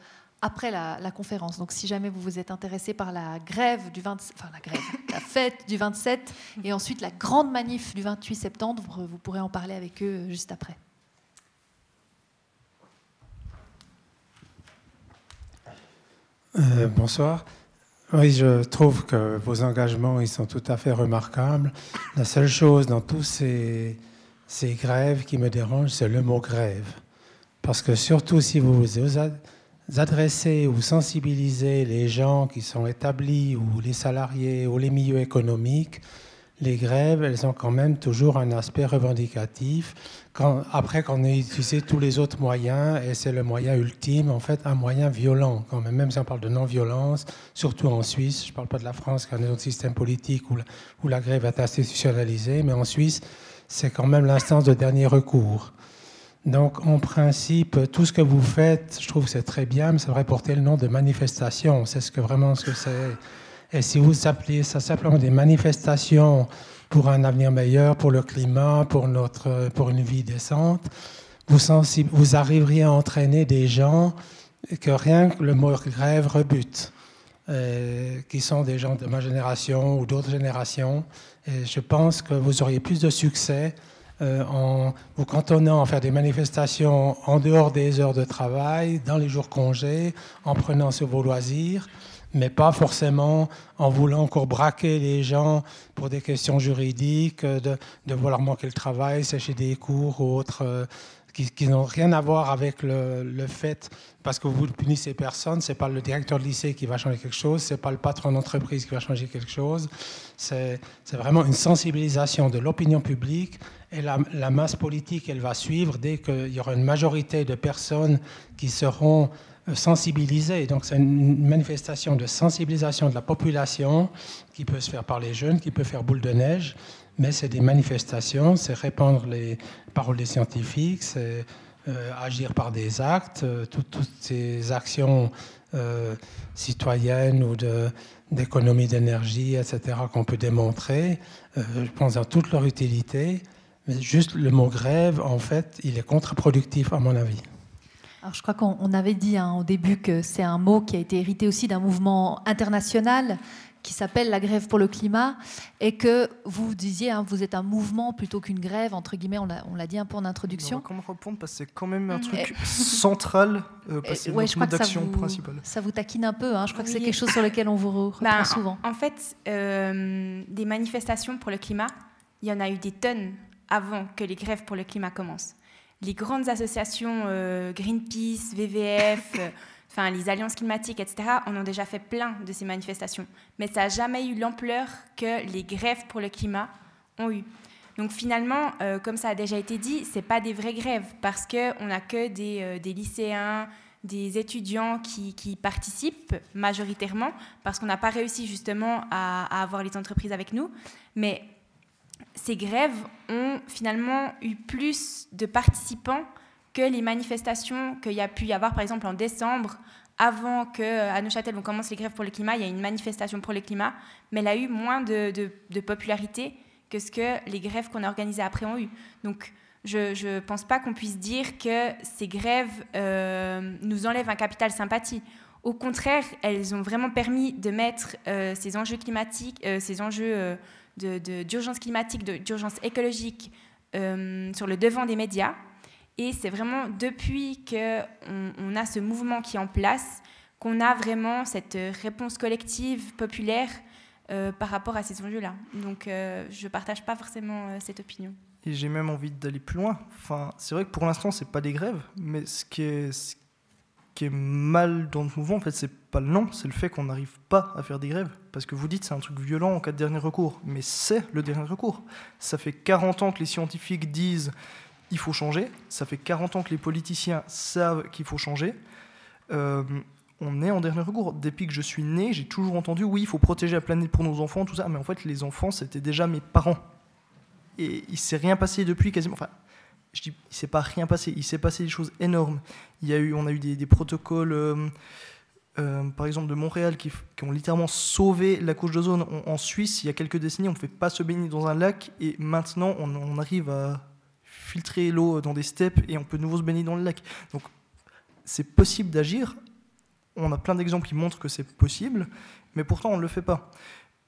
[SPEAKER 2] après la, conférence. Donc, si jamais vous vous êtes intéressé par la grève du 27, enfin la grève, la fête du 27, et ensuite la grande manif du 28 septembre, vous pourrez en parler avec eux juste après.
[SPEAKER 11] Euh, bonsoir. Oui, je trouve que vos engagements, ils sont tout à fait remarquables. La seule chose dans tous ces, ces grèves qui me dérange, c'est le mot grève. Parce que surtout si vous vous adressez ou sensibilisez les gens qui sont établis ou les salariés ou les milieux économiques, les grèves, elles ont quand même toujours un aspect revendicatif. Après qu'on ait utilisé tous les autres moyens, et c'est le moyen ultime, en fait, un moyen violent, quand même, même si on parle de non-violence, surtout en Suisse, je ne parle pas de la France, qui a un autre système politique où la, où la grève est institutionnalisée, mais en Suisse, c'est quand même l'instance de dernier recours. Donc, en principe, tout ce que vous faites, je trouve que c'est très bien, mais ça devrait porter le nom de manifestation. C'est ce que vraiment ce que c'est. Et si vous appelez ça simplement des manifestations pour un avenir meilleur, pour le climat, pour, notre, pour une vie décente, vous, vous arriveriez à entraîner des gens que rien que le mot grève rebute, euh, qui sont des gens de ma génération ou d'autres générations. Et je pense que vous auriez plus de succès euh, en vous cantonnant à faire des manifestations en dehors des heures de travail, dans les jours congés, en prenant sur vos loisirs, mais pas forcément en voulant encore braquer les gens pour des questions juridiques, de, de vouloir manquer le travail, sécher des cours ou autres, euh, qui, n'ont rien à voir avec le, le, fait, parce que vous punissez personne, c'est pas le directeur de lycée qui va changer quelque chose, c'est pas le patron d'entreprise qui va changer quelque chose, c'est vraiment une sensibilisation de l'opinion publique et la, la, masse politique, elle va suivre dès qu'il y aura une majorité de personnes qui seront sensibiliser. Donc c'est une manifestation de sensibilisation de la population qui peut se faire par les jeunes, qui peut faire boule de neige, mais c'est des manifestations, c'est répandre les paroles des scientifiques, c'est euh, agir par des actes, euh, toutes ces actions euh, citoyennes ou d'économie d'énergie, etc., qu'on peut démontrer, je pense à toute leur utilité. Mais juste le mot grève, en fait, il est contre-productif à mon avis.
[SPEAKER 2] Alors, je crois qu'on avait dit hein, au début que c'est un mot qui a été hérité aussi d'un mouvement international qui s'appelle la grève pour le climat, et que vous disiez, hein, vous êtes un mouvement plutôt qu'une grève, entre guillemets, on l'a dit un peu en introduction.
[SPEAKER 4] Comment répondre Parce que c'est quand même un mm. truc central, euh, parce que c'est notre d'action principale.
[SPEAKER 2] Ça vous taquine un peu, hein, je crois que c'est quelque chose sur lequel on vous reprend bah, souvent.
[SPEAKER 3] En, fait, euh, des manifestations pour le climat, il y en a eu des tonnes avant que les grèves pour le climat commencent les grandes associations euh, Greenpeace, WWF, euh, les alliances climatiques, etc., on a déjà fait plein de ces manifestations. Mais ça n'a jamais eu l'ampleur que les grèves pour le climat ont eu. Donc finalement, euh, comme ça a déjà été dit, ce pas des vraies grèves parce qu'on n'a que des, lycéens, des étudiants qui, qui participent majoritairement parce qu'on n'a pas réussi justement à, à, avoir les entreprises avec nous. Mais ces grèves ont finalement eu plus de participants que les manifestations qu'il y a pu y avoir, par exemple, en décembre, avant qu'à Neuchâtel, on commence les grèves pour le climat, il y a une manifestation pour le climat, mais elle a eu moins de, popularité que ce que les grèves qu'on a organisées après ont eu. Donc, je ne pense pas qu'on puisse dire que ces grèves euh, nous enlèvent un capital sympathie. Au contraire, elles ont vraiment permis de mettre euh, ces enjeux climatiques, euh, ces enjeux d'urgence climatique, d'urgence écologique euh, sur le devant des médias. Et c'est vraiment depuis qu'on on a ce mouvement qui est en place qu'on a vraiment cette réponse collective, populaire, euh, par rapport à ces enjeux-là. Donc euh, je ne partage pas forcément cette opinion.
[SPEAKER 4] Et j'ai même envie d'aller plus loin. Enfin, c'est vrai que pour l'instant, ce n'est pas des grèves, mais ce qui est, qui est mal dans le mouvement, en fait, c'est pas le nom, c'est le fait qu'on n'arrive pas à faire des grèves. Parce que vous dites c'est un truc violent en cas de dernier recours, mais c'est le dernier recours. Ça fait 40 ans que les scientifiques disent il faut changer, ça fait 40 ans que les politiciens savent qu'il faut changer. Euh, on est en dernier recours. Depuis que je suis né, j'ai toujours entendu oui, il faut protéger la planète pour nos enfants, tout ça. Mais en fait, les enfants, c'était déjà mes parents. Et il s'est rien passé depuis quasiment. Enfin, je dis, il s'est pas rien passé. Il s'est passé des choses énormes. Il y a eu, on a eu des, protocoles, euh, euh, par exemple de Montréal, qui, ont littéralement sauvé la couche d'ozone. En, Suisse, il y a quelques décennies, on ne fait pas se baigner dans un lac, et maintenant, on, arrive à filtrer l'eau dans des steppes et on peut de nouveau se baigner dans le lac. Donc, c'est possible d'agir. On a plein d'exemples qui montrent que c'est possible, mais pourtant on ne le fait pas.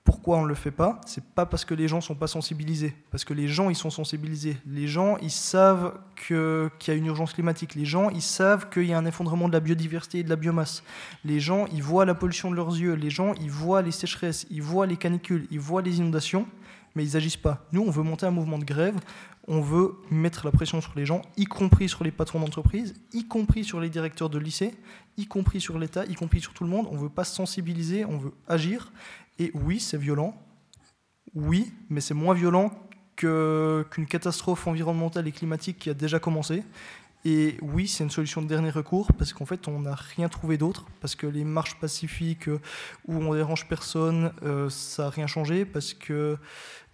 [SPEAKER 4] Pourquoi on ne le fait pas C'est pas parce que les gens sont pas sensibilisés, parce que les gens ils sont sensibilisés. Les gens ils savent qu'il y a une urgence climatique. Les gens ils savent qu'il y a un effondrement de la biodiversité et de la biomasse. Les gens ils voient la pollution de leurs yeux. Les gens ils voient les sécheresses, ils voient les canicules, ils voient les inondations, mais ils agissent pas. Nous on veut monter un mouvement de grève. On veut mettre la pression sur les gens, y compris sur les patrons d'entreprise, y compris sur les directeurs de lycée, y compris sur l'État, y compris sur tout le monde. On veut pas sensibiliser, on veut agir. Et oui, c'est violent. Oui, mais c'est moins violent qu'une catastrophe environnementale et climatique qui a déjà commencé. Et oui, c'est une solution de dernier recours parce qu'en fait, on n'a rien trouvé d'autre. Parce que les marches pacifiques où on dérange personne, euh, ça n'a rien changé. Parce que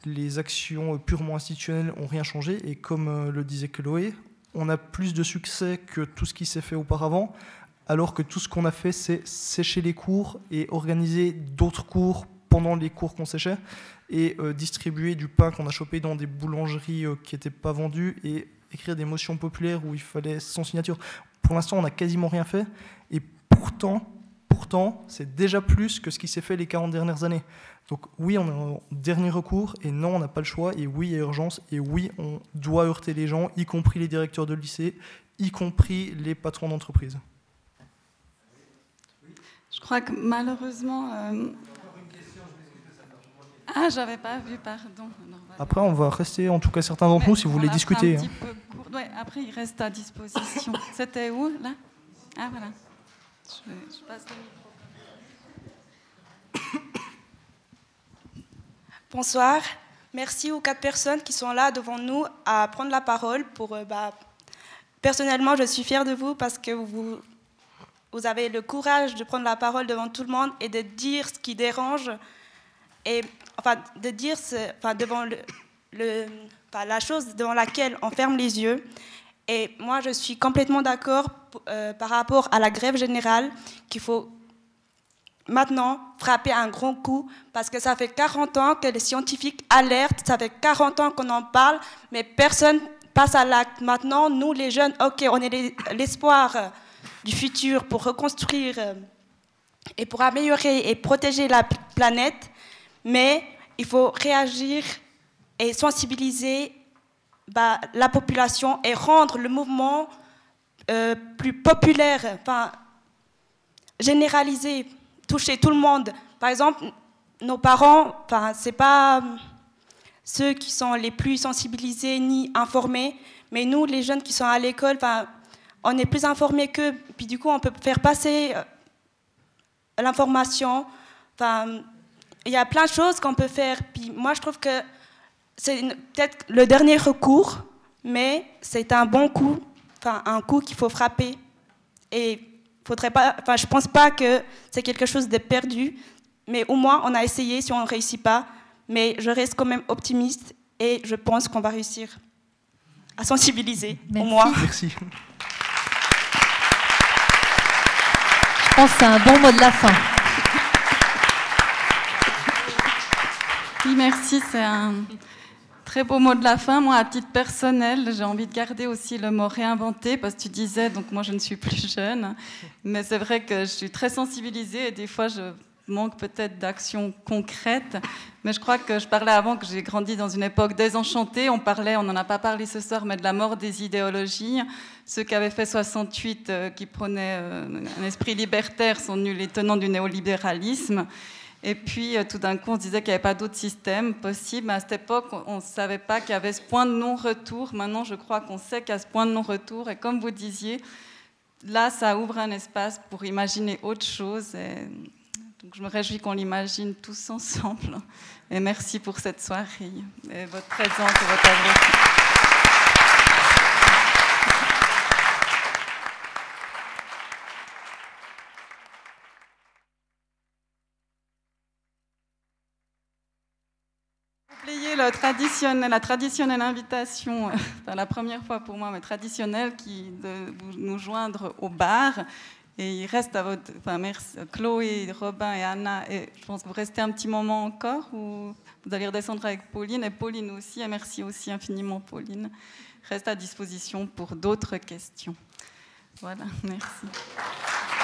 [SPEAKER 4] les actions purement institutionnelles n'ont rien changé. Et comme euh, le disait Chloé, on a plus de succès que tout ce qui s'est fait auparavant alors que tout ce qu'on a fait, c'est sécher les cours et organiser d'autres cours pendant les cours qu'on séchait et euh, distribuer du pain qu'on a chopé dans des boulangeries euh, qui n'étaient pas vendues et écrire des motions populaires où il fallait 100 signatures. Pour l'instant, on n'a quasiment rien fait et pourtant, pourtant, c'est déjà plus que ce qui s'est fait les 40 dernières années. Donc oui, on est en dernier recours et non, on n'a pas le choix et oui, il y a urgence et oui, on doit heurter les gens, y compris les directeurs de lycée, y compris les patrons d'entreprise.
[SPEAKER 1] Je crois que malheureusement. Euh... Ah, j'avais pas vu, pardon.
[SPEAKER 4] Après, on va rester, en tout cas certains d'entre nous, si vous voulez discuter.
[SPEAKER 1] Un hein. peu ouais, après, il reste à disposition. [LAUGHS] C'était où, là? Ah, voilà. Je, je passe le
[SPEAKER 12] micro. Bonsoir. Merci aux quatre personnes qui sont là devant nous à prendre la parole. Pour, euh, bah, personnellement, je suis fière de vous parce que vous vous avez le courage de prendre la parole devant tout le monde et de dire ce qui dérange, et enfin de dire enfin, devant le, le la chose devant laquelle on ferme les yeux. Et moi, je suis complètement d'accord euh, par rapport à la grève générale qu'il faut maintenant frapper un grand coup parce que ça fait 40 ans que les scientifiques alertent, ça fait 40 ans qu'on en parle, mais personne passe à l'acte. Maintenant, nous les jeunes, ok, on est l'espoir du futur pour reconstruire euh, et pour améliorer et protéger la planète, mais il faut réagir et sensibiliser bah, la population et rendre le mouvement euh, plus populaire, enfin, généralisé, toucher tout le monde. Par exemple, nos parents, enfin, c'est pas ceux qui sont les plus sensibilisés ni informés, mais nous, les jeunes qui sont à l'école, enfin, on est plus informé qu'eux, puis du coup, on peut faire passer euh, l'information. Enfin, il y a plein de choses qu'on peut faire. Puis moi, je trouve que c'est peut-être le dernier recours, mais c'est un bon coup, enfin, un coup qu'il faut frapper. Et faudrait pas, enfin, je pense pas que c'est quelque chose de perdu, mais au moins, on a essayé si on ne réussit pas. Mais je reste quand même optimiste et je pense qu'on va réussir à sensibiliser, au moins.
[SPEAKER 4] Merci.
[SPEAKER 2] pense que c'est un bon mot de la fin.
[SPEAKER 1] Oui, merci. C'est un très beau mot de la fin. Moi, à titre personnel, j'ai envie de garder aussi le mot réinventer parce que tu disais, donc moi je ne suis plus jeune, mais c'est vrai que je suis très sensibilisée et des fois je manque peut-être d'action concrète. Mais je crois que je parlais avant que j'ai grandi dans une époque désenchantée. On parlait, on n'en a pas parlé ce soir, mais de la mort des idéologies. Ceux qui avaient fait 68, euh, qui prenaient euh, un esprit libertaire, sont nuls les tenants du néolibéralisme. Et puis, euh, tout d'un coup, on se disait qu'il n'y avait pas d'autre système possible. À cette époque, on ne savait pas qu'il y avait ce point de non-retour. Maintenant, je crois qu'on sait qu'il y a ce point de non-retour. Et comme vous disiez, là, ça ouvre un espace pour imaginer autre chose. Donc je me réjouis qu'on l'imagine tous [LAUGHS] ensemble. Et merci pour cette soirée et votre présence et votre adresse. La traditionnelle invitation, [LAUGHS] enfin, la première fois pour moi, mais traditionnelle, qui, de nous joindre au bar. Et il reste à votre. Enfin, merci, Chloé, Robin et Anna. Et je pense que vous restez un petit moment encore ou vous allez redescendre avec Pauline et Pauline aussi. Et merci aussi infiniment, Pauline. Reste à disposition pour d'autres questions. Voilà, merci.